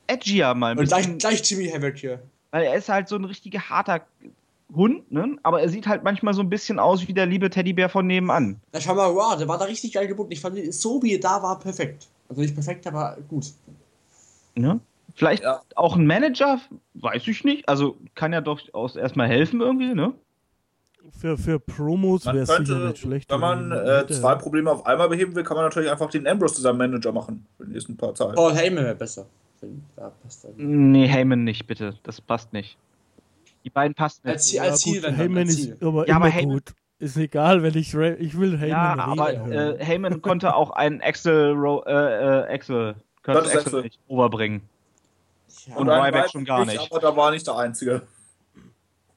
edgier mal. Ein Und gleich Jimmy Havoc hier. weil er ist halt so ein richtiger harter Hund, ne? aber er sieht halt manchmal so ein bisschen aus wie der liebe Teddybär von nebenan. Na, schau mal, wow, der war da richtig geil gebunden. Ich fand, so wie er da war, perfekt. Also nicht perfekt, aber gut. Ne? Vielleicht Ja. auch ein Manager, weiß ich nicht. Also kann ja durchaus erstmal helfen irgendwie, ne? Für, für Promos wäre es sicher könnte, nicht schlecht. wenn man äh, zwei Probleme auf einmal beheben will, kann man natürlich einfach den Ambrose zu seinem Manager machen. Für die nächsten paar Zeit. Paul Heyman wäre besser. Da passt. Nee, Heyman nicht, bitte. Das passt nicht. Die beiden passen nicht. Als ja, als gut, Ziel, wenn dann, Heyman als ist Ziel. aber Ja, immer aber Heyman- gut. Ist egal, wenn ich ich will Heyman Ja, reden aber äh, Heyman konnte auch einen Axel, äh, äh, Axel, Curtis Axel Axel. nicht overbringen. Ja, Und ein Ryback schon gar nicht. Aber da war nicht der Einzige.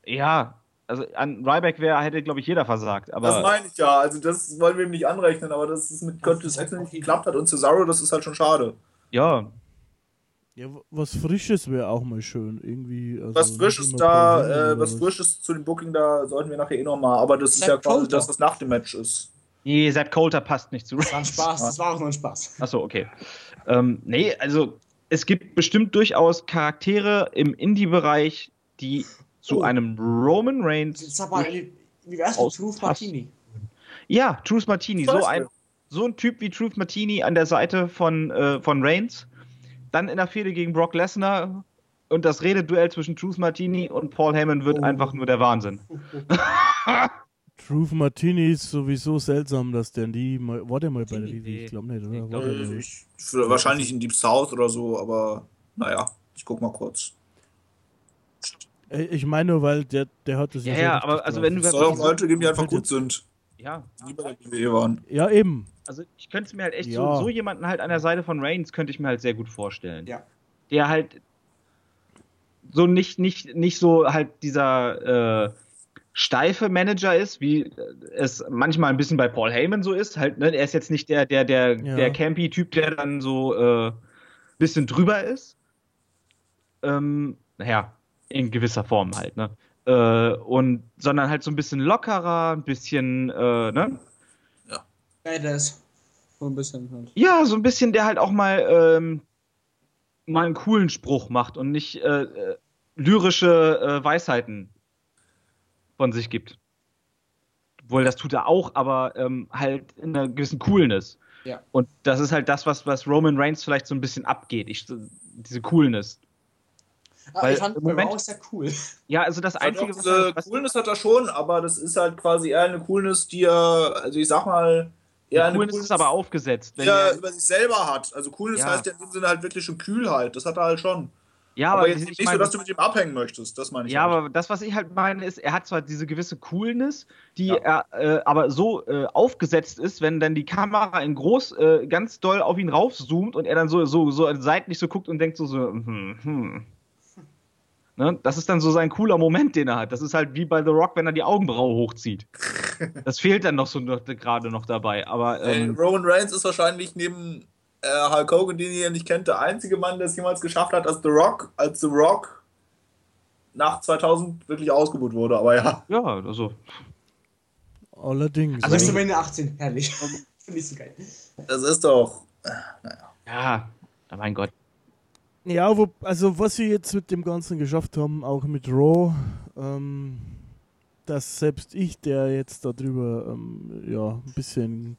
Ja, also an Ryback wäre, hätte, glaube ich, jeder versagt. das Aber meine ich ja. Also das wollen wir ihm nicht anrechnen, aber dass es mit Curtis Axel nicht geklappt hat und Cesaro, das ist halt schon schade. ja, ja, was Frisches wäre auch mal schön. Irgendwie. Also Was nicht Frisches da, äh, oder was Frisches zu dem Booking, da sollten wir nachher eh nochmal, aber das ist Zack ja quasi, Coulter. dass das nach dem Match ist. nee, Sepp Coulter passt nicht zu Das war ein Spaß, das war auch nur ein Spaß. Achso, okay. Ähm, nee, also es gibt bestimmt durchaus Charaktere im Indie-Bereich, die zu Oh. einem Roman Reigns. Sag mal, wie, wie wär's mit Truth. Martini? Ja, Truth Martini, so ein, so ein Typ wie Truth Martini an der Seite von, äh, von Reigns. Dann in der Fehde gegen Brock Lesnar und das Rededuell zwischen Truth Martini und Paul Heyman wird Oh. einfach nur der Wahnsinn. [laughs] Truth Martini ist sowieso seltsam, dass der mal. War der mal bei der WWE? Ich glaube nicht, oder? ich War glaub der Äh? Ich, wahrscheinlich in Deep South oder so, aber naja, ich guck mal kurz. Äh, Ich meine nur, weil der, der hat das Ja, so ja, richtig aber also drauf. wenn Es du- soll auch Leute geben, die einfach gut sind, Ja, die bei der WWE waren. Ja, eben. also ich könnte es mir halt echt Ja. so, so jemanden halt an der Seite von Reigns könnte ich mir halt sehr gut vorstellen. Ja. Der halt so nicht, nicht, nicht so halt dieser äh, steife Manager ist, wie es manchmal ein bisschen bei Paul Heyman so ist. Halt, ne? Er ist jetzt nicht der, der, der, Ja. der Campy-Typ, der dann so äh, bisschen drüber ist. Ähm, naja, in gewisser Form halt, ne? Äh, und sondern halt so ein bisschen lockerer, ein bisschen, äh, ne? Badass. So ein bisschen halt. Ja, so ein bisschen, der halt auch mal, ähm, mal einen coolen Spruch macht und nicht äh, äh, lyrische äh, Weisheiten von sich gibt. Obwohl, das tut er auch, aber ähm, halt in einer gewissen Coolness. Ja. Und das ist halt das, was, was Roman Reigns vielleicht so ein bisschen abgeht. Ich, diese Coolness. Ah, Weil ich fand im Moment- ist ja cool. [laughs] Ja, also das Einzige, was, halt- was Coolness hat er schon, aber das ist halt quasi eher eine Coolness, die er, also ich sag mal, eher eine Coolness ist aber aufgesetzt. die Wenn er er, über sich selber hat. Also Coolness Ja. heißt ja in dem Sinne halt wirklich schon Kühlheit. Das hat er halt schon. Ja, aber, aber, jetzt ich nicht so, meine- dass du mit ihm abhängen möchtest. Das meine ich. Ja, halt. aber das, was ich halt meine, ist, er hat zwar diese gewisse Coolness, die Ja. er äh, aber so äh, aufgesetzt ist, wenn dann die Kamera in groß äh, ganz doll auf ihn raufzoomt und er dann so, so, so seitlich so guckt und denkt so, so hm, hm. Ne? Das ist dann so sein cooler Moment, den er hat. Das ist halt wie bei The Rock, wenn er die Augenbraue hochzieht. [laughs] Das fehlt dann noch so gerade noch dabei. Aber ähm, Roman Reigns ist wahrscheinlich neben äh, Hulk Hogan, den ihr nicht kennt, der einzige Mann, der es jemals geschafft hat, als The Rock, als The Rock nach 2000 wirklich ausgebucht wurde, aber ja. Ja, also. Allerdings. Also. WrestleMania 18, herrlich. [laughs] Finde ich so geil. Das ist doch. Ja, mein Gott. Ja, wo, also was sie jetzt mit dem Ganzen geschafft haben, auch mit Raw, ähm, dass selbst ich, der jetzt darüber ähm, ja, ein bisschen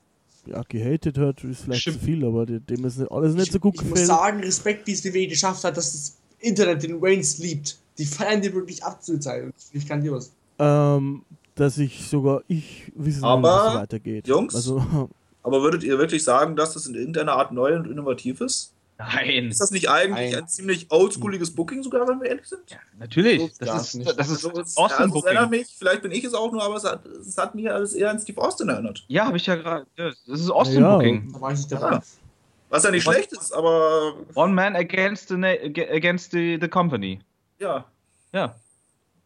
ja, gehatet hat, ist vielleicht Stimmt. zu viel, aber de- dem ist nicht, alles nicht so gut ich muss gefällt. sagen, Respekt, wie es die WWE geschafft hat, dass das Internet den Reigns liebt. Die feiern die wirklich ab zu sein. Und ich kann dir was. Ähm, dass ich sogar ich wissen will, wie es weitergeht. Jungs, Also, [laughs] Aber würdet ihr wirklich sagen, dass das in irgendeiner Art neu und innovativ ist? Nein. Ist das nicht eigentlich Nein. ein ziemlich oldschooliges Booking sogar, wenn wir ehrlich sind? Ja, natürlich. So Das darf's ist, das ist Also, Austin also es erinnert Booking. mich, vielleicht bin ich es auch nur, aber es hat, es hat mich alles eher an Steve Austin erinnert. Ja, habe ich ja gerade. ja, Das ist Austin Ja. Booking. Da war ich nicht dabei. Ja. Was ja nicht schlecht ist, aber One man against the, against the, the company. ja. Ja.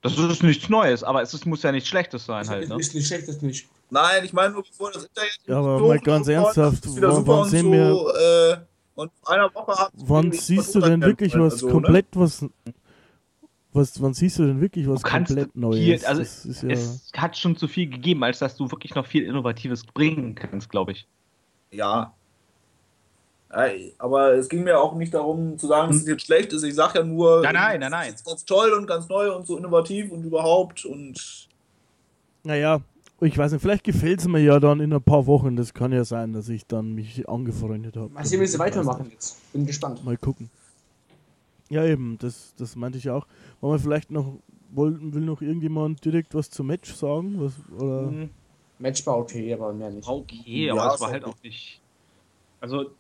Das ist nichts Neues, aber es ist, muss ja nichts Schlechtes sein Ist, halt. Ne? ist nicht schlecht, ist nicht. Nein, ich meine nur, bevor das Internet Ja, aber so mal ganz ernsthaft, das ist wieder wann- super wann und sehen so, wir- äh, und vor einer Woche wann siehst du denn wirklich was also, komplett was, was, wann siehst du denn wirklich was komplett Neues? viel, also das ist ja, es hat schon zu viel gegeben, als dass du wirklich noch viel Innovatives bringen kannst, glaube ich. Ja. Aber es ging mir auch nicht darum zu sagen, dass es jetzt schlecht ist. Ich sage ja nur, Nein, nein, nein, es nein. ist ganz toll und ganz neu und so innovativ und überhaupt und naja, ich weiß nicht, vielleicht gefällt es mir ja dann in ein paar Wochen. Das kann ja sein, dass ich dann mich angefreundet habe. Mal sehen, wie sie weitermachen jetzt. Bin gespannt. Mal gucken. Ja, eben, das, das meinte ich auch. Wollen wir vielleicht noch, wollten, will noch irgendjemand direkt was zum Match sagen? Was, oder? Mhm. Match war okay, aber mehr nicht. Okay, Ja, aber es war halt okay. auch nicht. Also,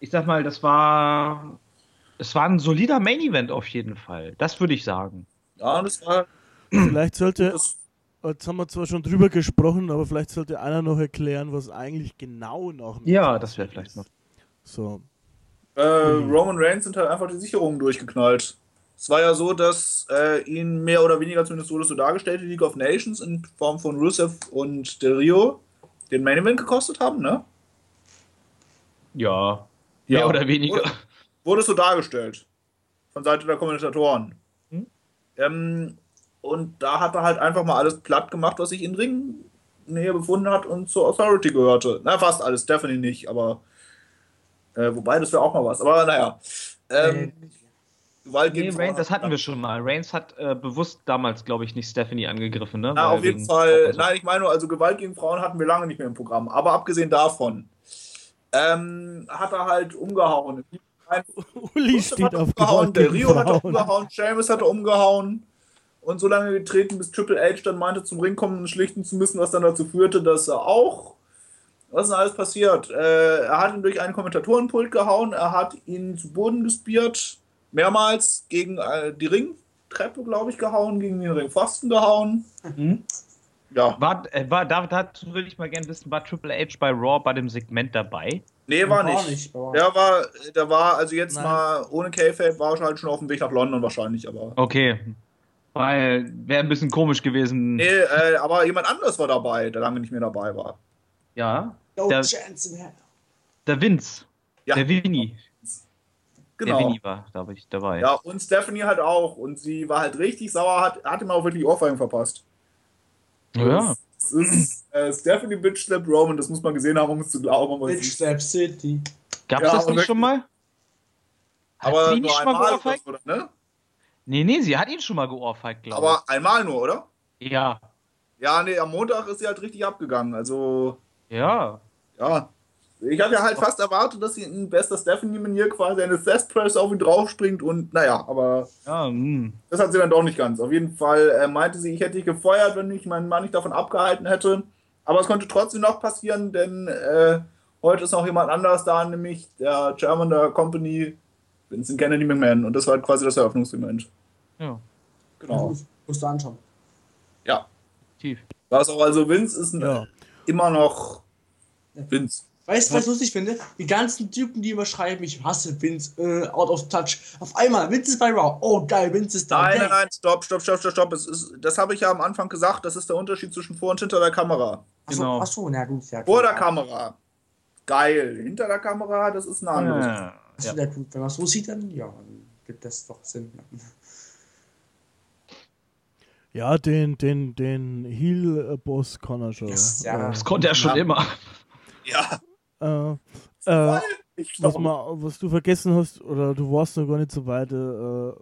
ich sag mal, das war. Es war ein solider Main Event auf jeden Fall. Das würde ich sagen. ja, das war Vielleicht sollte, das, jetzt haben wir zwar schon drüber gesprochen, aber vielleicht sollte einer noch erklären, was eigentlich genau nach dem Ja, das wäre vielleicht noch. So. äh, Roman Reigns sind halt einfach die Sicherungen durchgeknallt. Es war ja so, dass äh, ihn mehr oder weniger zumindest wurde so dargestellt, die League of Nations in Form von Rusev und Del Rio den Main Event gekostet haben, ne? Ja. Ja. Mehr oder weniger. Wurde, wurde so dargestellt. Von Seite der Kommentatoren. Hm? Ähm, und da hat er halt einfach mal alles platt gemacht, was sich in Ringnähe befunden hat und zur Authority gehörte. Na, fast alles, Stephanie nicht, aber. Äh, wobei, das wäre auch mal was. Aber naja. Ähm, Gewalt Nee, gegen Reigns, Frauen das hat- hatten wir schon mal. Reigns hat äh, bewusst damals, glaube ich, nicht Stephanie angegriffen, ne? Na, Weil auf jeden wegen- Fall. also- Nein, ich meine nur, also Gewalt gegen Frauen hatten wir lange nicht mehr im Programm. Aber abgesehen davon ähm, hat er halt umgehauen. [laughs] Uli steht hat auf umgehauen, der Rio hat umgehauen, Sheamus hat umgehauen und so lange getreten, bis Triple H dann meinte, zum Ring kommen und schlichten zu müssen, was dann dazu führte, dass er auch. Was ist denn alles passiert? Äh, er hat ihn durch einen Kommentatorenpult gehauen, er hat ihn zu Boden gespiert, mehrmals gegen äh, die Ringtreppe, glaube ich, gehauen, gegen den Ringpfosten gehauen. Mhm. Ja, War, äh, war, da, dazu würde ich mal gerne wissen, war Triple H bei Raw bei dem Segment dabei? nee, war, War nicht. nicht, war- Der war, der war, also jetzt Nein. mal ohne K-Fape, war er halt schon auf dem Weg nach London wahrscheinlich, aber. Okay. Weil wäre ein bisschen komisch gewesen. Nee, äh, aber jemand anderes war dabei, der lange nicht mehr dabei war. Ja. No Der, chance in hell. der Vince. Ja. Der. Der Genau. Winnie war da ich dabei. Ja, und Stephanie halt auch. Und sie war halt richtig sauer, hat, hat ihm auch wirklich Ohrfeigen verpasst. ja. Es ist äh, Stephanie Bitch Slap Roman, das muss man gesehen haben, um es zu glauben. Bitch Slap City. Gab's Ja, das nicht schon mal? Hat aber nur nicht schon mal einmal, oder, ne? Nee, nee, sie hat ihn schon mal geohrfeigt, glaube Aber einmal nur, oder? ich. Ja. Ja, nee, am Montag ist sie halt richtig abgegangen. Also, Ja. ja. Ich habe ja halt fast erwartet, dass sie in bester Stephanie-Manier quasi eine Thest Press auf ihn draufspringt und naja, aber Ja, hm. Das hat sie dann doch nicht ganz. Auf jeden Fall äh, meinte sie, ich hätte dich gefeuert, wenn ich meinen Mann nicht davon abgehalten hätte. Aber es konnte trotzdem noch passieren, denn äh, heute ist noch jemand anderes da, nämlich der Chairman der Company, Vincent Kennedy McMahon. Und das war halt quasi das Eröffnungsmoment. Ja. Genau. Musst du anschauen. Ja. Tief. Was auch also, Vince ist ein, Ja. immer noch Vince. Weißt du, was ich lustig finde? Die ganzen Typen, die immer schreiben, ich hasse Vince, äh, out of touch. Auf einmal, Vince ist bei Raw. Oh, geil, Vince ist da. Nein, nein, nein, stopp, stopp, stopp, stopp, stopp. Es ist, das habe ich ja am Anfang gesagt, das ist der Unterschied zwischen vor und hinter der Kamera. Achso, Genau. achso, na gut, ja. Vor der. Kamera. Geil. Hinter der Kamera, das ist eine andere. Ja. Achso, ja. gut. Wenn man es so sieht, dann ja, dann gibt das doch Sinn. Ja, den, den, den Heel-Boss kann er schon. Yes, ja. Das konnte er schon Ja. immer. Ja. Äh, äh, Ich was, glaub, ma, was du vergessen hast, oder du warst noch gar nicht so weit, äh,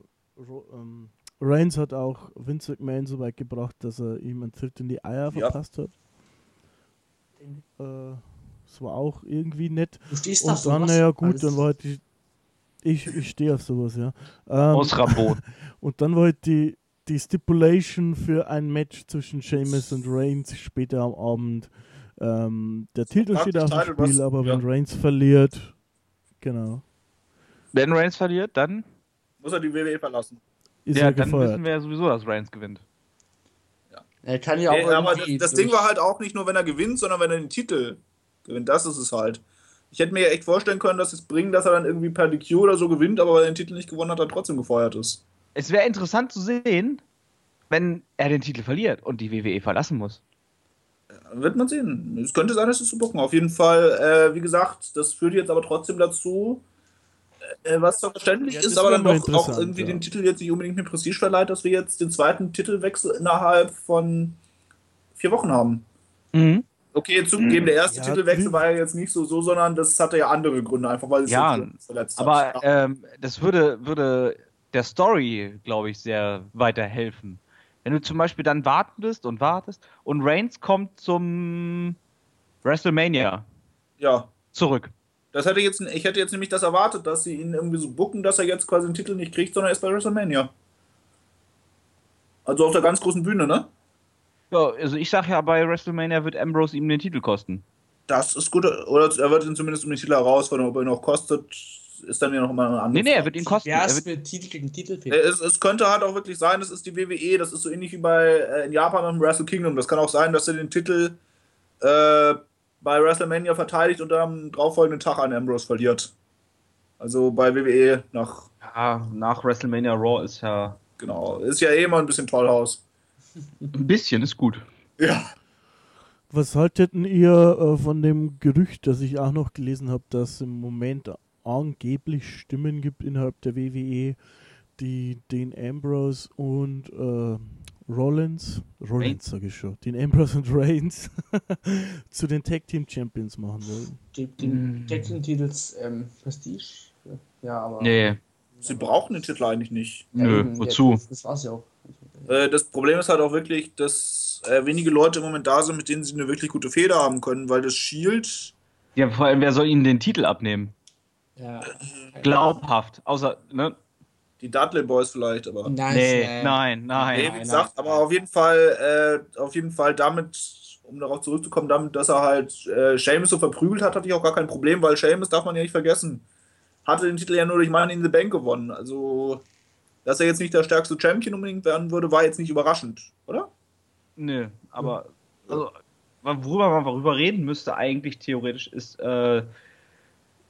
ähm, Reigns hat auch Vince McMahon so weit gebracht, dass er ihm einen Tritt in die Eier Ja. verpasst hat. Äh, das war auch irgendwie nett. Du stehst auf Und dann, sowas? naja gut, dann war halt die. Ich, ich stehe auf sowas, ja. Ähm, Aus Rambo. [laughs] und dann war halt die, die Stipulation für ein Match zwischen Sheamus und Reigns später am Abend. Ähm, der Titel steht auf dem Title, was- Spiel, aber wenn ja. Reigns verliert, genau, Wenn Reigns verliert, dann, muss er die WWE verlassen. ist ja, er dann gefeuert. wissen wir ja sowieso, dass Reigns gewinnt. Er kann ja auch Nee, aber das, das Ding war halt auch nicht nur, wenn er gewinnt, sondern wenn er den Titel gewinnt. Das ist es halt. Ich hätte mir ja echt vorstellen können, dass es bringt, dass er dann irgendwie per DQ oder so gewinnt, aber weil er den Titel nicht gewonnen hat, dann trotzdem gefeuert ist. Es wäre interessant zu sehen, wenn er den Titel verliert und die WWE verlassen muss. Wird man sehen. Es könnte sein, dass es zu bucken. Auf jeden Fall, äh, wie gesagt, das führt jetzt aber trotzdem dazu, äh, was zwar verständlich Ja, ist, aber dann doch auch irgendwie ja. den Titel jetzt nicht unbedingt mit Prestige verleiht, dass wir jetzt den zweiten Titelwechsel innerhalb von vier Wochen haben. Mhm. Okay, zugegeben, der erste Ja, Titelwechsel war ja jetzt nicht so, so, sondern das hatte ja andere Gründe, einfach weil es Ja, jetzt verletzt Aber hat. ähm, das würde, würde der Story, glaube ich, sehr weiterhelfen. Wenn du zum Beispiel dann wartest und wartest und Reigns kommt zum WrestleMania ja. zurück. Das hätte jetzt, ich hätte jetzt nämlich das erwartet, dass sie ihn irgendwie so bucken, dass er jetzt quasi den Titel nicht kriegt, sondern erst bei WrestleMania. Also auf der ganz großen Bühne, ne? Ja, also ich sage ja, bei WrestleMania wird Ambrose ihm den Titel kosten. Das ist gut. Oder er wird ihn zumindest um den Titel herausfordern. Ob er ihn noch kostet, ist dann ja noch mal eine andere Nee, nee, er wird ihn kosten. Ja, Er es wird, Titel gegen Titel. Es, es könnte halt auch wirklich sein, das ist die WWE, das ist so ähnlich wie bei äh, in Japan beim Wrestle Kingdom. Das kann auch sein, dass er den Titel äh, bei WrestleMania verteidigt und dann am darauffolgenden Tag an Ambrose verliert. Also bei WWE nach, ja, nach WrestleMania Raw ist ja genau, ist ja eh immer ein bisschen Tollhaus. Ein bisschen, ist gut. Ja. Was halteten ihr äh, von dem Gerücht, das ich auch noch gelesen habe, dass im Moment angeblich Stimmen gibt innerhalb der WWE, die den Ambrose und äh, Rollins, Rollins sage ich schon, den Ambrose und Reigns [laughs] zu den Tag Team Champions machen wollen. Die, den Tag Team Titels ähm, Prestige. Ja, aber. Nee, Sie brauchen den Titel eigentlich nicht. Ja, nö, eben, wozu? Das, das war's ja auch. Äh, das Problem ist halt auch wirklich, dass äh, wenige Leute im Moment da sind, mit denen sie eine wirklich gute Feder haben können, weil das Shield Ja, vor allem, wer soll ihnen den Titel abnehmen? Ja. Glaubhaft. Außer, ne? die Dudley Boys vielleicht, aber. Nice, Nee, äh, nein, nein. Nee, wie nein, gesagt, nein, aber nein. auf jeden Fall, äh, auf jeden Fall damit, um darauf zurückzukommen, damit, dass er halt äh, Seamus so verprügelt hat, hatte ich auch gar kein Problem, weil Seamus darf man ja nicht vergessen. Hatte den Titel ja nur durch Money in the Bank gewonnen. Also, dass er jetzt nicht der stärkste Champion unbedingt werden würde, war jetzt nicht überraschend, oder? Nö, aber also, worüber man darüber reden müsste eigentlich theoretisch ist, äh,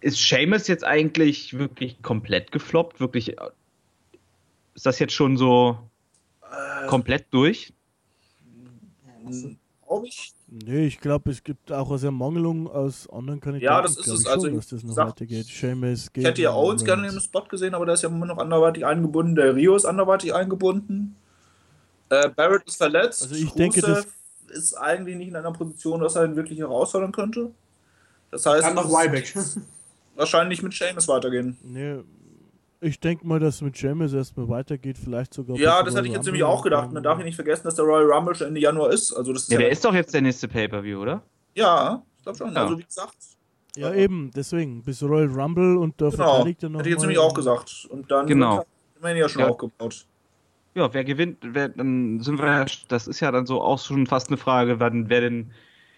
ist Seamus jetzt eigentlich wirklich komplett gefloppt? Wirklich, äh, ist das jetzt schon so komplett durch? Glaube ich. Nee, ich glaube, es gibt auch aus Ermangelung aus anderen Kandidaten. Ja, das ist es. ich Also, schon, dass das noch sag- weitergeht. Seamus, Ich hätte ja Owens gerne in dem Spot gesehen, aber der ist ja immer noch anderweitig eingebunden. Der Rio ist anderweitig eingebunden. Äh, Barrett ist verletzt. Also ich denke, das- ist eigentlich nicht in einer Position, dass er ihn wirklich herausfordern könnte. Das heißt, Kann noch Ryback. [laughs] wahrscheinlich mit Seamus weitergehen. Nee, ich denke mal, dass es mit Seamus erstmal weitergeht, vielleicht sogar. Ja, das Royal hätte ich jetzt nämlich auch gedacht. und Man dann- darf ja nicht vergessen, dass der Royal Rumble schon Ende Januar ist. Also das ist Ja, ja, der ist doch jetzt der nächste Pay-Per-View, oder? ja, ich glaube schon. Ja. Also wie gesagt, Ja, eben, deswegen. Bis Royal Rumble und da genau. verteidigt er noch. Hätte ich jetzt nämlich auch gesagt. Und dann Genau. man ja schon Ja. aufgebaut. Ja, wer gewinnt, wer, dann sind wir ja, das ist ja dann so auch schon fast eine Frage, wann, wer denn,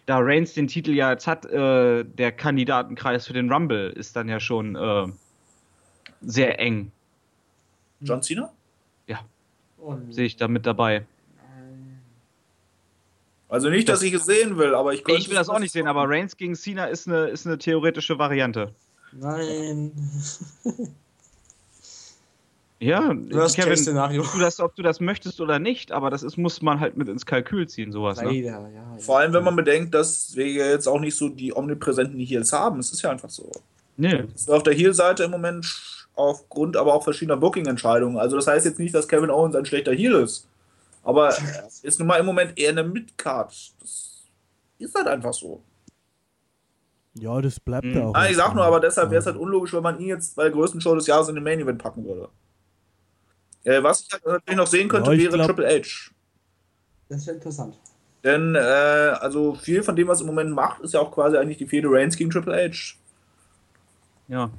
da Reigns den Titel ja jetzt hat, äh, der Kandidatenkreis für den Rumble ist dann ja schon äh, sehr eng, John Cena? Und sehe ich da mit dabei. Also nicht, dass ich es sehen will, aber ich könnte Ich will das auch nicht sehen, aber Reigns gegen Cena ist eine, ist eine theoretische Variante. Nein. [laughs] Ja, Worst Kevin, Case-Szenario. ob du, das, ob du das möchtest oder nicht, aber das ist, muss man halt mit ins Kalkül ziehen, sowas. Ne? Leider, ja. ja. Vor allem, wenn man bedenkt, dass wir ja jetzt auch nicht so die omnipräsenten Heels haben. Es ist ja einfach so. Nee. Ist auf der Heel-Seite im Moment aufgrund aber auch verschiedener Booking-Entscheidungen. Also das heißt jetzt nicht, dass Kevin Owens ein schlechter Heel ist. Aber [laughs] ist nun mal im Moment eher eine Midcard. Das ist halt einfach so. Ja, das bleibt Mhm. ja auch. Ah, ich sag nur, aber deshalb wäre es halt unlogisch, wenn man ihn jetzt bei der größten Show des Jahres in den Main Event packen würde. Äh, was ich halt natürlich noch sehen könnte, Ja, wäre glaub- Triple H. Das wäre interessant. Denn, äh, also viel von dem, was im Moment macht, ist ja auch quasi eigentlich die Fehde Reigns gegen Triple H. Ja.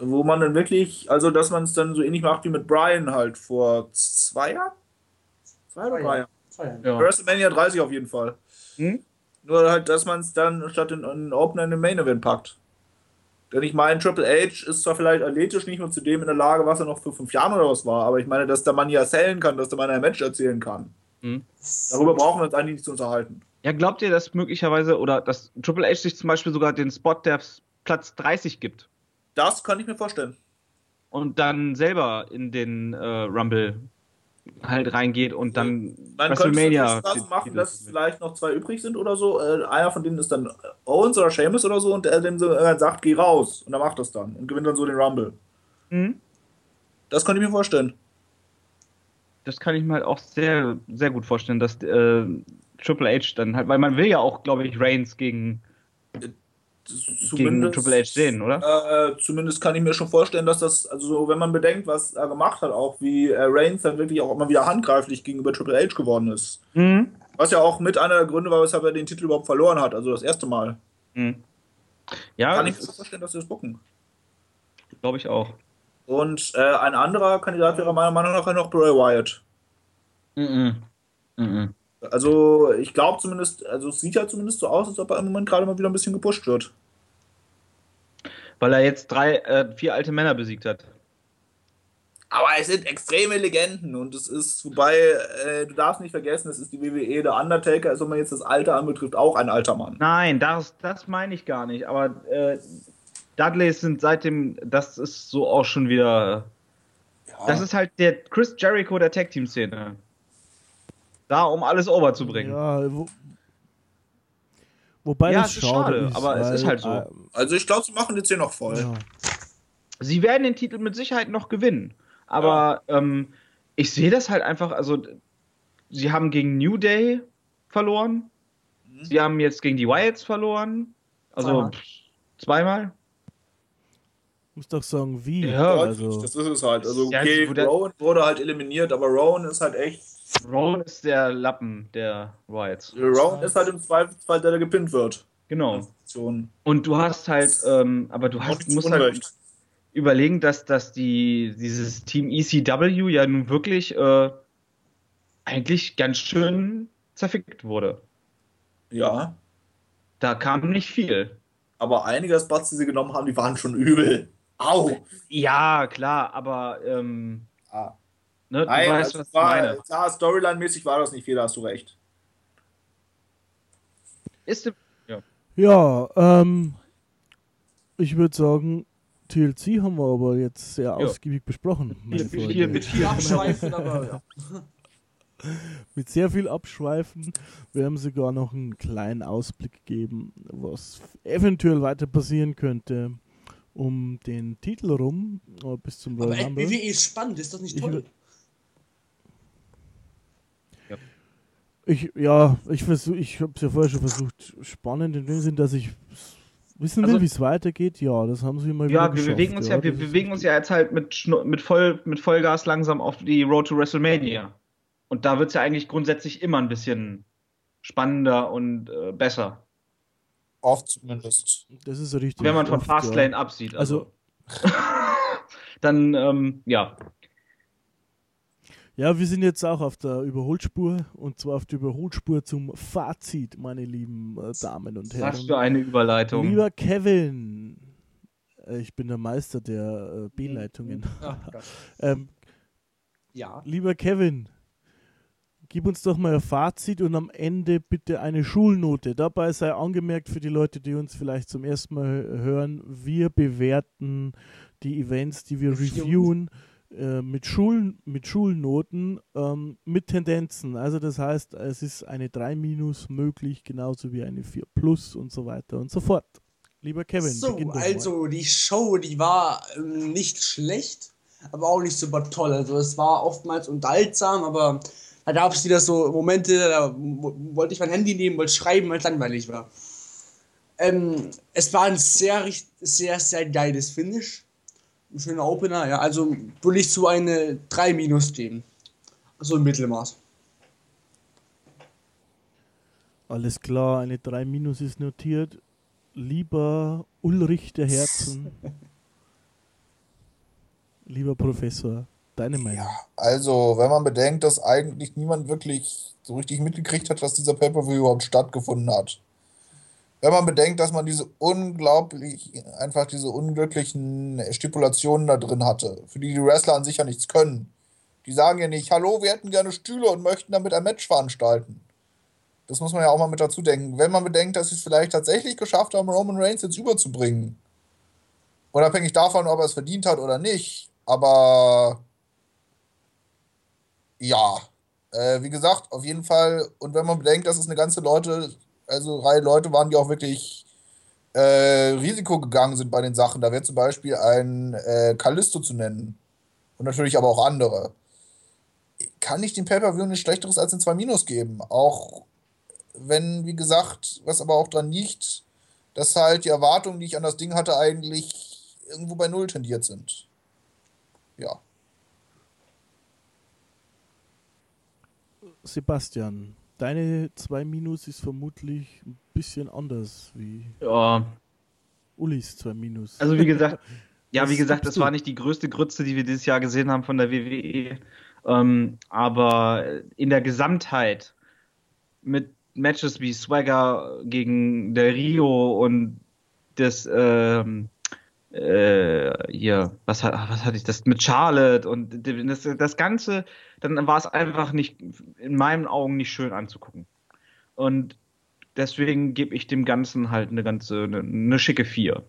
Wo man dann wirklich, also dass man es dann so ähnlich macht wie mit Brian halt vor zwei Jahren? Zwei oder drei Jahren? Zwei ja. WrestleMania 30 auf jeden Fall. Hm? Nur halt, dass man es dann statt in einen Opener in den Main Event packt. Denn ich meine, Triple H ist zwar vielleicht athletisch nicht mehr zu dem in der Lage, was er noch vor fünf Jahren oder was war, aber ich meine, dass der Mann ja sellen kann, dass der Mann ein Match erzählen kann. Darüber brauchen wir uns eigentlich nicht zu unterhalten. Ja, glaubt ihr, dass möglicherweise oder dass Triple H sich zum Beispiel sogar den Spot der Platz 30 gibt Das kann ich mir vorstellen. und dann selber in den äh, Rumble halt reingeht und dann Man WrestleMania das machen, dass vielleicht noch zwei übrig sind oder so. Äh, einer von denen ist dann Owens oder Sheamus oder so und der dem so äh, sagt, geh raus. Und er macht das dann und gewinnt dann so den Rumble. Mhm. Das könnte ich mir vorstellen. Das kann ich mir halt auch sehr, sehr gut vorstellen, dass äh, Triple H dann halt, weil man will ja auch, glaube ich, Reigns gegen, gegen Triple H sehen, oder? Äh, zumindest kann ich mir schon vorstellen, dass das, also so, wenn man bedenkt, was er gemacht hat, auch wie äh, Reigns dann wirklich auch immer wieder handgreiflich gegenüber Triple H geworden ist. Mhm. Was ja auch mit einer der Gründe war, weshalb er den Titel überhaupt verloren hat, also das erste Mal. Mhm. Ja, Kann ich mir das vorstellen, dass sie das bucken. glaube ich auch. Und äh, ein anderer Kandidat wäre meiner Meinung nach noch Bray Wyatt. Mhm. Mhm. Also ich glaube zumindest, also es sieht ja zumindest so aus, als ob er im Moment gerade mal wieder ein bisschen gepusht wird. Weil er jetzt drei, äh, vier alte Männer besiegt hat. Aber es sind extreme Legenden und es ist, wobei, äh, du darfst nicht vergessen, es ist die WWE, der Undertaker ist, wenn man jetzt das Alter anbetrifft, auch ein alter Mann. Nein, das, das meine ich gar nicht. Aber äh, Dudleys sind seitdem, das ist so auch schon wieder. Das ist halt der Chris Jericho der Tag Team Szene. Da, um alles over zu bringen. Ja, wo, wobei Ja, das es ist schade, aber es ist halt so. äh, Also ich glaube, sie machen jetzt hier noch voll. ja. Sie werden den Titel mit Sicherheit noch gewinnen. Aber ähm, ich sehe das halt einfach, also sie haben gegen New Day verloren. Mhm. Sie haben jetzt gegen die Wyatts verloren. Also Zweimal. pff, zweimal. muss doch sagen, wie. Ja, also, das ist es halt. Also Ja, okay, der- Rowan wurde halt eliminiert, aber Rowan ist halt echt. Rowan ist der Lappen der Wyatts. Rowan ist halt im Zweifelsfall der, der gepinnt wird. Genau. Und du hast halt, ähm, aber du hast, musst halt Unrecht. überlegen, dass, dass die, dieses Team ECW ja nun wirklich äh, eigentlich ganz schön zerfickt wurde. Ja, Da kam nicht viel. aber einige Spots, die sie genommen haben, die waren schon übel. Au! Ja, klar, aber ähm, Ah. Ne, du Nein, weißt, also was ich war, meine. klar, Storyline-mäßig war das nicht viel, da hast du recht. Ist, ja, ähm, ich würde sagen, TLC haben wir aber jetzt sehr ausgiebig besprochen. meine viel, viel, mit viel Abschweifen, aber ja. [laughs] mit sehr viel Abschweifen. Wir haben sogar noch einen kleinen Ausblick gegeben, was eventuell weiter passieren könnte um den Titel rum äh, bis zum Aber Royal Rumble. WWE ist spannend, ist das nicht Ich toll? Ich, ja, ich versuche, ich habe es ja vorher schon versucht, spannend in dem Sinn, dass ich wissen will, Also- wie es weitergeht. Ja, das haben sie mal Ja, wieder wir geschafft. bewegen uns ja, wir das ist bewegen uns ja jetzt halt mit, mit, voll, mit Vollgas langsam auf die Road to WrestleMania. Und da wird es ja eigentlich grundsätzlich immer ein bisschen spannender und äh, besser, Oft zumindest. Das ist richtig. wenn man von Fastlane ja. absieht. Also, [laughs] dann, ähm, ja. Ja, wir sind jetzt auch auf der Überholspur und zwar auf der Überholspur zum Fazit, meine lieben äh, Damen und Herren. Was für eine Überleitung. Lieber Kevin, äh, ich bin der Meister der äh, B-Leitungen. [laughs] Ach Gott. ähm, Ja. lieber Kevin, gib uns doch mal ein Fazit und am Ende bitte eine Schulnote. Dabei sei angemerkt für die Leute, die uns vielleicht zum ersten Mal hören, wir bewerten die Events, die wir reviewen, äh, mit, Schulen, mit Schulnoten, ähm, mit Tendenzen. Also das heißt, es ist eine 3 minus möglich, genauso wie eine 4 plus und so weiter und so fort. Lieber Kevin, So, also die Show, die war ähm, nicht schlecht, aber auch nicht super toll. Also es war oftmals unterhaltsam, aber Da gab es wieder so Momente, da wollte ich mein Handy nehmen, wollte schreiben, weil es langweilig war. Ähm, es war ein sehr, sehr, sehr geiles Finish. Ein schöner Opener, ja. Also würde ich zu eine 3 Minus geben. So im Mittelmaß. Alles klar, eine 3 Minus ist notiert. Lieber Ulrich der Herzen. [laughs] Lieber Professor, deine Meinung? Ja, also, wenn man bedenkt, dass eigentlich niemand wirklich so richtig mitgekriegt hat, dass dieser Pay-Per-View überhaupt stattgefunden hat. Wenn man bedenkt, dass man diese unglaublich, einfach diese unglücklichen Stipulationen da drin hatte, für die die Wrestler an sich ja nichts können. Die sagen ja nicht, hallo, wir hätten gerne Stühle und möchten damit ein Match veranstalten. Das muss man ja auch mal mit dazu denken. Wenn man bedenkt, dass sie es vielleicht tatsächlich geschafft haben, Roman Reigns jetzt überzubringen, unabhängig davon, ob er es verdient hat oder nicht, aber ja, äh, wie gesagt, auf jeden Fall. Und wenn man bedenkt, dass es eine ganze Leute, also Reihe Leute waren, die auch wirklich äh, Risiko gegangen sind bei den Sachen. Da wäre zum Beispiel ein äh, Callisto zu nennen. Und natürlich aber auch andere. Kann ich dem Pay-Per-View nichts Schlechteres als ein 2 Minus geben. Auch wenn, wie gesagt, was aber auch dran liegt, dass halt die Erwartungen, die ich an das Ding hatte, eigentlich irgendwo bei Null tendiert sind ja. Sebastian, deine 2 Minus ist vermutlich ein bisschen anders wie ja. Ulis 2 Minus. Also wie gesagt, [laughs] ja, wie gesagt, das war nicht die größte Grütze, die wir dieses Jahr gesehen haben von der WWE. Ähm, aber in der Gesamtheit mit Matches wie Swagger gegen Del Rio und das ähm, äh, hier, was, was hatte ich das mit Charlotte und das, das Ganze, dann war es einfach nicht, in meinen Augen nicht schön anzugucken. Und deswegen gebe ich dem Ganzen halt eine ganze, eine, eine schicke 4.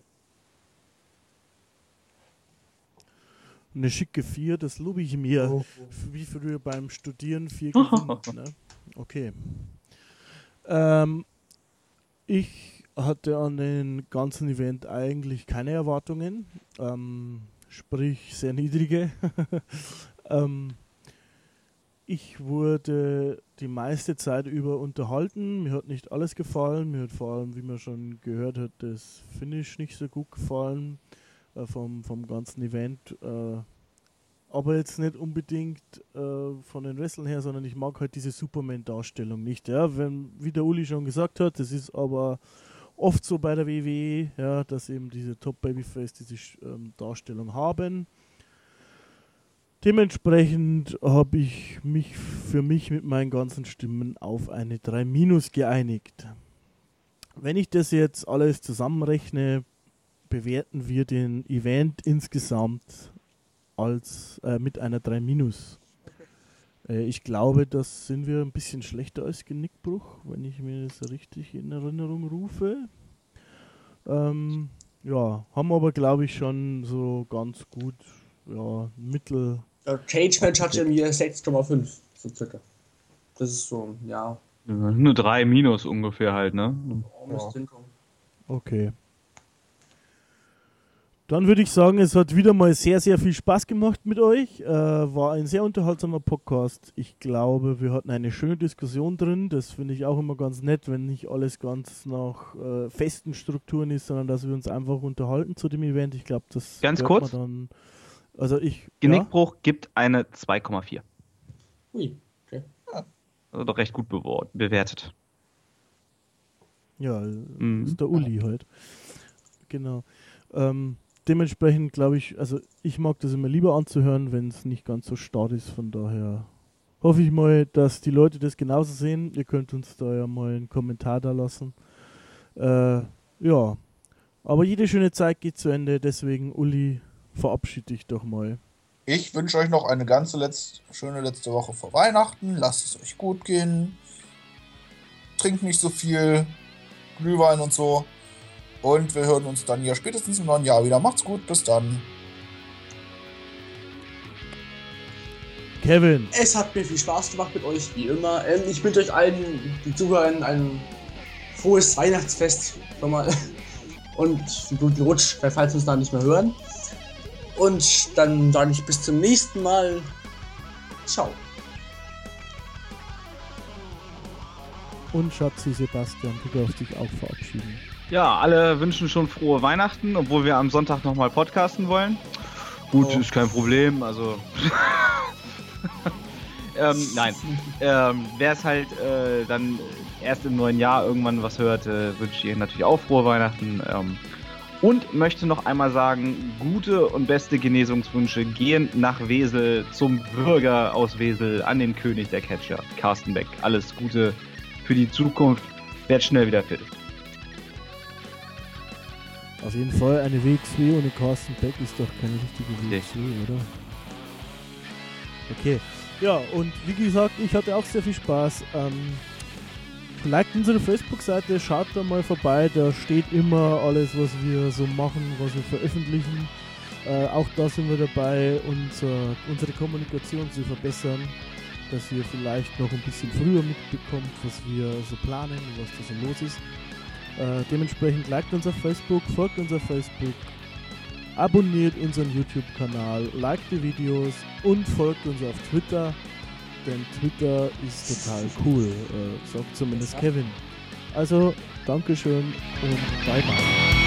Eine schicke 4, das lobe ich mir. Oh. Wie früher beim Studieren 4 [laughs] gewinnt, ne? Okay. Ähm, ich hatte an den ganzen Event eigentlich keine Erwartungen, ähm, sprich sehr niedrige. [laughs] ähm, ich wurde die meiste Zeit über unterhalten. Mir hat nicht alles gefallen. Mir hat vor allem, wie man schon gehört hat, das Finish nicht so gut gefallen äh, vom, vom ganzen Event. Äh, aber jetzt nicht unbedingt äh, von den Wrestlern her, sondern ich mag halt diese Superman-Darstellung nicht. Ja? Wenn, wie der Uli schon gesagt hat, das ist aber oft so bei der WWE, ja, dass eben diese Top Babyface diese ähm, Darstellung haben. Dementsprechend habe ich mich für mich mit meinen ganzen Stimmen auf eine 3 Minus geeinigt. Wenn ich das jetzt alles zusammenrechne, bewerten wir den Event insgesamt als äh, mit einer 3 Minus. Äh, ich glaube, das sind wir ein bisschen schlechter als Genickbruch, wenn ich mir das richtig in Erinnerung rufe. Ähm, ja, haben aber glaube ich schon so ganz gut, ja, Mittel. Der Cage Match hatte mir 6,5, so circa. Das ist so, ja. Nur 3 minus ungefähr halt, ne? Ja. Okay. Dann würde ich sagen, es hat wieder mal sehr, sehr viel Spaß gemacht mit euch. Äh, war ein sehr unterhaltsamer Podcast. Ich glaube, wir hatten eine schöne Diskussion drin. Das finde ich auch immer ganz nett, wenn nicht alles ganz nach äh, festen Strukturen ist, sondern dass wir uns einfach unterhalten zu dem Event. Ich glaube, das ganz kurz. Dann, also ich. Genickbruch ja? gibt eine 2,4. Ui, okay. Also doch recht gut bewertet. Ja, mhm. ist der Uli halt. Genau. Ähm, dementsprechend glaube ich, also ich mag das immer lieber anzuhören, wenn es nicht ganz so stark ist. Von daher hoffe ich mal, dass die Leute das genauso sehen. Ihr könnt uns da ja mal einen Kommentar da lassen. Äh, ja, aber jede schöne Zeit geht zu Ende. Deswegen, Uli, verabschiede dich doch mal. Ich wünsche euch noch eine ganze letzt, schöne letzte Woche vor Weihnachten. Lasst es euch gut gehen. Trinkt nicht so viel Glühwein und so. Und wir hören uns dann ja spätestens im neuen Jahr wieder. Macht's gut, bis dann. Kevin. Es hat mir viel Spaß gemacht mit euch, wie immer. Ähm, ich wünsche euch allen, die zuhören, ein frohes Weihnachtsfest schon mal. [laughs] Und einen guten Rutsch, falls wir uns da nicht mehr hören. Und dann sage ich bis zum nächsten Mal. Ciao. Und Schatzi Sebastian, du darfst dich auch verabschieden. Ja, alle wünschen schon frohe Weihnachten, obwohl wir am Sonntag nochmal podcasten wollen. Gut, oh. ist kein Problem, also. [laughs] ähm, nein. Ähm, Wer es halt äh, dann erst im neuen Jahr irgendwann was hört, äh, wünsche ich Ihnen natürlich auch frohe Weihnachten. Ähm, und möchte noch einmal sagen, gute und beste Genesungswünsche gehen nach Wesel zum Bürger aus Wesel, an den König der Catcher, Carsten Beck. Alles Gute für die Zukunft. Werd schnell wieder fit. Auf jeden Fall eine WXW ohne Carsten Beck ist doch keine richtige WXW, oder? Okay. Ja, und wie gesagt, ich hatte auch sehr viel Spaß. Ähm, liked unsere Facebook-Seite, schaut da mal vorbei, da steht immer alles, was wir so machen, was wir veröffentlichen. Äh, auch da sind wir dabei, unser, unsere Kommunikation zu verbessern, dass ihr vielleicht noch ein bisschen früher mitbekommt, was wir so planen und was da so los ist. Äh, dementsprechend liked uns auf Facebook, folgt uns auf Facebook, abonniert unseren YouTube-Kanal, liked die Videos und folgt uns auf Twitter denn Twitter ist total cool, äh, sagt zumindest Kevin. Also, Dankeschön und bye bye.